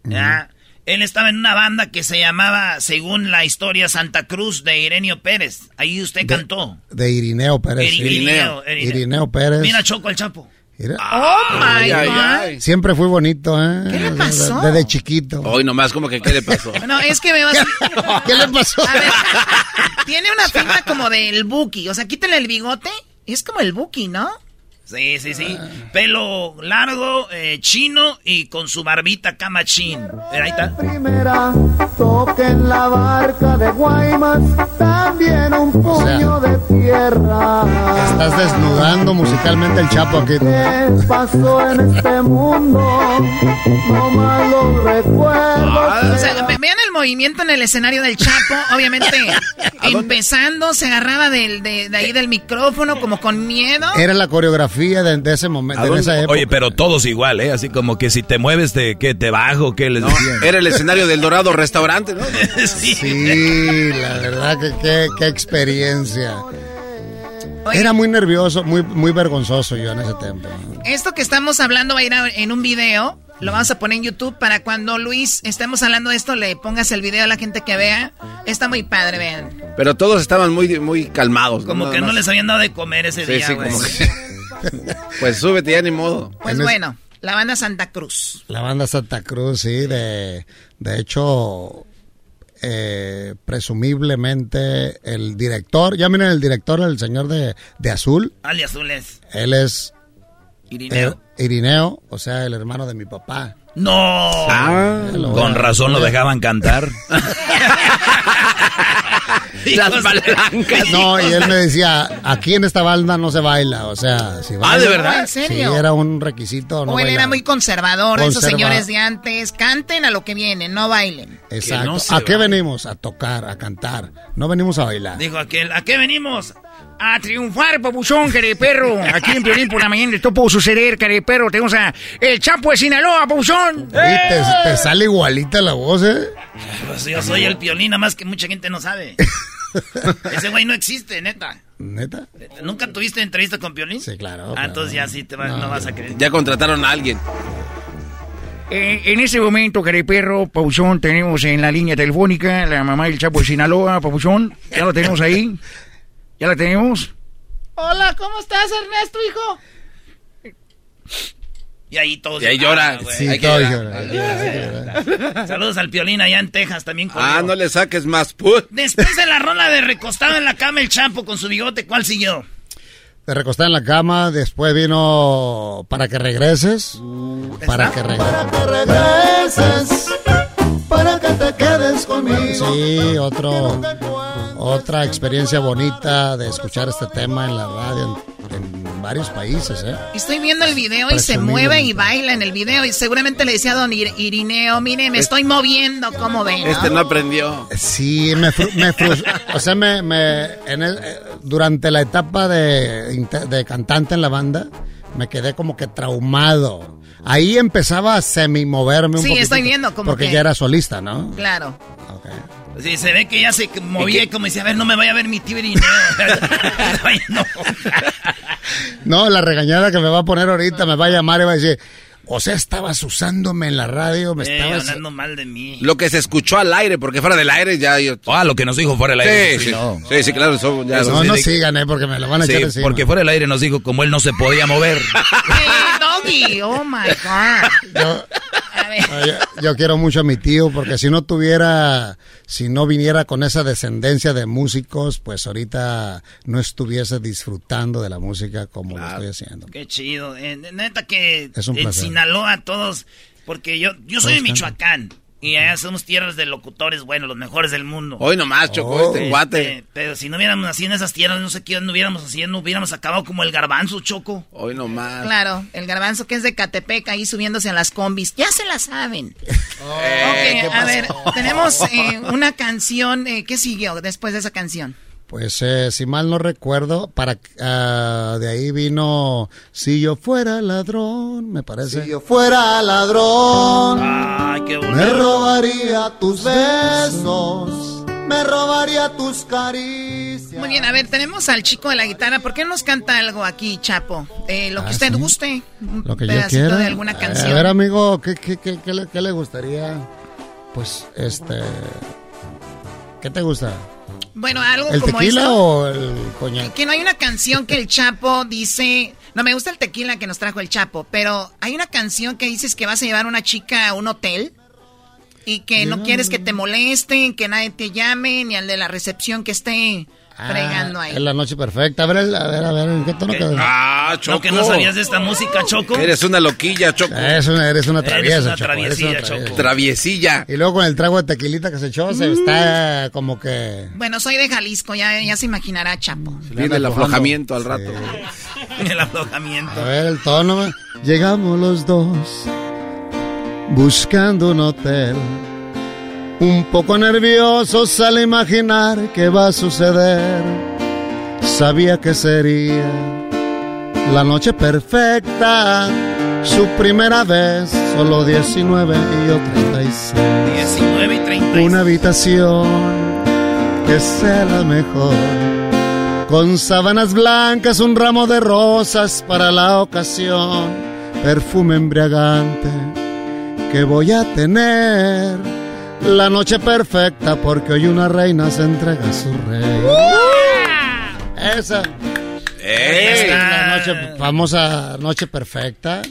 [SPEAKER 3] él estaba en una banda que se llamaba, según la historia, Santa Cruz de Irenio Pérez. Ahí usted cantó.
[SPEAKER 42] De Irineo Pérez.
[SPEAKER 3] Irineo, Irineo.
[SPEAKER 42] Irineo Pérez.
[SPEAKER 3] Mira, Choco, el Chapo.
[SPEAKER 40] Oh my God.
[SPEAKER 42] Siempre fui bonito, ¿eh?
[SPEAKER 40] ¿Qué le pasó?
[SPEAKER 42] Desde chiquito.
[SPEAKER 6] Hoy nomás, como que, ¿qué le pasó?
[SPEAKER 40] No, es que me vas
[SPEAKER 42] ¿Qué le pasó?
[SPEAKER 40] A ver, tiene una finta como del Buki. O sea, quítale el bigote. Es como el Buki, ¿no?
[SPEAKER 3] Sí, sí, sí. Pelo largo, eh, chino y con su barbita camachín. Mira, ahí está.
[SPEAKER 41] Primera, toquen la barca de Guaymas, también un puño de tierra.
[SPEAKER 42] Estás desnudando musicalmente el Chapo aquí.
[SPEAKER 41] ¿Qué pasó en este mundo? No malos recuerdos.
[SPEAKER 40] O sea, ve- vean el movimiento en el escenario del Chapo. Obviamente, empezando, se agarraba del, de, de ahí del micrófono como con miedo.
[SPEAKER 42] Era la coreografía de, de ese momento, de esa época.
[SPEAKER 5] Oye, pero todos igual, ¿eh? Así como que si te mueves, te, ¿qué? ¿Te bajo? ¿Qué les
[SPEAKER 6] No, era el escenario del Dorado Restaurante, ¿no?
[SPEAKER 42] Sí, la verdad que qué, qué Era muy nervioso, muy, muy vergonzoso yo en ese tiempo.
[SPEAKER 40] Esto que estamos hablando va a ir a- en un video. Lo vamos a poner en YouTube para cuando Luis estemos hablando de esto, le pongas el video a la gente que vea. Está muy padre, vean.
[SPEAKER 6] Pero todos estaban muy, muy calmados.
[SPEAKER 3] Como que no
[SPEAKER 6] más.
[SPEAKER 3] les habían dado de comer ese
[SPEAKER 6] Sí,
[SPEAKER 3] día,
[SPEAKER 6] sí,
[SPEAKER 3] güey.
[SPEAKER 6] como que... Pues súbete ya ni modo.
[SPEAKER 40] Pues bueno, la banda Santa Cruz.
[SPEAKER 42] La banda Santa Cruz, sí, de, de hecho, eh, presumiblemente el director, ya miren el director, el señor de, de Azul,
[SPEAKER 3] Ali Azules.
[SPEAKER 42] él es
[SPEAKER 3] Irineo.
[SPEAKER 42] Irineo, o sea, el hermano de mi papá.
[SPEAKER 3] No.
[SPEAKER 5] Ah, con razón lo dejaban cantar.
[SPEAKER 6] Las.
[SPEAKER 42] No, y él me decía, aquí en esta banda no se baila, o sea, si
[SPEAKER 6] Ah, ¿de
[SPEAKER 42] baila-
[SPEAKER 6] verdad?
[SPEAKER 40] ¿En serio?
[SPEAKER 42] Sí, era un requisito. No
[SPEAKER 40] o él era muy conservador, esos señores de antes. Canten a lo que vienen, no bailen.
[SPEAKER 42] Exacto.
[SPEAKER 6] no
[SPEAKER 42] ¿A qué
[SPEAKER 6] baila.
[SPEAKER 42] venimos? A tocar, a cantar. No venimos a bailar.
[SPEAKER 3] Dijo aquel, ¿a qué venimos?
[SPEAKER 12] A triunfar, papuchón, care perro. Aquí en Piolín por la mañana esto pudo suceder, care perro. Tenemos a el Chapo de Sinaloa, papuchón.
[SPEAKER 42] Te, te sale igualita la voz, ¿eh?
[SPEAKER 3] Pues yo soy el piolín, nada más que mucha gente no sabe. Ese güey no existe, neta.
[SPEAKER 42] ¿Neta?
[SPEAKER 3] ¿Nunca tuviste entrevista con Piolín?
[SPEAKER 42] Sí, claro.
[SPEAKER 3] Ah,
[SPEAKER 42] claro.
[SPEAKER 3] entonces ya sí te va- no, vas a creer.
[SPEAKER 6] Ya contrataron a alguien.
[SPEAKER 12] Eh, en este momento, care perro, papuchón, tenemos en la línea telefónica la mamá del Chapo de Sinaloa, papuchón. Ya lo tenemos ahí. Ya la tenemos.
[SPEAKER 40] Hola, ¿cómo estás, Ernesto, hijo?
[SPEAKER 3] Y ahí todos.
[SPEAKER 6] Y ahí llora.
[SPEAKER 3] Güey.
[SPEAKER 42] Sí,
[SPEAKER 6] Hay que
[SPEAKER 42] todo
[SPEAKER 6] llorar.
[SPEAKER 42] llora.
[SPEAKER 3] Saludos al Piolín allá en Texas también.
[SPEAKER 6] Ah, no le saques más put.
[SPEAKER 3] Después de la rola de recostado en la cama el champo con su bigote, ¿cuál siguió?
[SPEAKER 42] Te recosté en la cama, después vino para que regreses. para que regreses.
[SPEAKER 41] Para que regreses, para que te quedes conmigo.
[SPEAKER 42] Sí, otro, otra experiencia bonita de escuchar este tema en la radio en, en varios países, ¿eh?
[SPEAKER 40] Estoy viendo el video y se mueve y baila en el video. Y seguramente le decía a don Ir- Irineo, mire, me estoy moviendo, ¿cómo ven? no?"
[SPEAKER 6] Este no aprendió.
[SPEAKER 42] Sí, me, fru- me o sea, me, me- en el- eh, durante la etapa de, de cantante en la banda, me quedé como que traumado. Ahí empezaba a semi moverme un
[SPEAKER 40] Sí,
[SPEAKER 42] poquito.
[SPEAKER 40] estoy viendo como
[SPEAKER 42] Porque
[SPEAKER 40] que-
[SPEAKER 42] ya era solista, ¿no?
[SPEAKER 40] Claro.
[SPEAKER 3] Sí, se ve que ya se movía y como dice, a ver, no me vaya a ver mi. Ay, no.
[SPEAKER 42] No, la regañada que me va a poner ahorita me va a llamar y va a decir, o sea, estabas usándome en la radio, me
[SPEAKER 3] Eh,
[SPEAKER 42] estabas...
[SPEAKER 3] hablando mal de mí.
[SPEAKER 6] Lo que se escuchó al aire, porque fuera del aire ya... Yo...
[SPEAKER 5] Ah, lo que nos dijo fuera del aire.
[SPEAKER 6] Sí, sí,
[SPEAKER 5] no.
[SPEAKER 6] sí, sí, claro. eso ya
[SPEAKER 42] No, no sigan, eh, porque me lo van a
[SPEAKER 5] Sí,
[SPEAKER 42] echar encima.
[SPEAKER 5] porque fuera del aire nos dijo como él no se podía mover.
[SPEAKER 40] Hey, Doggy, oh my God.
[SPEAKER 42] Yo,
[SPEAKER 40] A ver.
[SPEAKER 42] Yo, yo quiero mucho a mi tío porque si no tuviera, si no viniera con esa descendencia de músicos, pues ahorita no estuviese disfrutando de la música como lo estoy haciendo.
[SPEAKER 3] Qué chido. Eh, neta que
[SPEAKER 42] Es un
[SPEAKER 3] en. Sinaloa todos, porque yo, yo soy de Michoacán y allá somos tierras de locutores buenos, los mejores del mundo.
[SPEAKER 6] Hoy nomás, Choco,
[SPEAKER 42] Oh.
[SPEAKER 6] este guate.
[SPEAKER 3] Pero si no hubiéramos nacido en esas tierras, no sé qué no hubiéramos haciendo, hubiéramos acabado como el garbanzo, Choco.
[SPEAKER 6] Hoy nomás.
[SPEAKER 40] Claro, el garbanzo que es de Catepec, ahí subiéndose a las combis. Ya se la saben.
[SPEAKER 6] Eh,
[SPEAKER 40] Ok, a ver, tenemos eh, una canción. eh, ¿Qué siguió después de esa canción?
[SPEAKER 42] Pues eh, si mal no recuerdo, para ah, de ahí vino Si yo fuera ladrón, me parece.
[SPEAKER 41] Si yo fuera ladrón,
[SPEAKER 3] Ay, qué
[SPEAKER 41] me robaría tus besos, me robaría tus caricias.
[SPEAKER 40] Muy bien, a ver, tenemos al chico de la guitarra. ¿Por qué no nos canta algo aquí, Chapo? Eh, lo que
[SPEAKER 42] Ah,
[SPEAKER 40] usted
[SPEAKER 42] sí.
[SPEAKER 40] guste. Un
[SPEAKER 42] Lo que yo
[SPEAKER 40] pedacito
[SPEAKER 42] quiera.
[SPEAKER 40] de alguna
[SPEAKER 42] Eh,
[SPEAKER 40] canción.
[SPEAKER 42] A ver, amigo, ¿qué, qué, qué, qué le, qué le gustaría? Pues, este... ¿Qué te gusta?
[SPEAKER 40] Bueno, algo
[SPEAKER 42] ¿El
[SPEAKER 40] como
[SPEAKER 42] tequila
[SPEAKER 40] esto.
[SPEAKER 42] o el coñac?
[SPEAKER 40] Que no hay una canción que el Chapo dice, No, me gusta el tequila que nos trajo el Chapo, pero hay una canción que dices que vas a llevar a una chica a un hotel y que no quieres que te molesten, que nadie te llame, ni al de la recepción que esté fregando ahí.
[SPEAKER 42] Es la noche perfecta. A ver, a ver, a ver, ¿en qué tono quedó?
[SPEAKER 6] Ah, Choco.
[SPEAKER 3] ¿No que no sabías de esta música, Choco?
[SPEAKER 6] Eres una loquilla, Choco.
[SPEAKER 42] Eres una, eres una traviesa,
[SPEAKER 3] Eres una
[SPEAKER 42] Choco, eres
[SPEAKER 3] traviesilla,
[SPEAKER 42] una traviesa.
[SPEAKER 3] Choco.
[SPEAKER 6] Traviesilla.
[SPEAKER 42] Y luego con el trago de tequilita que se echó, se está como que...
[SPEAKER 40] Bueno, soy de Jalisco, ya, ya se imaginará Chapo.
[SPEAKER 6] Viene el aflojamiento al rato.
[SPEAKER 3] El aflojamiento.
[SPEAKER 42] A ver, el tono. Llegamos los dos buscando un hotel. Un poco nerviosos al imaginar qué va a suceder. Sabía que sería la noche perfecta. Su primera vez, solo 19 y yo 36.
[SPEAKER 3] 19 y 30.
[SPEAKER 42] Una habitación que sea la mejor. Con sábanas blancas, un ramo de rosas para la ocasión. Perfume embriagante que voy a tener. La noche perfecta porque hoy una reina se entrega a su rey. Esa es la noche, famosa noche perfecta.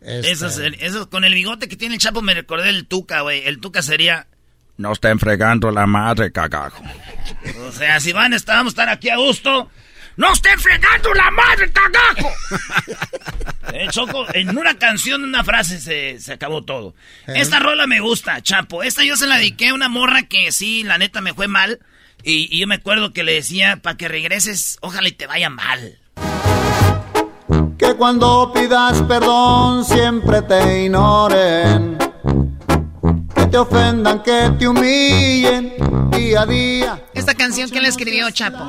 [SPEAKER 42] Este,
[SPEAKER 3] Eso, es- eso con el bigote que tiene el Chapo me recordé el Tuca, güey. El Tuca sería...
[SPEAKER 5] No estén fregando la madre, cagajo.
[SPEAKER 3] O sea, si van, estábamos estar aquí a gusto. ¡No estén fregando la madre, cagajo! Eh, Choco, en una canción, una frase se, se acabó todo. Esta rola me gusta, Chapo. Esta yo se la dediqué a una morra que sí, la neta me fue mal. Y, y yo me acuerdo que le decía, para que regreses, ojalá y te vaya mal.
[SPEAKER 41] Que cuando pidas perdón siempre te ignoren. Que te ofendan, que te humillen día a día.
[SPEAKER 40] Esta canción que le escribió Chapo.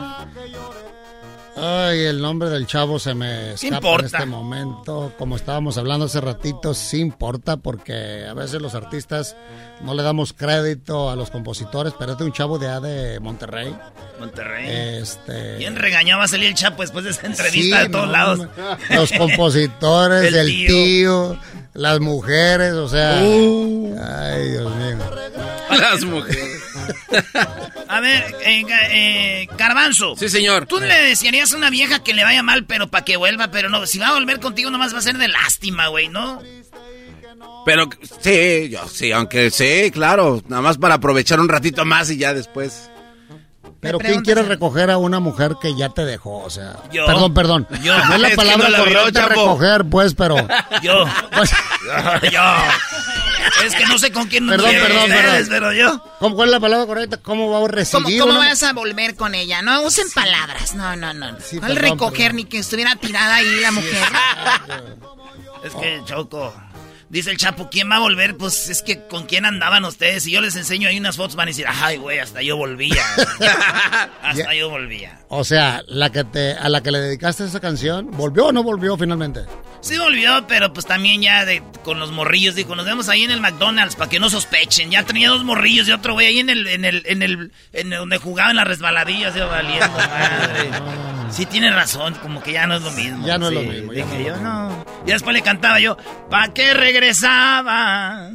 [SPEAKER 42] Ay, el nombre del chavo se me escapa en este momento. Como estábamos hablando hace ratito, sí importa porque a veces los artistas no le damos crédito a los compositores, pero este es un chavo de A de Monterrey.
[SPEAKER 3] Monterrey.
[SPEAKER 42] Este.
[SPEAKER 3] Bien regañado va a salir el Chapo después de esa entrevista
[SPEAKER 42] Sí,
[SPEAKER 3] de todos
[SPEAKER 42] no,
[SPEAKER 3] lados.
[SPEAKER 42] Los compositores,
[SPEAKER 3] El
[SPEAKER 42] el,
[SPEAKER 3] tío.
[SPEAKER 42] tío. las mujeres, o sea.
[SPEAKER 3] Uh.
[SPEAKER 42] Ay, Dios mío.
[SPEAKER 6] Las mujeres.
[SPEAKER 3] A ver, eh, eh, Garbanzo.
[SPEAKER 6] Sí, señor.
[SPEAKER 3] Tú le desearías a una vieja que le vaya mal, pero para que vuelva, pero no, si va a volver contigo nomás va a ser de lástima, güey, ¿no?
[SPEAKER 6] Pero sí, yo sí, aunque sí, claro. Nada más para aprovechar un ratito más y ya después.
[SPEAKER 42] Pero ¿quién quiere recoger a una mujer que ya te dejó? O sea,
[SPEAKER 3] Yo.
[SPEAKER 42] perdón, perdón.
[SPEAKER 3] Yo.
[SPEAKER 42] No es la
[SPEAKER 3] Es que
[SPEAKER 42] palabra
[SPEAKER 3] no la vio,
[SPEAKER 42] correcta recoger, pues, pero.
[SPEAKER 3] Yo.
[SPEAKER 42] Pues-
[SPEAKER 3] yo. Es que no sé con quién
[SPEAKER 42] Perdón, perdón,
[SPEAKER 3] ustedes,
[SPEAKER 42] perdón.
[SPEAKER 3] pero yo.
[SPEAKER 42] ¿Cómo, ¿Cuál es la palabra correcta? ¿Cómo va a
[SPEAKER 40] ¿Cómo,
[SPEAKER 42] recibir
[SPEAKER 40] cómo
[SPEAKER 42] una-
[SPEAKER 40] vas a volver con ella? No usen palabras. No, no, no. ¿Cuál
[SPEAKER 42] perdón,
[SPEAKER 40] recoger
[SPEAKER 42] perdón.
[SPEAKER 40] ni que estuviera tirada ahí la mujer?
[SPEAKER 3] Es que, Choco. Dice el Chapo, ¿quién va a volver? Pues es que con quién andaban ustedes. Si yo les enseño ahí unas fotos, van a decir, ay, güey, hasta yo volvía. hasta yo volvía.
[SPEAKER 42] O sea, la que te, a la que le dedicaste esa canción, ¿volvió o no volvió finalmente?
[SPEAKER 3] Sí volvió, pero pues también ya de, con los morrillos, dijo, nos vemos ahí en el McDonald's para que no sospechen. Ya tenía dos morrillos y otro güey ahí en el, en el, en el, en donde jugaba en las resbaladillas, yo valiendo madre. Sí tiene razón, como que ya no es lo mismo.
[SPEAKER 42] Ya no es lo mismo, ya
[SPEAKER 3] Dije
[SPEAKER 42] no
[SPEAKER 3] yo, no. Y después le cantaba yo, ¿pa' qué regresabas?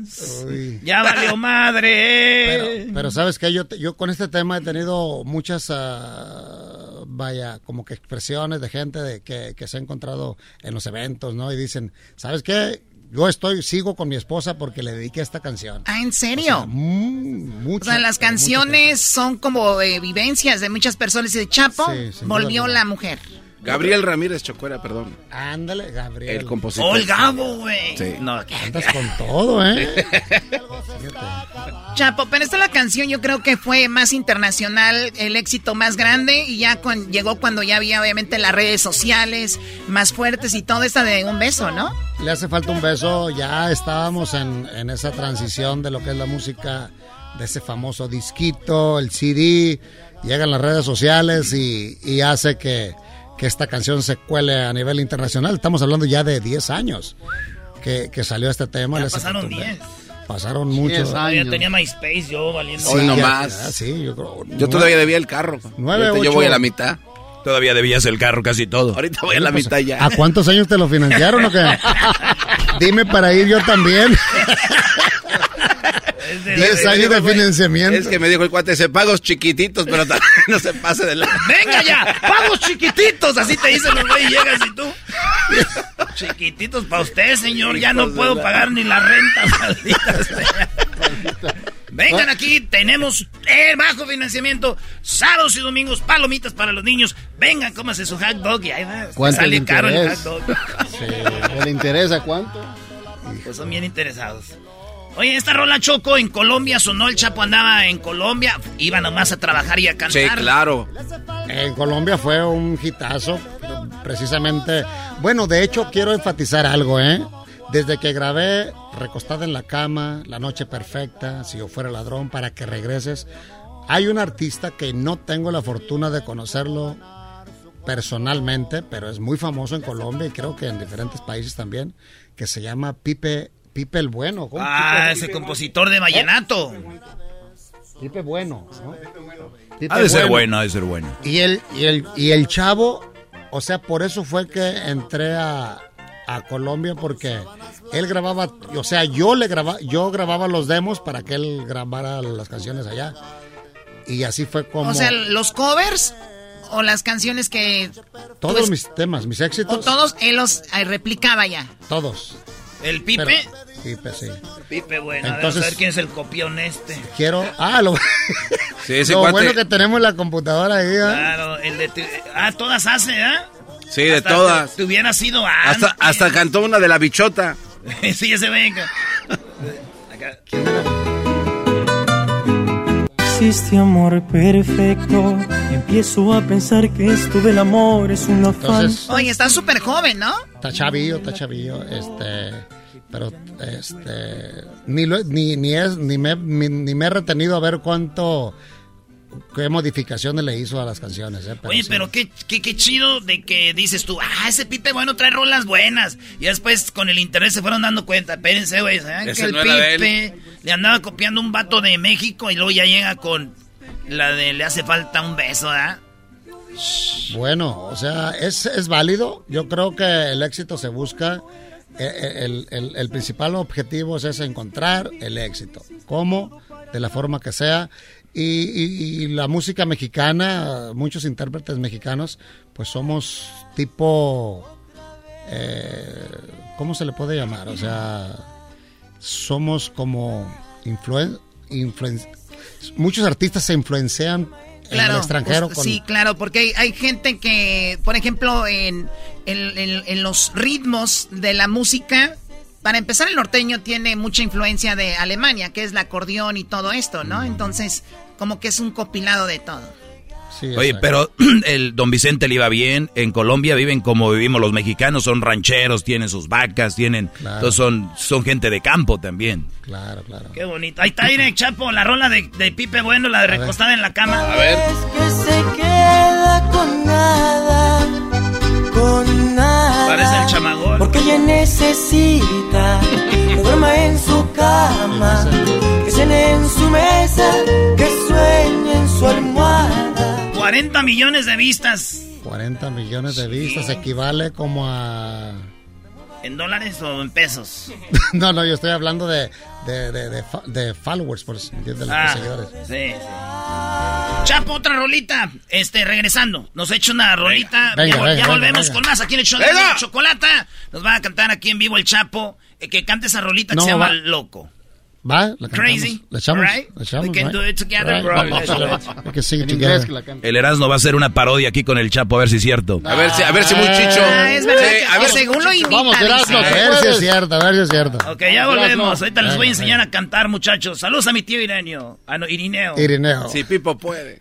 [SPEAKER 3] Ya valió madre.
[SPEAKER 42] Pero, pero sabes que yo, yo con este tema he tenido muchas, ah, vaya, como que expresiones de gente de que, que se ha encontrado en los eventos, ¿no? Y dicen, ¿sabes qué? Yo estoy, sigo con mi esposa porque le dediqué esta canción.
[SPEAKER 40] Ah, ¿en serio?
[SPEAKER 42] O
[SPEAKER 40] O sea, las canciones son como eh, vivencias de muchas personas. Y de Chapo
[SPEAKER 42] Sí,
[SPEAKER 40] volvió la mujer.
[SPEAKER 6] Gabriel Ramírez Chocuera, perdón.
[SPEAKER 42] Ándale, Gabriel.
[SPEAKER 6] El compositor.
[SPEAKER 3] Oh, el Gabo, güey.
[SPEAKER 6] Sí.
[SPEAKER 3] No,
[SPEAKER 42] Andas con todo, ¿eh?
[SPEAKER 40] Chapo, pero esta la canción yo creo que fue más internacional, el éxito más grande y ya llegó cuando ya había obviamente las redes sociales más fuertes y todo esta de un beso, ¿no?
[SPEAKER 42] Le hace falta un beso. Ya estábamos en, en esa transición de lo que es la música, de ese famoso disquito, el CD. Llegan las redes sociales y, y hace que, que esta canción se cuele a nivel internacional. Estamos hablando ya de 10 años que, que salió este tema.
[SPEAKER 3] Ya pasaron
[SPEAKER 42] falta un
[SPEAKER 3] 10.
[SPEAKER 42] beso. Pasaron muchos.
[SPEAKER 3] Ya tenía MySpace yo valiendo.
[SPEAKER 6] Hoy
[SPEAKER 42] Sí,
[SPEAKER 6] no
[SPEAKER 42] ya-
[SPEAKER 6] más.
[SPEAKER 42] ya, sí, yo creo.
[SPEAKER 6] Yo todavía debía el carro.
[SPEAKER 42] Nueve,
[SPEAKER 6] yo
[SPEAKER 42] ocho.
[SPEAKER 6] voy a la mitad.
[SPEAKER 5] Todavía debías el carro casi todo.
[SPEAKER 6] Ahorita voy a la
[SPEAKER 42] Pues,
[SPEAKER 6] mitad ya.
[SPEAKER 42] ¿A cuántos años te lo financiaron o qué? Dime para ir yo también.
[SPEAKER 3] Es de-
[SPEAKER 42] 10 años de financiamiento.
[SPEAKER 6] Es que me dijo el cuate, se pagos chiquititos, pero también no se pase de la...
[SPEAKER 3] Venga ya, pagos chiquititos, así te dicen los güeyes, llegas y tú. Chiquititos para usted, señor. Ya no puedo pagar ni la renta, Vengan aquí, tenemos el bajo financiamiento, sábados y domingos, palomitas para los niños. Vengan, cómase su hot dog y ahí va.
[SPEAKER 42] ¿Cuánto
[SPEAKER 3] Sale
[SPEAKER 42] le
[SPEAKER 3] caro el hot
[SPEAKER 42] interesa?
[SPEAKER 3] dog.
[SPEAKER 42] Sí, ¿Le interesa cuánto?
[SPEAKER 3] Pues son bien interesados. Oye, esta rola Choco en Colombia sonó, el Chapo andaba en Colombia, iba nomás a trabajar y a cantar.
[SPEAKER 6] claro.
[SPEAKER 42] En Colombia fue un hitazo, precisamente. Bueno, de hecho quiero enfatizar algo, ¿eh? Desde que grabé Recostada en la cama, La noche perfecta, Si yo fuera ladrón, para que regreses, hay un artista que no tengo la fortuna de conocerlo personalmente, pero es muy famoso en Colombia y creo que en diferentes países también, que se llama Pipe Pipe el Bueno. ¿Cómo?
[SPEAKER 3] Ah,
[SPEAKER 42] Pipe-
[SPEAKER 3] ese compositor de vallenato.
[SPEAKER 42] Pipe Bueno. ¿no? Pipe
[SPEAKER 5] Ha de ser bueno, ha de ser bueno.
[SPEAKER 42] Y el, y el, y el chavo, o sea, por eso fue que entré a, a Colombia porque él grababa, o sea, yo le grababa, yo grababa los demos para que él grabara las canciones allá. Y así fue como
[SPEAKER 40] O sea, los covers o las canciones que
[SPEAKER 42] todos mis temas, mis
[SPEAKER 40] o
[SPEAKER 42] éxitos,
[SPEAKER 40] todos él los eh, replicaba ya.
[SPEAKER 42] todos.
[SPEAKER 3] ¿El Pipe?
[SPEAKER 42] Pero- Pipe, sí.
[SPEAKER 3] Pipe, bueno,
[SPEAKER 42] Entonces-
[SPEAKER 3] a ver quién es el copión este.
[SPEAKER 42] Quiero, ah, lo,
[SPEAKER 6] Sí, ese
[SPEAKER 42] lo
[SPEAKER 6] cuate-
[SPEAKER 42] bueno que tenemos la computadora ahí, ¿eh?
[SPEAKER 3] Claro, el de... tu- Ah, todas hace, ¿ah?
[SPEAKER 6] Sí, de todas.
[SPEAKER 3] Te, te hubiera sido antes.
[SPEAKER 6] Hasta, hasta cantó una de la bichota.
[SPEAKER 3] sí, ese venga.
[SPEAKER 43] Existe amor perfecto. Empiezo a pensar que esto del amor es una
[SPEAKER 42] Entonces-
[SPEAKER 43] falsa.
[SPEAKER 40] Oye, está súper joven, ¿no?
[SPEAKER 42] Está chavillo, está chavillo, este, pero este, ni, lo- ni, ni, es, ni, me, ni, ni me he retenido a ver cuánto, qué modificaciones le hizo a las canciones. ¿eh? Pero
[SPEAKER 3] Oye,
[SPEAKER 42] sí.
[SPEAKER 3] pero qué, qué, qué chido de que dices tú, ah, ese Pipe bueno trae rolas buenas. Y después con el interés se fueron dando cuenta, espérense, güey, ¿saben
[SPEAKER 6] Ese
[SPEAKER 3] que el
[SPEAKER 6] no
[SPEAKER 3] Pipe le andaba copiando un vato de México y luego ya llega con la de le hace falta un beso, ¿ah?
[SPEAKER 42] Bueno, o sea, es, es válido. Yo creo que el éxito se busca. Eh, El, el- el principal objetivo es encontrar el éxito. ¿Cómo? De la forma que sea. Y la música mexicana, muchos intérpretes mexicanos, pues somos tipo. eh, ¿Cómo se le puede llamar? O sea, somos como influen, influen- muchos artistas se influencian en el extranjero
[SPEAKER 40] pues,
[SPEAKER 42] con,
[SPEAKER 40] Sí, claro, porque hay, hay gente que, por ejemplo, en, en- en- en los ritmos de la música, para empezar, el norteño tiene mucha influencia de Alemania, que es el acordeón y todo esto, ¿no? Entonces, como que es un copilado de todo.
[SPEAKER 5] Oye, pero el don Vicente le iba bien. En Colombia viven como vivimos los mexicanos, son rancheros, tienen sus vacas, tienen, entonces son, son gente de campo también.
[SPEAKER 42] Claro, claro.
[SPEAKER 3] Qué bonito. Ahí está, mire, Chapo, la rola de, de Pipe Bueno, la de recostada en la cama. A
[SPEAKER 6] ver.
[SPEAKER 43] Que se queda con nada, con nada.
[SPEAKER 3] Parece el chamagón.
[SPEAKER 43] Porque ella necesita que duerma en su cama, que cene en su mesa, que sueñe en su almohada.
[SPEAKER 3] 40 millones de vistas.
[SPEAKER 42] 40 millones de vistas equivale como a...
[SPEAKER 3] ¿En dólares o en pesos?
[SPEAKER 42] No, no, yo estoy hablando de, de, de, de fa- de followers, por de los
[SPEAKER 3] Ah,
[SPEAKER 42] seguidores.
[SPEAKER 3] sí, sí. Chapo, otra rolita. Este, regresando. Nos ha hecho una rolita.
[SPEAKER 42] Venga,
[SPEAKER 3] ya
[SPEAKER 42] venga,
[SPEAKER 3] ya
[SPEAKER 42] venga,
[SPEAKER 3] volvemos
[SPEAKER 42] venga.
[SPEAKER 3] con más aquí en el show de Chocolata. Nos va a cantar aquí en vivo el Chapo. eh, que cante esa rolita que se llama
[SPEAKER 42] va.
[SPEAKER 3] Loco.
[SPEAKER 42] ¿Va? La.
[SPEAKER 3] Crazy,
[SPEAKER 42] La echamos.
[SPEAKER 3] right?
[SPEAKER 42] La echamos,
[SPEAKER 3] We can
[SPEAKER 42] right?
[SPEAKER 3] do it together,
[SPEAKER 42] Right.
[SPEAKER 3] bro.
[SPEAKER 42] We can sing it together.
[SPEAKER 5] El Erasmo va a hacer una parodia aquí con el Chapo, a ver si es cierto.
[SPEAKER 6] A ver si, a ver si muy chicho.
[SPEAKER 40] Ah, es verdad
[SPEAKER 6] Sí, a ver,
[SPEAKER 40] según lo invita,
[SPEAKER 42] Vamos. Erasmo, a ver si es cierto, a ver si es cierto.
[SPEAKER 3] Ok, ya volvemos. Ahorita les voy a enseñar a cantar, muchachos. Saludos a mi tío Ireneo. Ah, no, Irineo.
[SPEAKER 42] Irineo.
[SPEAKER 6] Si Pipo puede.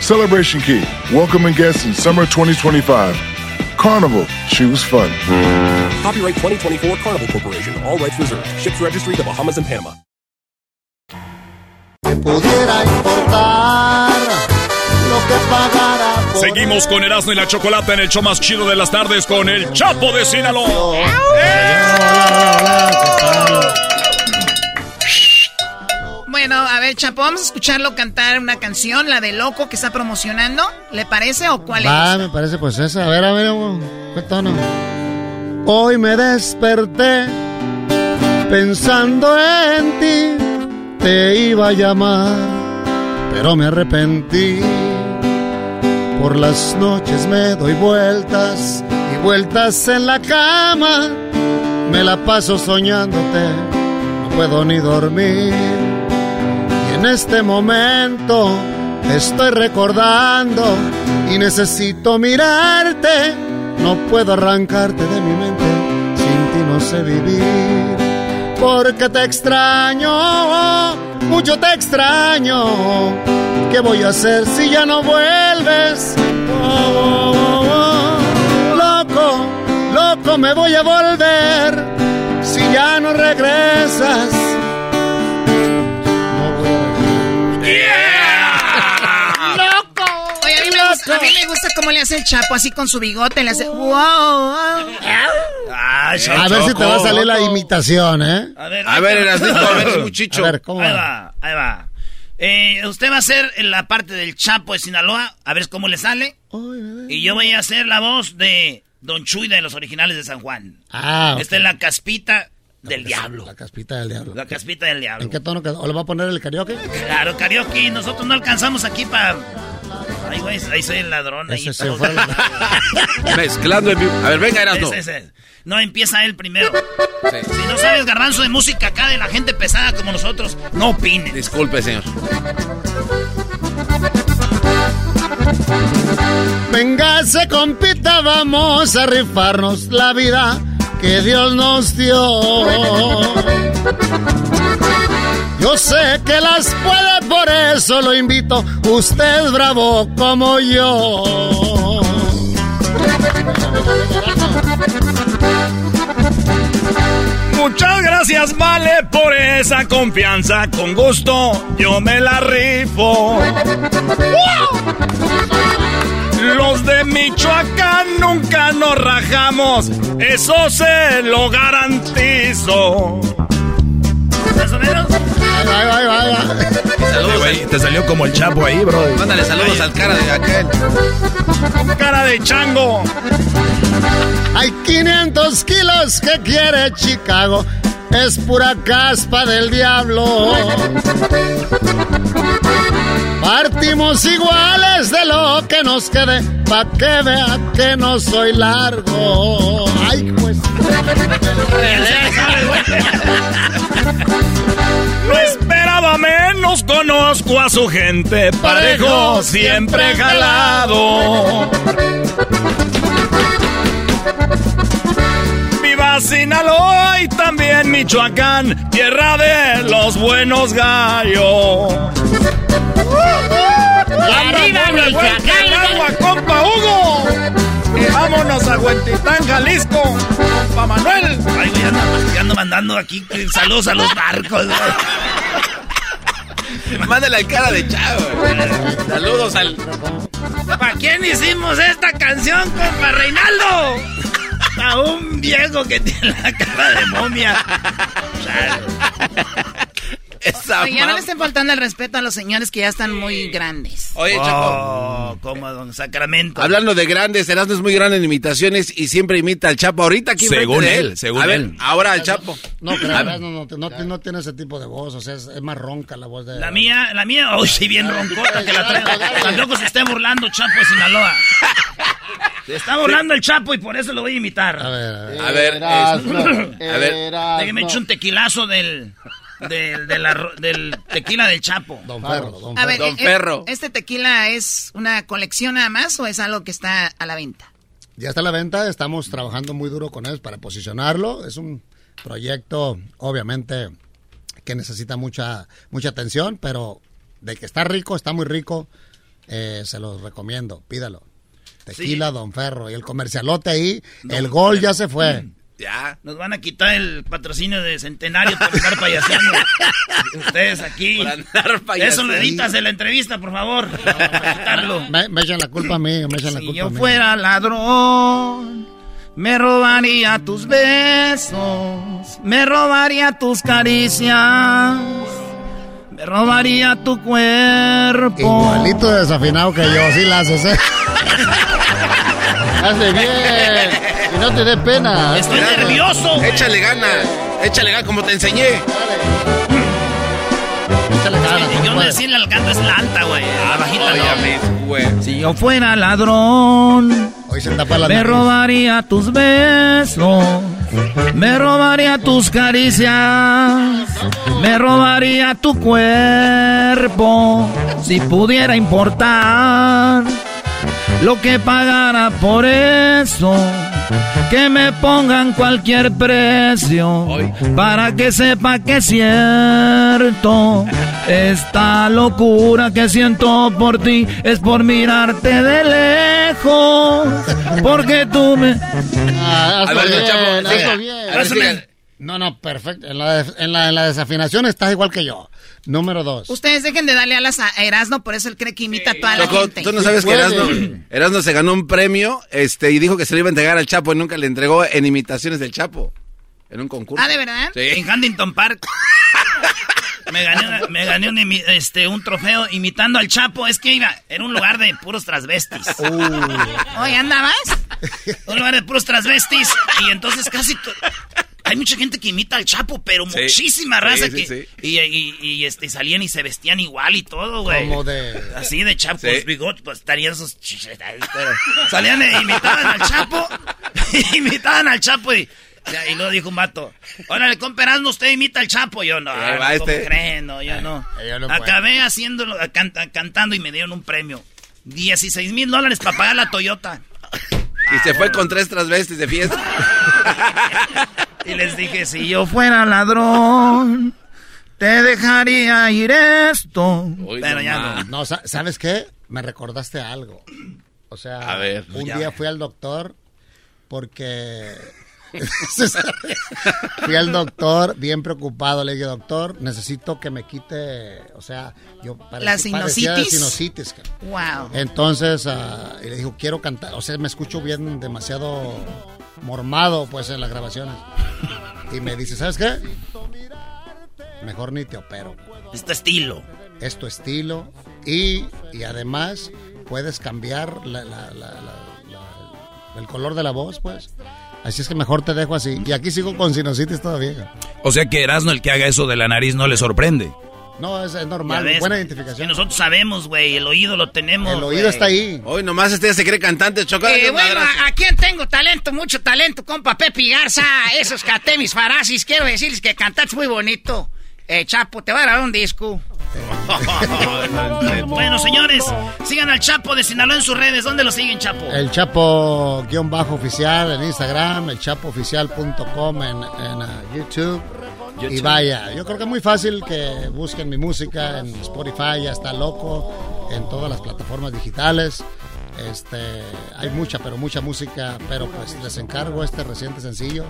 [SPEAKER 44] Celebration Key, welcoming guests in summer 2025. Carnival, choose fun.
[SPEAKER 45] Copyright 2024 Carnival Corporation. All rights reserved. Ships registry the Bahamas and Panama.
[SPEAKER 41] pudiera importar lo
[SPEAKER 42] que pagara. por
[SPEAKER 11] Seguimos con Erasmo y la Chocolata en el show más chido de las tardes con el Chapo de Sinaloa.
[SPEAKER 40] Bueno, a ver, Chapo, vamos a escucharlo cantar una canción, la de Loco que está promocionando. ¿Le parece o cuál
[SPEAKER 42] Va,
[SPEAKER 40] es?
[SPEAKER 42] me parece pues esa. A ver, a ver, ¿qué tono? Hoy me desperté pensando en ti. Te iba a llamar, pero me arrepentí. Por las noches me doy vueltas y vueltas en la cama. Me la paso soñándote, no puedo ni dormir. En este momento estoy recordando y necesito mirarte. No puedo arrancarte de mi mente, sin ti no sé vivir. Porque te extraño, mucho te extraño. ¿Qué voy a hacer si ya no vuelves? Oh. Loco, loco me voy a volver si ya no regresas.
[SPEAKER 40] A mí, me gusta, cómo le hace el Chapo, así con su bigote, le hace... ¡Wow! wow.
[SPEAKER 42] A ver si te va a salir la imitación, ¿eh?
[SPEAKER 3] A ver,
[SPEAKER 6] A ver, a ver, muchicho.
[SPEAKER 42] A ver, ¿cómo
[SPEAKER 3] Ahí
[SPEAKER 42] va?
[SPEAKER 3] ahí va. Eh, usted va a hacer la parte del Chapo de Sinaloa, a ver cómo le sale. Y yo voy a hacer la voz de Don Chuy de los originales de San Juan.
[SPEAKER 42] Ah.
[SPEAKER 3] Esta es la caspita del diablo.
[SPEAKER 42] La caspita del diablo.
[SPEAKER 3] La caspita del diablo.
[SPEAKER 42] ¿En qué tono quedó? ¿O le va a poner el karaoke?
[SPEAKER 3] Claro, karaoke, nosotros no alcanzamos aquí para... Ay, güey, ahí soy el ladrón. Ahí
[SPEAKER 42] Ese la-
[SPEAKER 6] Mezclando en vivo. A ver, venga, Erasmo.
[SPEAKER 3] Ese, ese. No, empieza él primero. Si no sabes garbanzo de música acá de la gente pesada como nosotros, no opines.
[SPEAKER 6] Disculpe, señor.
[SPEAKER 42] Véngase, compita, vamos a rifarnos la vida que Dios nos dio. Yo sé que las puede, por eso lo invito. Usted es bravo como yo.
[SPEAKER 11] Muchas gracias, vale, por esa confianza. Con gusto yo me la rifo. Los de Michoacán nunca nos rajamos. Eso se lo garantizo.
[SPEAKER 42] Ahí va, ahí va.
[SPEAKER 5] Sí, güey, te salió como el chapo ahí, bro.
[SPEAKER 6] Mándale saludos al cara de aquel.
[SPEAKER 11] Cara de chango.
[SPEAKER 42] Hay 500 kilos que quiere Chicago. Es pura caspa del diablo. Partimos iguales de lo que nos quede, pa' que vea que no soy largo. Ay.
[SPEAKER 11] No esperaba menos, conozco a su gente. Parejo, siempre jalado. Viva Sinaloa y también Michoacán, tierra de los buenos gallos.
[SPEAKER 12] arriba, Michoacán!
[SPEAKER 11] agua, compa Hugo! Y vámonos a Huentitán, Jalisco, compa Manuel.
[SPEAKER 3] Ay, güey, ando, ya ando mandando aquí saludos a los barcos. güey.
[SPEAKER 6] Mándale al cara de chavo. Saludos al.
[SPEAKER 3] ¿Para quién hicimos esta canción, compa Reinaldo? A un viejo que tiene la cara de momia.
[SPEAKER 6] Esa
[SPEAKER 40] Oye, ya no le estén faltando el respeto a los señores que ya están muy grandes.
[SPEAKER 6] Oye, Chapo.
[SPEAKER 3] Oh, como don Sacramento.
[SPEAKER 6] Hablando de grandes, Erasmo es muy grande en imitaciones y siempre imita al Chapo. Ahorita aquí
[SPEAKER 5] Según
[SPEAKER 6] de
[SPEAKER 5] él, según
[SPEAKER 6] A ver,
[SPEAKER 5] él.
[SPEAKER 6] ahora al Chapo.
[SPEAKER 42] No, pero no, no, no, no tiene ese tipo de voz, o sea, es, es más ronca la voz de...
[SPEAKER 3] La mía, la mía, oh, sí, bien roncota que la traigo. Tampoco se esté burlando Chapo de Sinaloa. Se está burlando el Chapo y por eso lo voy a imitar.
[SPEAKER 42] A ver, a ver.
[SPEAKER 6] A ver,
[SPEAKER 42] Erasmo,
[SPEAKER 6] es- a ver.
[SPEAKER 42] Erasmo.
[SPEAKER 3] Déjeme echar un tequilazo del, del, del arro- del tequila del Chapo.
[SPEAKER 42] Don Ferro, Don
[SPEAKER 40] A
[SPEAKER 42] Ferro.
[SPEAKER 40] ver,
[SPEAKER 6] Don
[SPEAKER 40] eh, eh,
[SPEAKER 6] Ferro.
[SPEAKER 40] ¿este tequila es una colección nada más o es algo que está a la venta?
[SPEAKER 42] Ya está a la venta, estamos trabajando muy duro con él para posicionarlo. Es un proyecto, obviamente, que necesita mucha, mucha atención, pero de que está rico, está muy rico, eh, se los recomiendo, pídalo. Tequila Don Ferro y el comercialote ahí, el gol ya se fue.
[SPEAKER 6] Ya.
[SPEAKER 3] Nos van a quitar el patrocinio de Centenario por estar payaseando. Ustedes aquí.
[SPEAKER 6] Por andar payaseando.
[SPEAKER 3] Eso lo editas en la entrevista, por favor.
[SPEAKER 42] Me, me echan la culpa a mí, me echan la
[SPEAKER 3] Si
[SPEAKER 42] culpa
[SPEAKER 3] yo
[SPEAKER 42] a mí.
[SPEAKER 3] fuera ladrón, me robaría tus besos, me robaría tus caricias, me robaría tu cuerpo.
[SPEAKER 42] Igualito desafinado que yo, sí la haces, ¿eh? Hace bien. Y no te dé pena.
[SPEAKER 3] Estoy nervioso.
[SPEAKER 6] Échale ganas. Échale ganas como te enseñé.
[SPEAKER 42] Échale ganas.
[SPEAKER 3] Yo no decirle al canto es la alta, güey. La bajita
[SPEAKER 6] ya
[SPEAKER 3] no.
[SPEAKER 6] güey.
[SPEAKER 3] Si yo fuera ladrón,
[SPEAKER 42] Hoy se tapa la
[SPEAKER 3] me robaría tus besos, me robaría tus caricias, me robaría tu cuerpo, si pudiera importar lo que pagara por eso. Que me pongan cualquier precio para que sepa que es cierto. Esta locura que siento por ti es por mirarte de lejos. Porque tú me.
[SPEAKER 42] Ah, hazlo
[SPEAKER 6] A ver,
[SPEAKER 42] bien, hazlo. No, no, perfecto. En la, de- en, la, en la desafinación estás igual que yo. Número dos.
[SPEAKER 40] Ustedes dejen de darle alas a Erasmo, por eso él cree que imita a toda la gente.
[SPEAKER 6] tú no sabes que. Erasno, Erasno se ganó un premio este, y dijo que se lo iba a entregar al Chapo y nunca le entregó en imitaciones del Chapo. En un concurso.
[SPEAKER 40] Ah, ¿de verdad?
[SPEAKER 6] Sí.
[SPEAKER 3] En Huntington Park. Me gané, me gané un, imi- este, un trofeo imitando al Chapo. Es que iba, era un lugar de puros transvestis.
[SPEAKER 40] Oye, ¿andabas?
[SPEAKER 3] Un lugar de puros transvestis. Y entonces casi... Hay mucha gente que imita al Chapo, pero
[SPEAKER 6] Sí.
[SPEAKER 3] muchísima raza
[SPEAKER 6] Sí, sí,
[SPEAKER 3] que...
[SPEAKER 6] sí.
[SPEAKER 3] Y, y- y, este, salían y se vestían igual y todo, güey.
[SPEAKER 42] Como de...
[SPEAKER 3] Así de Chapo,
[SPEAKER 6] Sí.
[SPEAKER 3] bigot, pues estarían sus pero salían e imitaban al Chapo, imitaban al Chapo y, y luego dijo un vato, órale, comperando, usted imita al Chapo, yo no,
[SPEAKER 6] va
[SPEAKER 3] no, ¿cómo
[SPEAKER 6] este.
[SPEAKER 3] creen? No, yo no.
[SPEAKER 42] yo no puedo.
[SPEAKER 3] Acabé haciéndolo, canta- cantando y me dieron un premio, 16 mil dólares para pagar la Toyota.
[SPEAKER 6] Y se fue con tres transvestis de fiesta.
[SPEAKER 3] Y les dije, si yo fuera ladrón, te dejaría ir esto.
[SPEAKER 6] Uy,
[SPEAKER 3] pero
[SPEAKER 6] no
[SPEAKER 3] ya no.
[SPEAKER 42] No, sa- ¿sabes qué? Me recordaste algo. O sea,
[SPEAKER 6] A ver,
[SPEAKER 42] un
[SPEAKER 3] ya.
[SPEAKER 42] día fui al doctor porque... fui al doctor bien preocupado. Le dije, doctor, necesito que me quite, o sea, yo parec-
[SPEAKER 40] ¿La sinusitis?
[SPEAKER 42] sinusitis.
[SPEAKER 40] Wow.
[SPEAKER 42] Entonces, ah, y le dijo, quiero cantar, o sea, me escucho bien demasiado mormado, pues, en las grabaciones. Y me dice, ¿sabes qué? Mejor ni te opero.
[SPEAKER 3] Es tu estilo.
[SPEAKER 42] Es tu estilo y, y además puedes cambiar la- la- la- la- la- el color de la voz, pues. Así es que mejor te dejo así. Y aquí sigo con sinusitis todavía.
[SPEAKER 5] O sea que Erasmo, el que haga eso de la nariz, no le sorprende.
[SPEAKER 42] No, es, normal,
[SPEAKER 3] ves,
[SPEAKER 42] buena
[SPEAKER 3] Que
[SPEAKER 42] identificación.
[SPEAKER 3] nosotros sabemos, güey, el oído lo tenemos.
[SPEAKER 42] El oído está ahí.
[SPEAKER 6] Hoy nomás este ya se cree cantante, Choco. dale
[SPEAKER 12] Eh, bueno. ¿a, a quién tengo talento? Mucho talento, compa Pepe Garza. Esos catemis farasis. Quiero decirles que cantaste muy bonito. Eh, Chapo, te voy a grabar un disco.
[SPEAKER 3] Bueno, señores, sigan al Chapo de Sinaloa en sus redes. ¿Dónde lo siguen, Chapo?
[SPEAKER 42] El Chapo guion bajo oficial en Instagram, el chapooficial.com en, en ah, YouTube. Y vaya, yo creo que es muy fácil que busquen mi música en Spotify, ya está loco, en todas las plataformas digitales. Este, hay mucha, pero mucha música, pero pues les encargo este reciente sencillo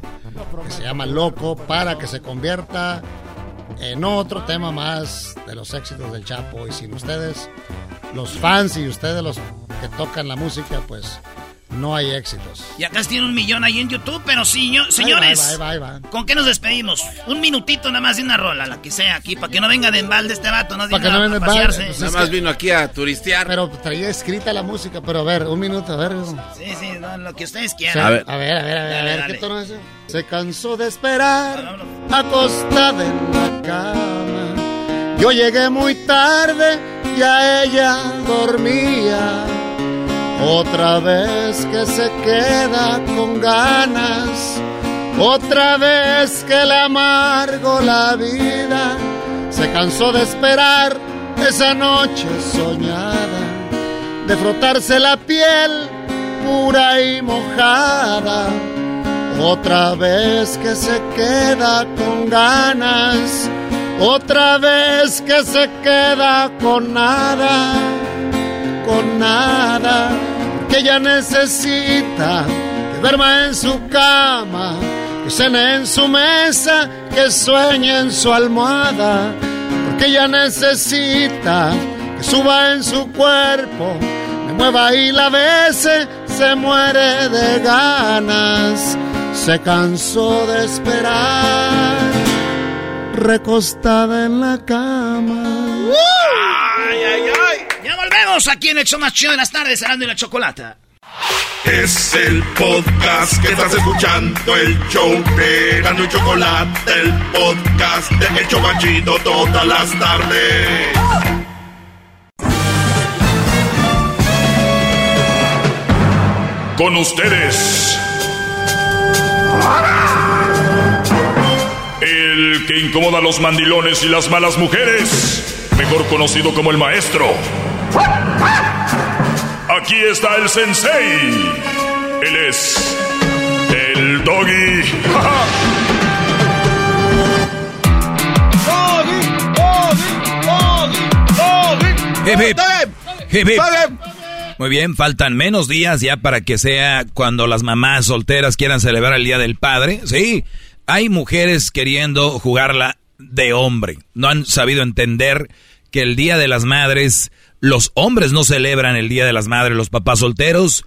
[SPEAKER 42] que se llama Loco para que se convierta en otro tema más de los éxitos del Chapo. Y sin ustedes, los fans y ustedes los que tocan la música, pues no hay éxitos.
[SPEAKER 3] Y acá tiene un millón ahí en YouTube, pero sí, ño- señores,
[SPEAKER 42] Ahí va, ahí va, ahí va.
[SPEAKER 3] ¿con qué nos despedimos? Un minutito nada más de una rola, la que sea aquí, para que no venga de embalde este vato, no
[SPEAKER 42] Para que no venga de embalde, pues
[SPEAKER 6] Nada más
[SPEAKER 42] que-
[SPEAKER 6] vino aquí a turistear.
[SPEAKER 42] Pero traía escrita la música, pero a ver, un minuto, a ver.
[SPEAKER 3] Sí, sí, no, lo que ustedes
[SPEAKER 42] Sí,
[SPEAKER 3] quieran.
[SPEAKER 6] A ver.
[SPEAKER 42] a ver, a ver, a ver, a
[SPEAKER 3] Dale,
[SPEAKER 42] ver,
[SPEAKER 3] dale.
[SPEAKER 42] ¿qué tono es ese? Se cansó de esperar, acostada en la cama. Yo llegué muy tarde, ya ella dormía. Otra vez que se queda con ganas, otra vez que le amargo la vida. Se cansó de esperar esa noche soñada, de frotarse la piel pura y mojada. Otra vez que se queda con ganas, otra vez que se queda con nada, con nada, que ella necesita que duerma en su cama, que cene en su mesa, que sueñe en su almohada, porque ella necesita que suba en su cuerpo, me mueva y la bese, se muere de ganas, se cansó de esperar, recostada en la cama.
[SPEAKER 3] ¡Ay, ay, ay! Ya volvemos aquí en el show más chido de las tardes, hablando de la chocolata.
[SPEAKER 1] Es el podcast que estás escuchando, el show de Gano y Chocolate, el podcast de Hecho Machito todas las tardes.
[SPEAKER 11] Con ustedes. El que incomoda a los mandilones y las malas mujeres, mejor conocido como el maestro. Aquí está el sensei. Él es el doggy.
[SPEAKER 5] Hip, hip. Hip, hip. Muy bien, faltan menos días ya para que sea cuando las mamás solteras quieran celebrar el Día del Padre. Sí, hay mujeres queriendo jugarla de hombre. No han sabido entender que el Día de las Madres, los hombres no celebran el Día de las Madres, los papás solteros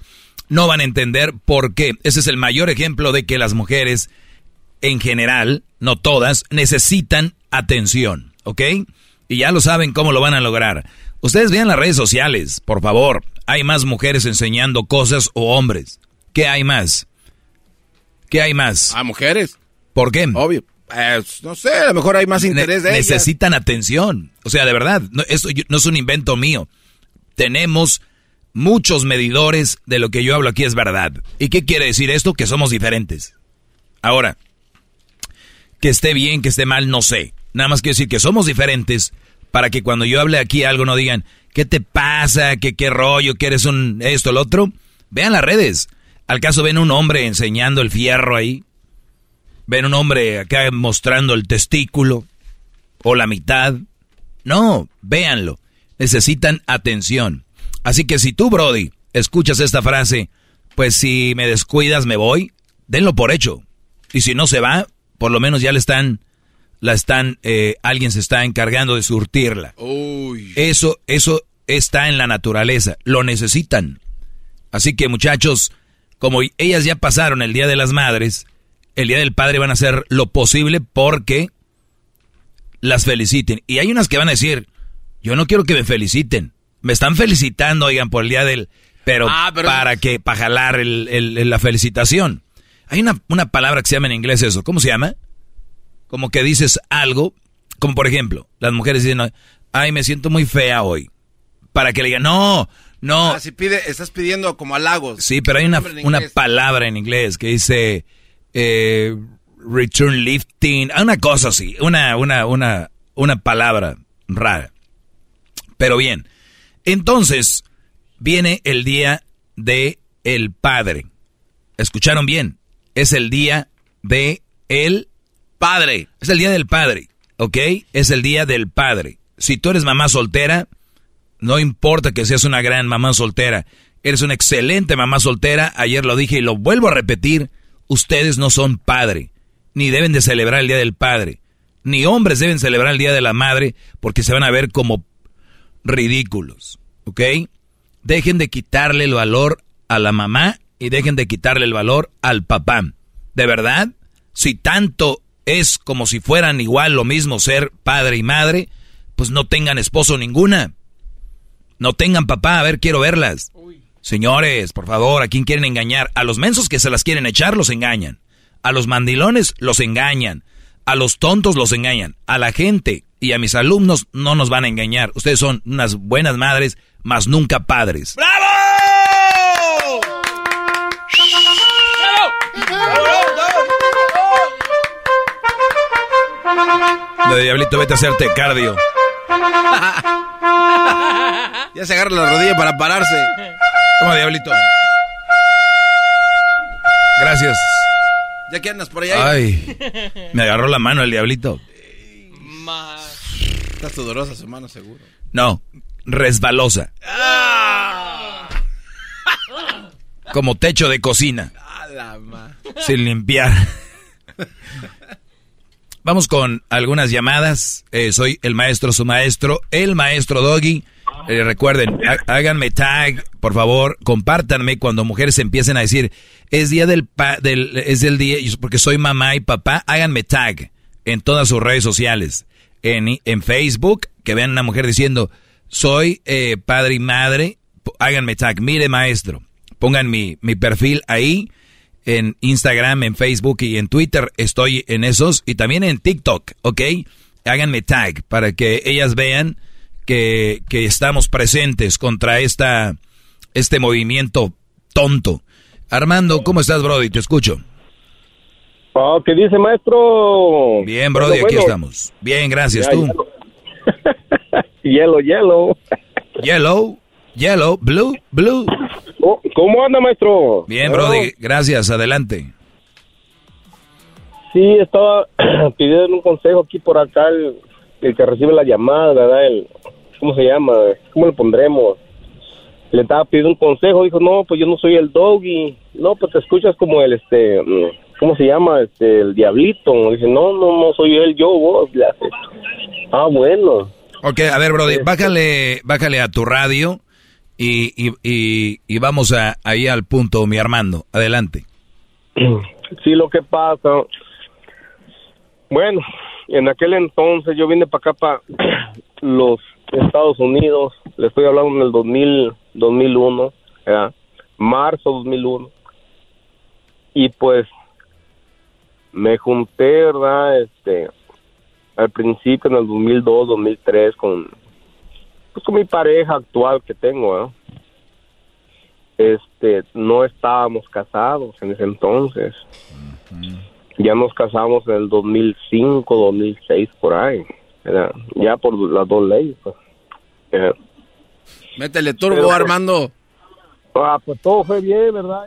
[SPEAKER 5] no van a entender por qué. Ese es el mayor ejemplo de que las mujeres, en general, no todas, necesitan atención, ¿ok? Y ya lo saben cómo lo van a lograr. Ustedes vean las redes sociales, por favor. Hay más mujeres enseñando cosas o hombres. ¿Qué hay más? ¿Qué hay más?
[SPEAKER 6] ¿A mujeres?
[SPEAKER 5] ¿Por qué?
[SPEAKER 6] Obvio. Eh, no sé, a lo mejor hay más interés
[SPEAKER 5] Ne-
[SPEAKER 6] de ellas.
[SPEAKER 5] necesitan atención. O sea, de verdad, no, esto no es un invento mío. Tenemos muchos medidores de lo que yo hablo aquí es verdad. ¿Y qué quiere decir esto? Que somos diferentes. Ahora, que esté bien, que esté mal, no sé. Nada más quiero decir que somos diferentes para que cuando yo hable aquí algo no digan, ¿qué te pasa? ¿Qué, qué rollo? ¿Que eres un esto, el otro? Vean las redes. ¿Al caso ven un hombre enseñando el fierro ahí? ¿Ven un hombre acá mostrando el testículo? ¿O la mitad? No, véanlo. Necesitan atención. Así que si tú, Brody, escuchas esta frase, pues si me descuidas me voy, denlo por hecho. Y si no se va, por lo menos ya le están, la están, eh, alguien se está encargando de surtirla. Eso, eso está en la naturaleza, lo necesitan. Así que muchachos, como ellas ya pasaron el Día de las Madres, el Día del Padre van a hacer lo posible porque las feliciten. Y hay unas que van a decir, yo no quiero que me feliciten. Me están felicitando, oigan, por el Día del... Pero,
[SPEAKER 6] Ah, pero-
[SPEAKER 5] para que, para jalar el- el- el- la felicitación. Hay una, una palabra que se llama en inglés eso. ¿Cómo se llama? Como que dices algo, como por ejemplo, las mujeres dicen, ay, me siento muy fea hoy. Para que le digan, no, no.
[SPEAKER 6] Ah, si pide, estás pidiendo como halagos.
[SPEAKER 5] Sí, pero hay una, una palabra en inglés que dice eh, return lifting, ah, una cosa así, una, una, una, una palabra rara. Pero bien, entonces viene el día de el padre. ¿Escucharon bien? Es el día de el padre. Es el día del padre, ¿ok? Es el día del padre. Si tú eres mamá soltera, no importa que seas una gran mamá soltera, eres una excelente mamá soltera, ayer lo dije y lo vuelvo a repetir, ustedes no son padre, ni deben de celebrar el Día del Padre, ni hombres deben celebrar el Día de la Madre porque se van a ver como ridículos, ¿ok? Dejen de quitarle el valor a la mamá y dejen de quitarle el valor al papá. ¿De verdad? Si tanto es como si fueran igual lo mismo ser padre y madre, pues no tengan esposo ninguna. No tengan papá, a ver, quiero verlas. Señores, por favor, ¿a quién quieren engañar? A los mensos que se las quieren echar los engañan. A los mandilones los engañan. A los tontos los engañan. A la gente y a mis alumnos no nos van a engañar. Ustedes son unas buenas madres, mas nunca padres. De diablito, vete a hacerte cardio.
[SPEAKER 6] ya se agarra la rodilla para pararse.
[SPEAKER 5] Toma, diablito. Gracias.
[SPEAKER 6] Ya que andas por allá.
[SPEAKER 5] Ay, me agarró la mano el diablito.
[SPEAKER 6] Está sudorosa su mano, seguro.
[SPEAKER 5] No, resbalosa. Como techo de cocina.
[SPEAKER 6] A la ma-
[SPEAKER 5] Sin limpiar. Vamos con algunas llamadas. Eh, soy el maestro, su maestro, el maestro Doggy. Eh, recuerden, háganme tag, por favor, compártanme cuando mujeres empiecen a decir, es día del, del es el día, porque soy mamá y papá, háganme tag en todas sus redes sociales. En, en Facebook, que vean una mujer diciendo, soy eh, padre y madre, háganme tag, mire maestro, pongan mi, mi perfil ahí en Instagram, en Facebook y en Twitter. Estoy en esos y también en TikTok, ¿ok? Háganme tag para que ellas vean que, que estamos presentes contra esta, este movimiento tonto. Armando, ¿cómo estás, Brody? Te escucho.
[SPEAKER 46] Oh, ¿Qué dice, maestro?
[SPEAKER 5] Bien, Brody, aquí estamos. Bien, gracias. ¿Tú?
[SPEAKER 46] Hielo, hielo.
[SPEAKER 5] Yellow, yellow, blue, blue.
[SPEAKER 46] ¿Cómo anda, maestro?
[SPEAKER 5] Bien, Brody, gracias, adelante.
[SPEAKER 46] Sí, estaba pidiendo un consejo aquí por acá, el, que recibe la llamada, ¿verdad? El, ¿Cómo se llama? ¿Cómo le pondremos? Le estaba pidiendo un consejo, dijo, no, pues yo no soy el doggy. No, pues te escuchas como el, este, ¿cómo se llama? Este, el diablito. Dice, no, no, no soy él, yo, vos. Ah, bueno.
[SPEAKER 5] Ok, a ver, Brody, este, bájale, bájale a tu radio y, y, y, vamos a, ahí al punto, mi Armando. Adelante.
[SPEAKER 46] Sí, lo que pasa. Bueno, en aquel entonces yo vine para acá, para los Estados Unidos. Le estoy hablando en el 2000, 2001, ¿verdad? marzo 2001. Y pues me junté, ¿verdad? Este, al principio en el 2002, 2003 con pues con mi pareja actual que tengo, este, no estábamos casados en ese entonces. Ya nos casamos en el 2005, 2006 por ahí, ya por las dos leyes. Pues.
[SPEAKER 6] Métele turbo, Armando.
[SPEAKER 46] Ah, pues todo fue bien, ¿verdad?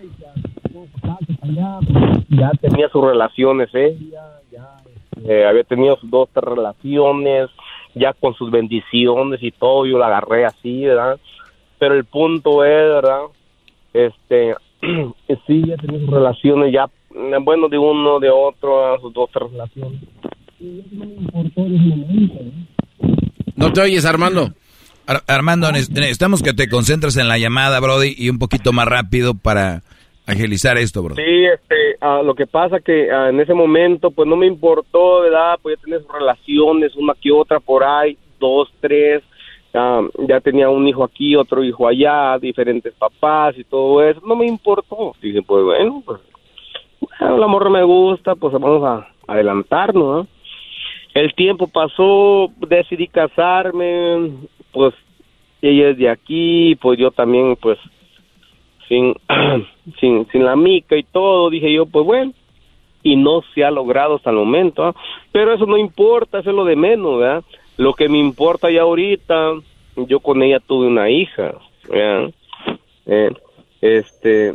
[SPEAKER 46] ya, tenía sus relaciones ya eh, había tenido dos relaciones, ya con sus bendiciones y todo, yo la agarré así, ¿verdad? Pero el punto es, ¿verdad? Este, sí, ya tenía sus relaciones, ya, bueno, de uno, de otro, sus dos relaciones.
[SPEAKER 6] No te oyes, Armando.
[SPEAKER 5] Armando, necesitamos que te concentres en la llamada, Brody, y un poquito más rápido para agilizar esto, Brody.
[SPEAKER 46] Sí, este, ah, lo que pasa que ah, en ese momento, pues no me importó, ¿verdad? Pues ya tenía relaciones, una que otra por ahí, dos, tres. Ah, ya tenía un hijo aquí, otro hijo allá, diferentes papás y todo eso. No me importó. Dije, pues bueno, pues el amor me gusta, pues vamos a adelantarnos, ¿no? El tiempo pasó, decidí casarme, pues ella es de aquí, pues yo también, pues sin, sin, sin la mica y todo, dije yo, pues bueno, y no se ha logrado hasta el momento, ¿ah? pero eso no importa, eso es lo de menos, ¿verdad? Lo que me importa ya ahorita, yo con ella tuve una hija, ¿verdad? Eh, este,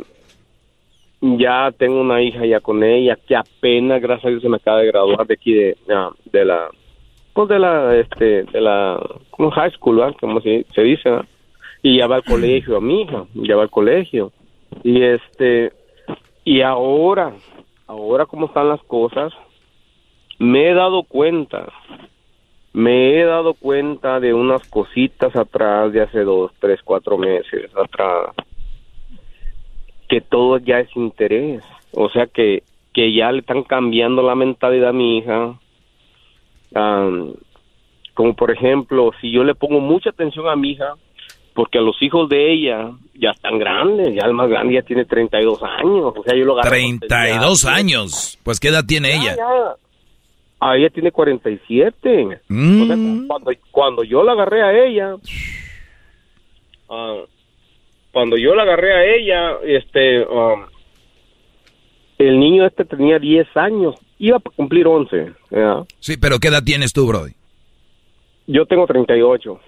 [SPEAKER 46] ya tengo una hija ya con ella que apenas gracias a Dios se me acaba de graduar de aquí de, de la pues de la este de la como high school como se, se dice y ya va al colegio a mi hija ya va al colegio. Y este y ahora ahora como están las cosas me he dado cuenta me he dado cuenta de unas cositas atrás de hace dos tres cuatro meses atrás que todo ya es interés. O sea que, que ya le están cambiando la mentalidad a mi hija. como por ejemplo, si yo le pongo mucha atención a mi hija, porque a los hijos de ella ya están grandes, ya el más grande ya tiene 32 años, o sea, yo lo
[SPEAKER 5] 32 años, pues ¿qué edad tiene ella?
[SPEAKER 46] Ah, ella tiene 47. O sea, mm. cuando, cuando yo la agarré a ella, uh, cuando yo la agarré a ella, este, um, el niño este tenía 10 años, iba a cumplir 11.
[SPEAKER 5] Sí, pero ¿qué edad tienes tú, Brody?
[SPEAKER 46] Yo tengo 38.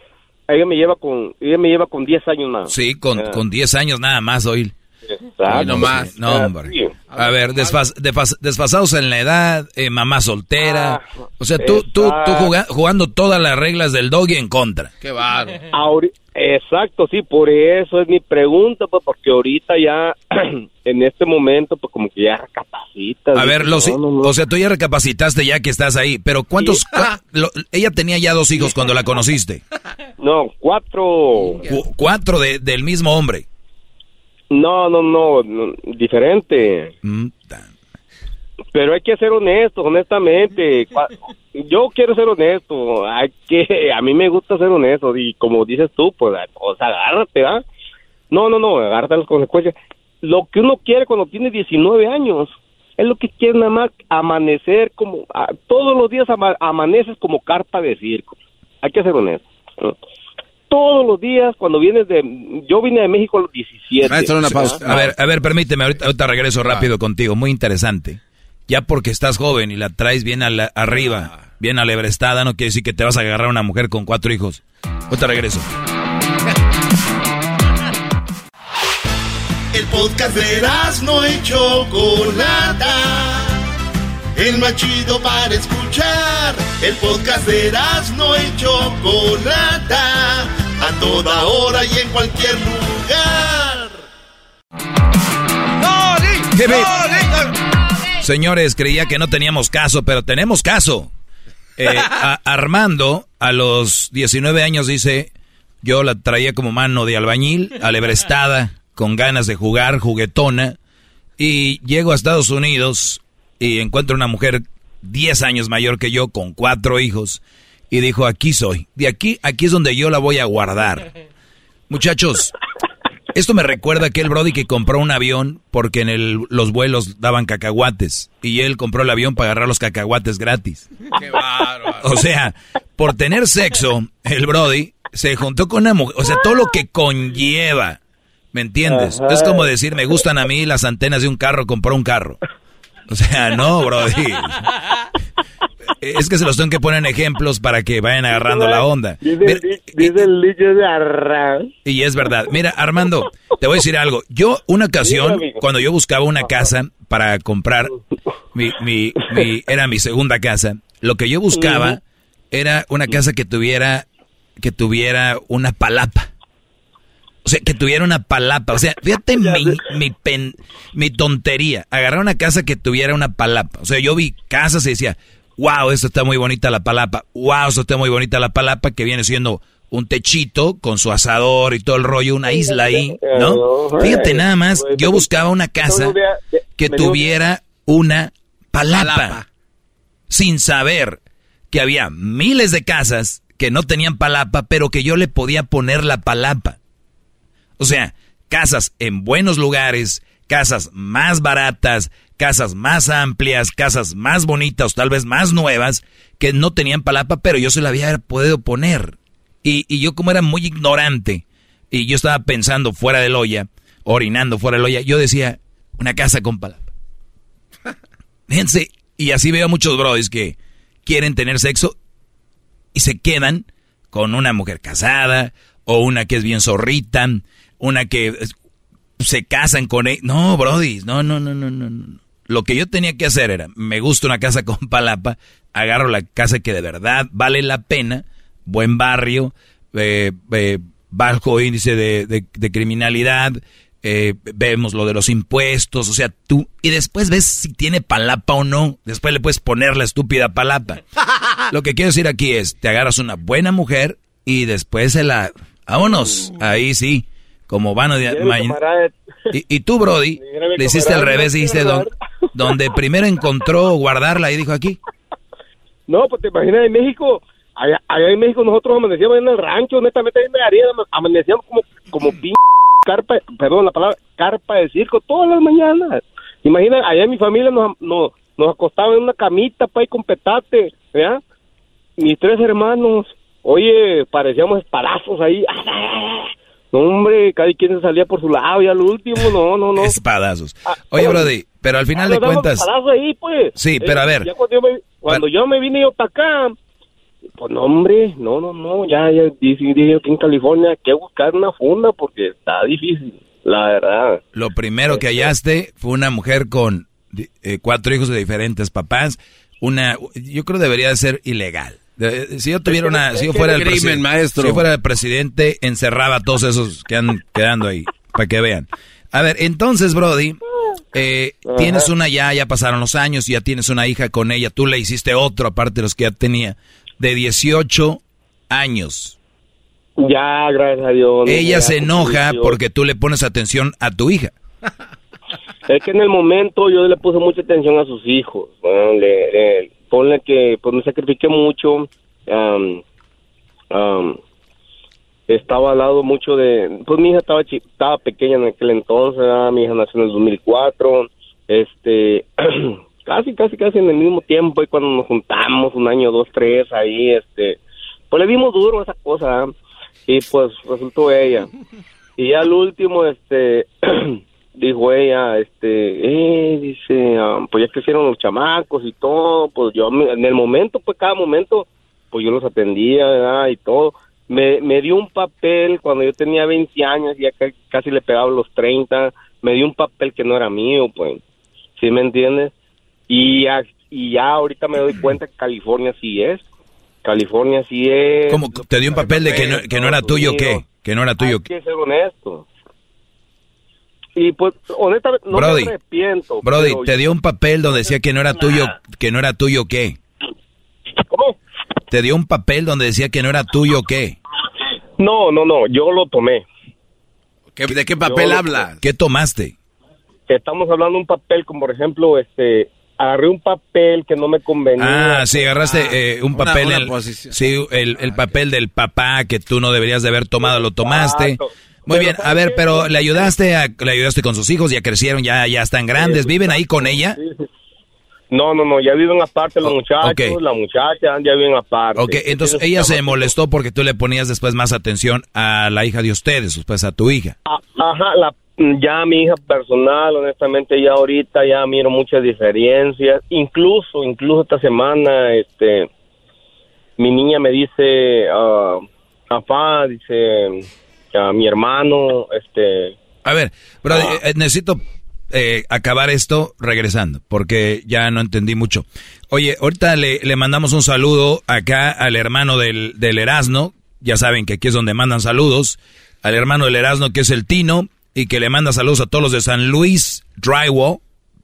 [SPEAKER 46] Ella me lleva con, ella me lleva con 10 años más.
[SPEAKER 5] Sí, con, con 10 años nada más, hoy.
[SPEAKER 46] Exacto.
[SPEAKER 5] No más. No, hombre. A ver, desfas- desfas- desfasados en la edad, eh, mamá soltera.
[SPEAKER 46] Ah,
[SPEAKER 5] o sea, tú, tú, tú jugando todas las reglas del doggy en contra.
[SPEAKER 6] Qué.
[SPEAKER 46] Ahori- Exacto, sí, por eso es mi pregunta, pues porque ahorita ya, en este momento, pues como que ya recapacitas.
[SPEAKER 5] A ver, los,
[SPEAKER 46] no, no, no.
[SPEAKER 5] o sea, tú ya recapacitaste ya que estás ahí, pero ¿cuántos?
[SPEAKER 46] Sí.
[SPEAKER 5] cua- lo- ella tenía ya dos hijos cuando la conociste.
[SPEAKER 46] No, cuatro.
[SPEAKER 5] Cu- cuatro de- del mismo hombre.
[SPEAKER 46] No, no, no, no, diferente.
[SPEAKER 5] Mm,
[SPEAKER 46] Pero hay que ser honestos, honestamente. Yo quiero ser honesto. Hay que, a mí me gusta ser honesto y como dices tú, pues, o sea, agárrate, ¿verdad? No, no, no, agárrate las consecuencias. Lo que uno quiere cuando tiene 19 años es lo que quiere nada más amanecer como a- todos los días ama- amaneces como carpa de circo. Hay que ser honesto. ¿no? Todos los días cuando vienes de yo vine de México a los 17. ¿verdad?
[SPEAKER 5] A ver, a ver, permíteme, ahorita, ahorita regreso rápido contigo, muy interesante. Ya porque estás joven y la traes bien a la- arriba, bien alebrestada, no quiere decir que te vas a agarrar a una mujer con cuatro hijos. Ahorita regreso.
[SPEAKER 1] El podcast de no y Chocolata. El más chido para escuchar. El podcast de no y Chocolata. A toda hora y en cualquier lugar.
[SPEAKER 5] Señores, creía que no teníamos caso, pero tenemos caso. Eh, a- Armando, a los 19 años, dice, yo la traía como mano de albañil, alebrestada, con ganas de jugar, juguetona, y llego a Estados Unidos y encuentro una mujer 10 años mayor que yo, con cuatro hijos, y dijo, aquí soy, de aquí, aquí es donde yo la voy a guardar. Muchachos, esto me recuerda a aquel Brody que compró un avión porque en el- los vuelos daban cacahuates y él compró el avión para agarrar los cacahuates gratis.
[SPEAKER 6] Qué bárbaro.
[SPEAKER 5] O sea, por tener sexo, el Brody se juntó con una mujer, o sea, todo lo que conlleva, ¿me entiendes?
[SPEAKER 46] Ajá.
[SPEAKER 5] Es como decir, me gustan a mí las antenas de un carro, compró un carro. O sea, no, Brody. Es que se los tengo que poner en ejemplos para que vayan agarrando la onda.
[SPEAKER 46] Dice,
[SPEAKER 5] Mira,
[SPEAKER 46] el- dice el dicho de arra.
[SPEAKER 5] y es verdad. Mira, Armando, te voy a decir algo. Yo, una ocasión, cuando yo buscaba una casa para comprar, mi, mi, mi- era mi segunda casa, lo que yo buscaba era una casa que tuviera, que tuviera una palapa. O sea, que tuviera una palapa. O sea, fíjate mi, mi, pen- mi tontería. Agarrar una casa que tuviera una palapa. O sea, yo vi casas y decía, wow, esto está muy bonita la palapa. Wow, esto está muy bonita la palapa, que viene siendo un techito con su asador y todo el rollo, una isla ahí, ¿no? Fíjate nada más, yo buscaba una casa que tuviera una palapa, sin saber que había miles de casas que no tenían palapa, pero que yo le podía poner la palapa. O sea, casas en buenos lugares, casas más baratas, casas más amplias, casas más bonitas, tal vez más nuevas, que no tenían palapa, pero yo se la había podido poner. Y, y yo como era muy ignorante, y yo estaba pensando fuera del olla, orinando fuera del olla, yo decía, una casa con palapa. Fíjense, y así veo a muchos brodis que quieren tener sexo y se quedan con una mujer casada o una que es bien zorrita, una que se casan con él. No, brody, no, no, no, no, no. no. Lo que yo tenía que hacer era, me gusta una casa con palapa, agarro la casa que de verdad vale la pena, buen barrio, eh, eh, bajo índice de, de- de criminalidad, eh, vemos lo de los impuestos, o sea, tú, y después ves si tiene palapa o no, después le puedes poner la estúpida palapa. Lo que quiero decir aquí es, te agarras una buena mujer y después se la... Vámonos, ahí sí, como van
[SPEAKER 46] camarada,
[SPEAKER 5] y, y tú, Brody, le hiciste al revés,
[SPEAKER 46] no
[SPEAKER 5] dijiste don- donde primero encontró guardarla y dijo aquí.
[SPEAKER 46] No, pues te imaginas en México, allá, allá en México nosotros amanecíamos en el rancho, honestamente ahí me haría, amanecíamos como, como pin carpa, perdón la palabra, carpa de circo todas las mañanas. Imagina, allá en mi familia nos, nos, nos acostaba en una camita, pa, con petate, ¿verdad? Mis tres hermanos, oye, parecíamos espadazos ahí. No, hombre, cada quien se salía por su lado y al último, no, no, no.
[SPEAKER 5] Espadazos. Oye, Brody, pero al final
[SPEAKER 46] Ah,
[SPEAKER 5] de cuentas...
[SPEAKER 46] ahí, pues.
[SPEAKER 5] Sí, pero a ver.
[SPEAKER 46] cuando yo me, cuando yo me vine yo para acá, pues no, hombre, no, no, no, ya, ya dije aquí en California que buscar una funda porque está difícil. la verdad.
[SPEAKER 5] Lo primero que hallaste fue una mujer con eh, cuatro hijos de diferentes papás. Una, yo creo debería de ser ilegal. si yo tuviera una, si yo fuera el
[SPEAKER 6] crimen, maestro.
[SPEAKER 5] si yo fuera el presidente, encerraba a todos esos que han quedando ahí, para que vean. A ver, entonces, Brody, eh, tienes una ya, ya pasaron los años, ya tienes una hija con ella, tú le hiciste otro aparte de los que ya tenía, de 18 años.
[SPEAKER 46] Ya, gracias a Dios.
[SPEAKER 5] Ella se enoja
[SPEAKER 46] 18.
[SPEAKER 5] porque tú le pones atención a tu hija.
[SPEAKER 46] Es que en el momento yo le puse mucha atención a sus hijos. ¿no? Le, le- ponle que pues me sacrifiqué mucho. am, am, estaba al lado mucho de... Pues mi hija estaba, estaba pequeña en aquel entonces. ¿verdad? Mi hija nació en el 2004. Este... casi, casi, casi en el mismo tiempo. Y cuando nos juntamos, un año, dos, tres, ahí, este... Pues le dimos duro a esa cosa. ¿eh? Y pues resultó ella. Y ya al último, este... dijo ella, este, eh, dice, ah, pues ya crecieron los chamacos y todo, pues yo en el momento, pues cada momento, pues yo los atendía, ¿verdad? Y todo. Me, me dio un papel cuando yo tenía 20 años, ya ca- casi le pegaba los 30, me dio un papel que no era mío, pues, ¿sí me entiendes? Y ya, y ya ahorita me doy cuenta que California sí es, California sí es.
[SPEAKER 5] ¿Cómo te dio un papel de que no, que no era tuyo qué? Que no era tuyo.
[SPEAKER 46] Hay que ser honesto. Y pues, honestamente, no
[SPEAKER 5] Brody,
[SPEAKER 46] me arrepiento.
[SPEAKER 5] Brody, te dio un papel donde decía que no era tuyo, que no era tuyo qué? Te dio un papel donde decía que no era tuyo qué?
[SPEAKER 46] No, no, no, yo lo tomé.
[SPEAKER 6] ¿De qué papel
[SPEAKER 46] Yo-
[SPEAKER 6] habla?
[SPEAKER 5] ¿Qué tomaste?
[SPEAKER 46] Estamos hablando de un papel, como por ejemplo, este, agarré un papel que no me convenía.
[SPEAKER 5] Ah, sí, agarraste eh, un papel,
[SPEAKER 6] una
[SPEAKER 5] el-
[SPEAKER 6] posición.
[SPEAKER 5] sí, el, el papel del papá que tú no deberías de haber tomado, lo tomaste.
[SPEAKER 46] Exacto.
[SPEAKER 5] Muy
[SPEAKER 46] Pero
[SPEAKER 5] bien,
[SPEAKER 46] ¿sabes
[SPEAKER 5] a ver, pero le ayudaste, a, le ayudaste con sus hijos, ya crecieron, ya, ya están grandes, viven ahí con ella.
[SPEAKER 46] No, no, no, ya viven aparte los muchachos,
[SPEAKER 5] ok.
[SPEAKER 46] la muchacha ya viven aparte.
[SPEAKER 5] Ok, entonces ella se molestó porque tú le ponías después más atención a la hija de ustedes, después a tu hija.
[SPEAKER 46] Ah, Ajá, la, ya mi hija personal, honestamente, ya ahorita ya miro muchas diferencias. Incluso, incluso esta semana, este, mi niña me dice, ah, papá, dice, a mi hermano, este,
[SPEAKER 5] A ver, Brody, eh, necesito eh, acabar esto regresando, porque ya no entendí mucho. Oye, ahorita le, le mandamos un saludo acá al hermano del, del Erasno, ya saben que aquí es donde mandan saludos, al hermano del Erasno que es el Tino, y que le manda saludos a todos los de San Luis Drywall,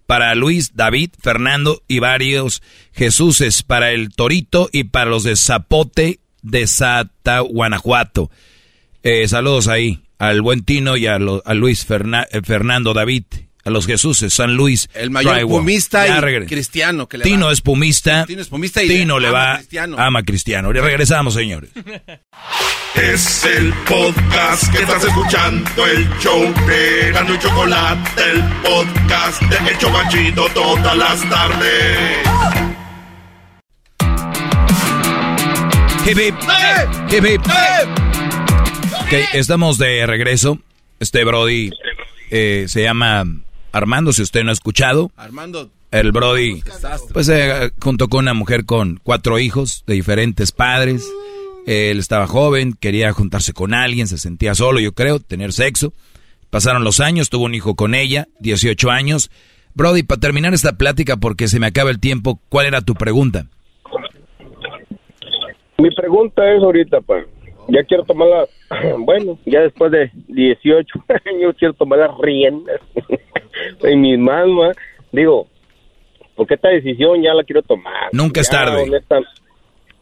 [SPEAKER 5] para Luis, David, Fernando y varios Jesuses, para el Torito y para los de Zapote de Sata, Guanajuato. Eh, saludos ahí al buen Tino y a, Luis eh, Fernando David, a los Jesuses, San Luis.
[SPEAKER 6] El mayor
[SPEAKER 5] Drywall.
[SPEAKER 6] pumista
[SPEAKER 5] Ya
[SPEAKER 6] y
[SPEAKER 5] regre-
[SPEAKER 6] cristiano que le
[SPEAKER 5] Tino
[SPEAKER 6] va.
[SPEAKER 5] es pumista.
[SPEAKER 6] Tino es pumista y
[SPEAKER 5] Tino le
[SPEAKER 6] ama
[SPEAKER 5] va,
[SPEAKER 6] a Cristiano.
[SPEAKER 5] ama Cristiano. Regresamos, señores.
[SPEAKER 1] Es el podcast que estás escuchando, el show de Gano y Chocolate, el podcast de El Chocachito todas las tardes.
[SPEAKER 5] Hip, hip. Hip, hip. Ok, estamos de regreso. Este Brody eh, se llama Armando, si usted no ha escuchado.
[SPEAKER 6] Armando,
[SPEAKER 5] El Brody, pues eh, junto con una mujer con cuatro hijos de diferentes padres. Él estaba joven, quería juntarse con alguien, se sentía solo, yo creo, tener sexo. Pasaron los años, tuvo un hijo con ella, 18 años. Brody, para terminar esta plática, porque se me acaba el tiempo, ¿cuál era tu pregunta?
[SPEAKER 46] Mi pregunta es ahorita, pues, ya quiero tomar las, bueno, ya después de 18 años quiero tomar las riendas en mis manos, digo, porque esta decisión ya la quiero tomar.
[SPEAKER 5] Nunca es tarde.
[SPEAKER 46] honesta-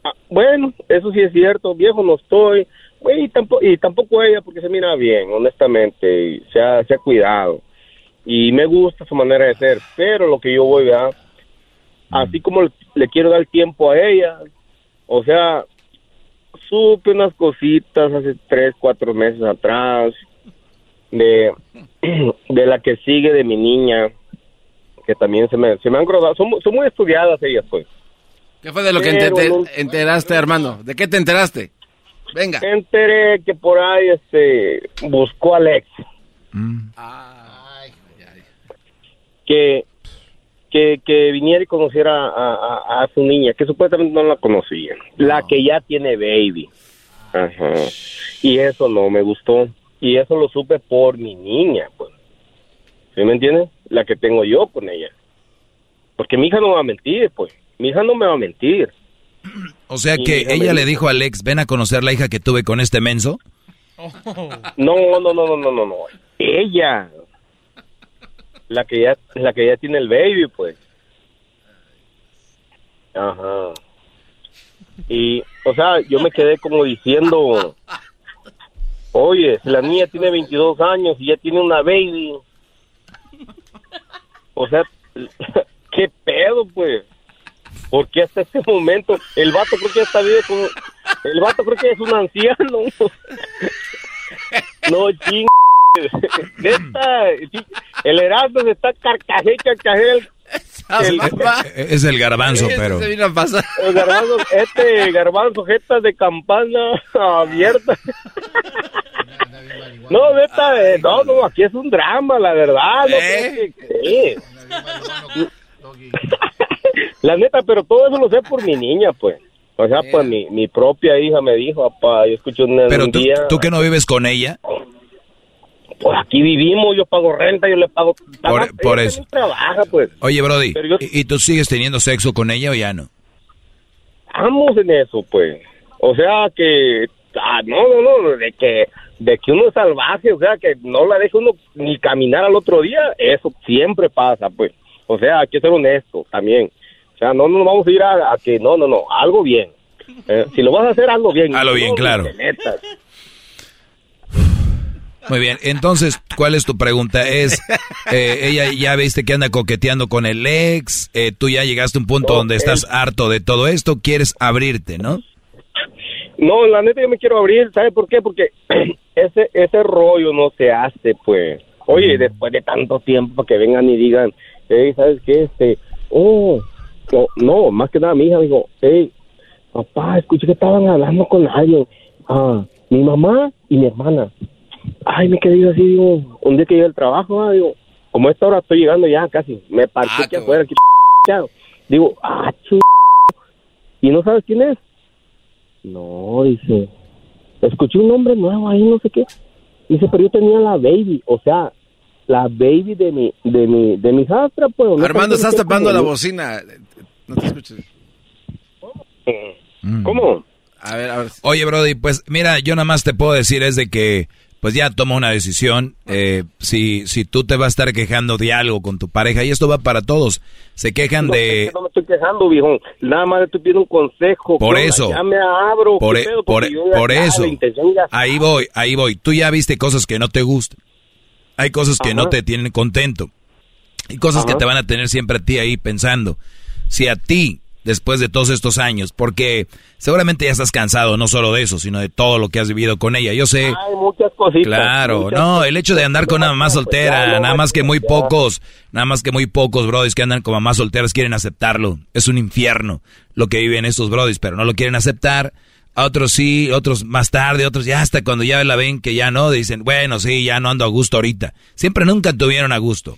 [SPEAKER 46] Ah, bueno, eso sí es cierto, viejo no estoy, y tampoco, y tampoco ella porque se mira bien, honestamente, y se ha, se ha cuidado. Y me gusta su manera de ser, pero lo que yo voy, ¿verdad? Así como le, le quiero dar tiempo a ella, o sea, supe unas cositas hace tres, cuatro meses atrás de, de la que sigue de mi niña, que también se me, se me han grabado, son, son muy estudiadas ellas, pues.
[SPEAKER 6] ¿Qué fue de lo que
[SPEAKER 46] Pero no-
[SPEAKER 6] enteraste, Armando? ¿De qué te enteraste? Venga.
[SPEAKER 46] Me enteré que por ahí este buscó a Alex. Que, que, que viniera y conociera a, a- a su niña, que supuestamente no la conocía. La que ya tiene baby. Ajá. Y eso no me gustó. Y eso lo supe por mi niña, pues. ¿Sí me entiendes? La que tengo yo con ella. Porque mi hija no me va a mentir, pues. Mi hija no me va a mentir.
[SPEAKER 5] O sea
[SPEAKER 46] Y
[SPEAKER 5] que ella le
[SPEAKER 46] dijo-
[SPEAKER 5] dijo a Alex, ven a conocer la hija que tuve con este menso.
[SPEAKER 46] No, no, no, no, no, no, no. Ella. La que ya, la que ya tiene el baby, pues. Ajá. Y, o sea, yo me quedé como diciendo, oye, si la niña tiene 22 años y ya tiene una baby, o sea, ¿qué pedo, pues? Porque hasta este momento el vato creo que ya está como... El vato creo que es un anciano. No, ching... Neta, el Erasmo se está carcajé, carcajé. El, el-
[SPEAKER 5] Es el garbanzo, pero...
[SPEAKER 46] el garbanzo, este garbanzo, jetas de campana abierta. No, neta, eh, no, no, aquí es un drama, la verdad. No sé qué crees. La neta, pero todo eso lo sé por mi niña, pues. O sea, pues mi, mi propia hija me dijo, papá, yo escuché un,
[SPEAKER 5] Pero
[SPEAKER 46] un
[SPEAKER 5] tú,
[SPEAKER 46] día...
[SPEAKER 5] tú que no vives con ella,
[SPEAKER 46] Pues aquí vivimos, yo pago renta, yo le pago...
[SPEAKER 5] Por- eso.
[SPEAKER 46] trabaja, pues.
[SPEAKER 5] oye Brody,
[SPEAKER 46] yo-
[SPEAKER 5] ¿y, y tú sigues teniendo sexo con ella o ya no?
[SPEAKER 46] Estamos en eso, pues. O sea que... ah, no, no, no, de que, de que uno es salvaje, o sea, que no la deja uno ni caminar al otro día, eso siempre pasa, pues. O sea, hay que ser honesto también. O sea, no nos vamos a ir a, a que, no, no, no, algo bien. Eh, si lo vas a hacer, hazlo bien.
[SPEAKER 5] Hazlo bien,
[SPEAKER 46] No,
[SPEAKER 5] claro. Muy bien, entonces, ¿cuál es tu pregunta? Es, eh, ella ya viste que anda coqueteando con el ex, eh, tú ya llegaste a un punto donde estás harto de todo esto, quieres abrirte, ¿no?
[SPEAKER 46] No, la neta yo me quiero abrir, ¿sabe por qué? Porque ese ese rollo no se hace, pues. Oye, después de tanto tiempo que vengan y digan, hey, ¿sabes qué? Este, oh, no, no, más que nada mi hija dijo, hey, papá, escuché que estaban hablando con alguien, ah, mi mamá y mi hermana. Ay, me quedé así, digo, un día que llegué al trabajo, ah, digo, como a esta hora estoy llegando ya casi, me parqué aquí afuera, aquí, digo, ah, ching, ¿y no sabes quién es? No, dice, escuché un nombre nuevo ahí, no sé qué. Dice, pero yo tenía la baby, o sea, la baby de mi, de mi, de mi hijastra, pues. no
[SPEAKER 6] Armando, estás tapando la bocina. No te escuches.
[SPEAKER 46] ¿Cómo?
[SPEAKER 6] A ver, a ver.
[SPEAKER 5] Oye, Brody, pues mira, yo nada más te puedo decir es de que, pues ya toma una decisión. Eh, si, si tú te vas a estar quejando de algo con tu pareja, y esto va para todos, se quejan
[SPEAKER 46] No, es
[SPEAKER 5] de...
[SPEAKER 46] que no me estoy quejando, viejo. Nada más estoy pidiendo un consejo.
[SPEAKER 5] Por eso.
[SPEAKER 46] Ya me abro.
[SPEAKER 5] Por,
[SPEAKER 46] ¿qué
[SPEAKER 5] e-
[SPEAKER 46] pedo?
[SPEAKER 5] por,
[SPEAKER 46] estaba,
[SPEAKER 5] eso. Ahí voy, ahí voy. Tú ya viste cosas que no te gustan. Hay cosas que no te tienen contento. Y cosas que te van a tener siempre a ti ahí pensando. Si a ti, después de todos estos años, porque seguramente ya estás cansado no solo de eso, sino de todo lo que has vivido con ella. Yo sé...
[SPEAKER 46] Hay muchas cositas.
[SPEAKER 5] Claro,
[SPEAKER 46] muchas
[SPEAKER 5] no, el hecho de andar con una mamá soltera, nada más que muy pocos, nada más que muy pocos brodis que andan con mamás solteras quieren aceptarlo. Es un infierno lo que viven estos brodis, pero no lo quieren aceptar. A otros sí, otros más tarde, otros ya hasta cuando ya la ven que ya no, dicen, bueno, sí, ya no ando a gusto ahorita. Siempre nunca tuvieron a gusto.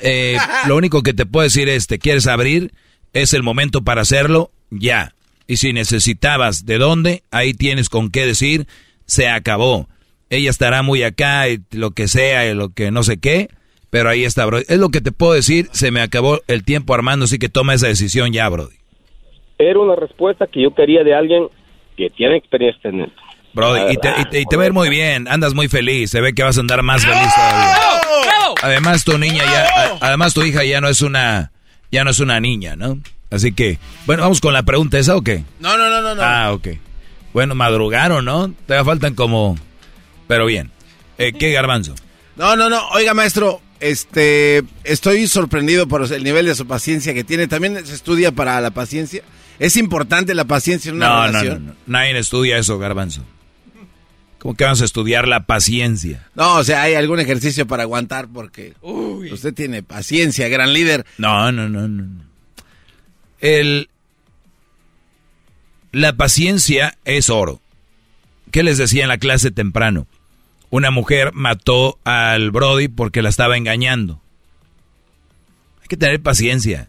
[SPEAKER 5] Eh, lo único que te puedo decir es, ¿te quieres abrir? Es el momento para hacerlo, ya. Y si necesitabas de dónde, ahí tienes con qué decir, se acabó. Ella estará muy acá, y lo que sea, y lo que no sé qué, pero ahí está, bro. Es lo que te puedo decir, se me acabó el tiempo armando, así que toma esa decisión ya, Brody.
[SPEAKER 46] Era una respuesta que yo quería de alguien que tiene experiencia en esto.
[SPEAKER 5] Brody, y te, y te- y te va a ir muy bien, andas muy feliz, se ve que vas a andar más feliz todavía. Además tu niña ya, además tu hija ya no es una, ya no es una niña, ¿no? Así que, bueno, vamos con la pregunta esa o qué?
[SPEAKER 6] No, no, no, no. no.
[SPEAKER 5] Ah, ok. Bueno, madrugaron, ¿no? Todavía faltan como, pero bien. Eh, ¿Qué garbanzo?
[SPEAKER 6] No, no, no. Oiga, maestro, este, estoy sorprendido por el nivel de su paciencia que tiene. También se estudia para la paciencia. Es importante la paciencia en una
[SPEAKER 5] No, no,
[SPEAKER 6] relación.
[SPEAKER 5] no, no. Nadie estudia eso, garbanzo. ¿Cómo que vamos a estudiar la paciencia?
[SPEAKER 6] No, o sea, hay algún ejercicio para aguantar porque usted tiene paciencia, gran líder.
[SPEAKER 5] No, no, no, no. no. El, la paciencia es oro. ¿Qué les decía en la clase temprano? Una mujer mató al Brody porque la estaba engañando. Hay que tener paciencia.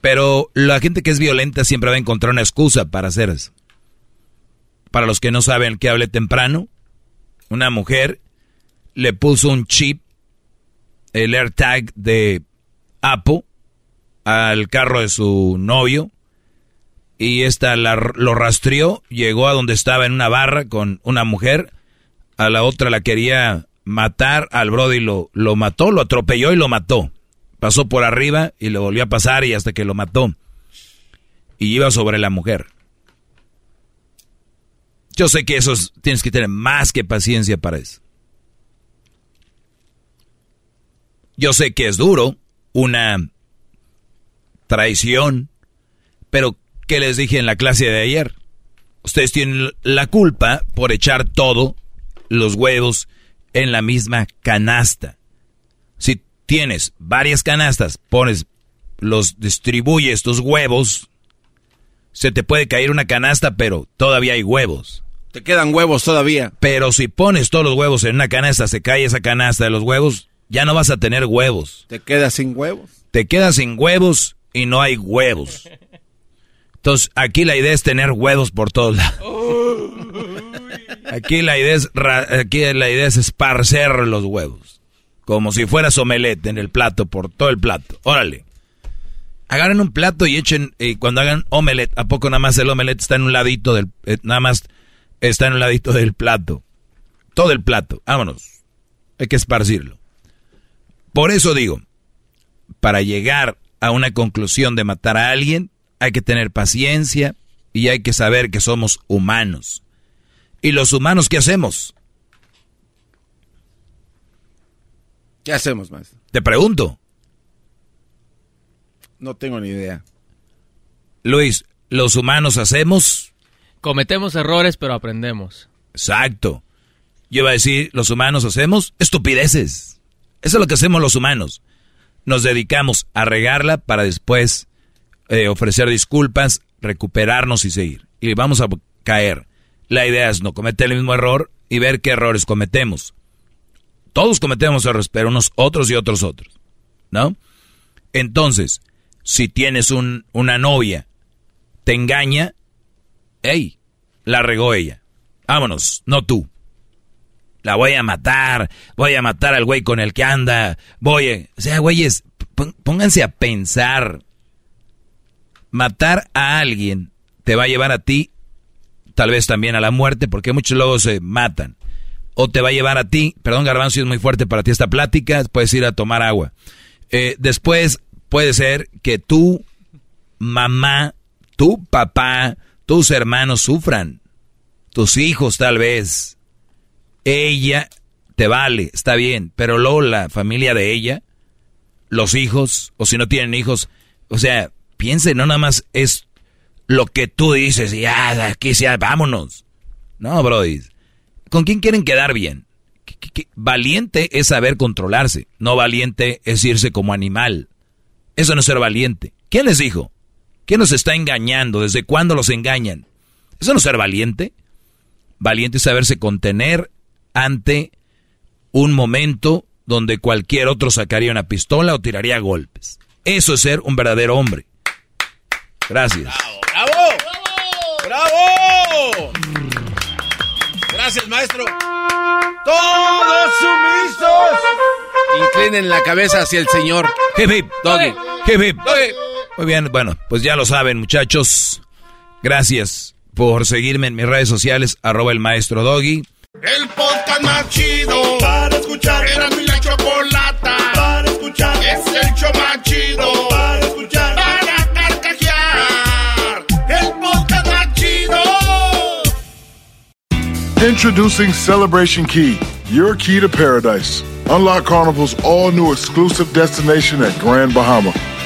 [SPEAKER 5] Pero la gente que es violenta siempre va a encontrar una excusa para hacer eso. Para los que no saben que hablé temprano, una mujer le puso un chip, el AirTag de Apple, al carro de su novio y esta lo rastreó, llegó a donde estaba en una barra con una mujer, a la otra la quería matar, al Brody lo, lo mató, lo atropelló y lo mató. Pasó por arriba y le volvió a pasar y hasta que lo mató. Y iba sobre la mujer. Yo sé que eso tienes que tener más que paciencia para eso. Yo sé que es duro, una traición, pero ¿qué les dije en la clase de ayer? Ustedes tienen la culpa por echar todos los huevos en la misma canasta. Si tienes varias canastas, pones, los distribuyes tus huevos, se te puede caer una canasta, pero todavía hay huevos.
[SPEAKER 6] Te quedan huevos todavía.
[SPEAKER 5] Pero si pones todos los huevos en una canasta, se cae esa canasta de los huevos, ya no vas a tener huevos.
[SPEAKER 6] Te quedas sin huevos.
[SPEAKER 5] Te quedas sin huevos y no hay huevos. Entonces, aquí la idea es tener huevos por todos lados. Aquí la idea es, aquí la idea es esparcer los huevos. Como si fuera omelette en el plato, por todo el plato. Órale. Agarren un plato y echen, y cuando hagan omelette, ¿a poco nada más el omelette está en un ladito del, eh, nada más está en un ladito del plato? Todo el plato, vámonos. Hay que esparcirlo. Por eso digo, para llegar a una conclusión de matar a alguien, hay que tener paciencia y hay que saber que somos humanos. ¿Y los humanos qué hacemos?
[SPEAKER 6] ¿Qué hacemos, maestro?
[SPEAKER 5] Te pregunto.
[SPEAKER 6] No tengo ni idea.
[SPEAKER 5] Luis, ¿los humanos hacemos?
[SPEAKER 47] Cometemos errores, pero aprendemos.
[SPEAKER 5] Exacto. Yo iba a decir, los humanos hacemos estupideces. Eso es lo que hacemos los humanos. Nos dedicamos a regarla para después eh, ofrecer disculpas, recuperarnos y seguir. Y vamos a caer. La idea es no cometer el mismo error y ver qué errores cometemos. Todos cometemos errores, pero unos otros y otros otros. ¿No? Entonces, si tienes un, una novia, te engaña, hey, la regó ella. Vámonos, no tú. La voy a matar, voy a matar al güey con el que anda, voy a... O sea, güeyes, pónganse a pensar matar a alguien te va a llevar a ti, tal vez también a la muerte, porque muchos luego se matan. O te va a llevar a ti, perdón Garbanzo, es muy fuerte para ti esta plática, puedes ir a tomar agua. Eh, después puede ser que tu mamá, tu papá, tus hermanos sufran. Tus hijos tal vez. Ella te vale, está bien, pero luego la familia de ella, los hijos, o si no tienen hijos, o sea, piense, no nada más es lo que tú dices y ya, aquí sea, vámonos. No, Brody. ¿Con quién quieren quedar bien? Valiente es saber controlarse, no valiente es irse como animal. Eso no es ser valiente. ¿Quién les dijo? ¿Quién nos está engañando? ¿Desde cuándo los engañan? ¿Eso no es ser valiente? Valiente es saberse contener ante un momento donde cualquier otro sacaría una pistola o tiraría golpes. Eso es ser un verdadero hombre. Gracias.
[SPEAKER 6] ¡Bravo! ¡Bravo! Gracias, maestro. Todos sumisos. Inclinen la cabeza hacia el señor.
[SPEAKER 5] Hip hip. Doggy. Hip hip. Muy bien, bueno, pues ya lo saben, muchachos. Gracias por seguirme en mis redes sociales, arroba el maestro Doggy.
[SPEAKER 1] El podcast más chido para escuchar. Era mi la chocolata para escuchar. Es el show más chido para escuchar.
[SPEAKER 44] Introducing Celebration Key, your key to paradise. Unlock Carnival's all new exclusive destination at Grand Bahama,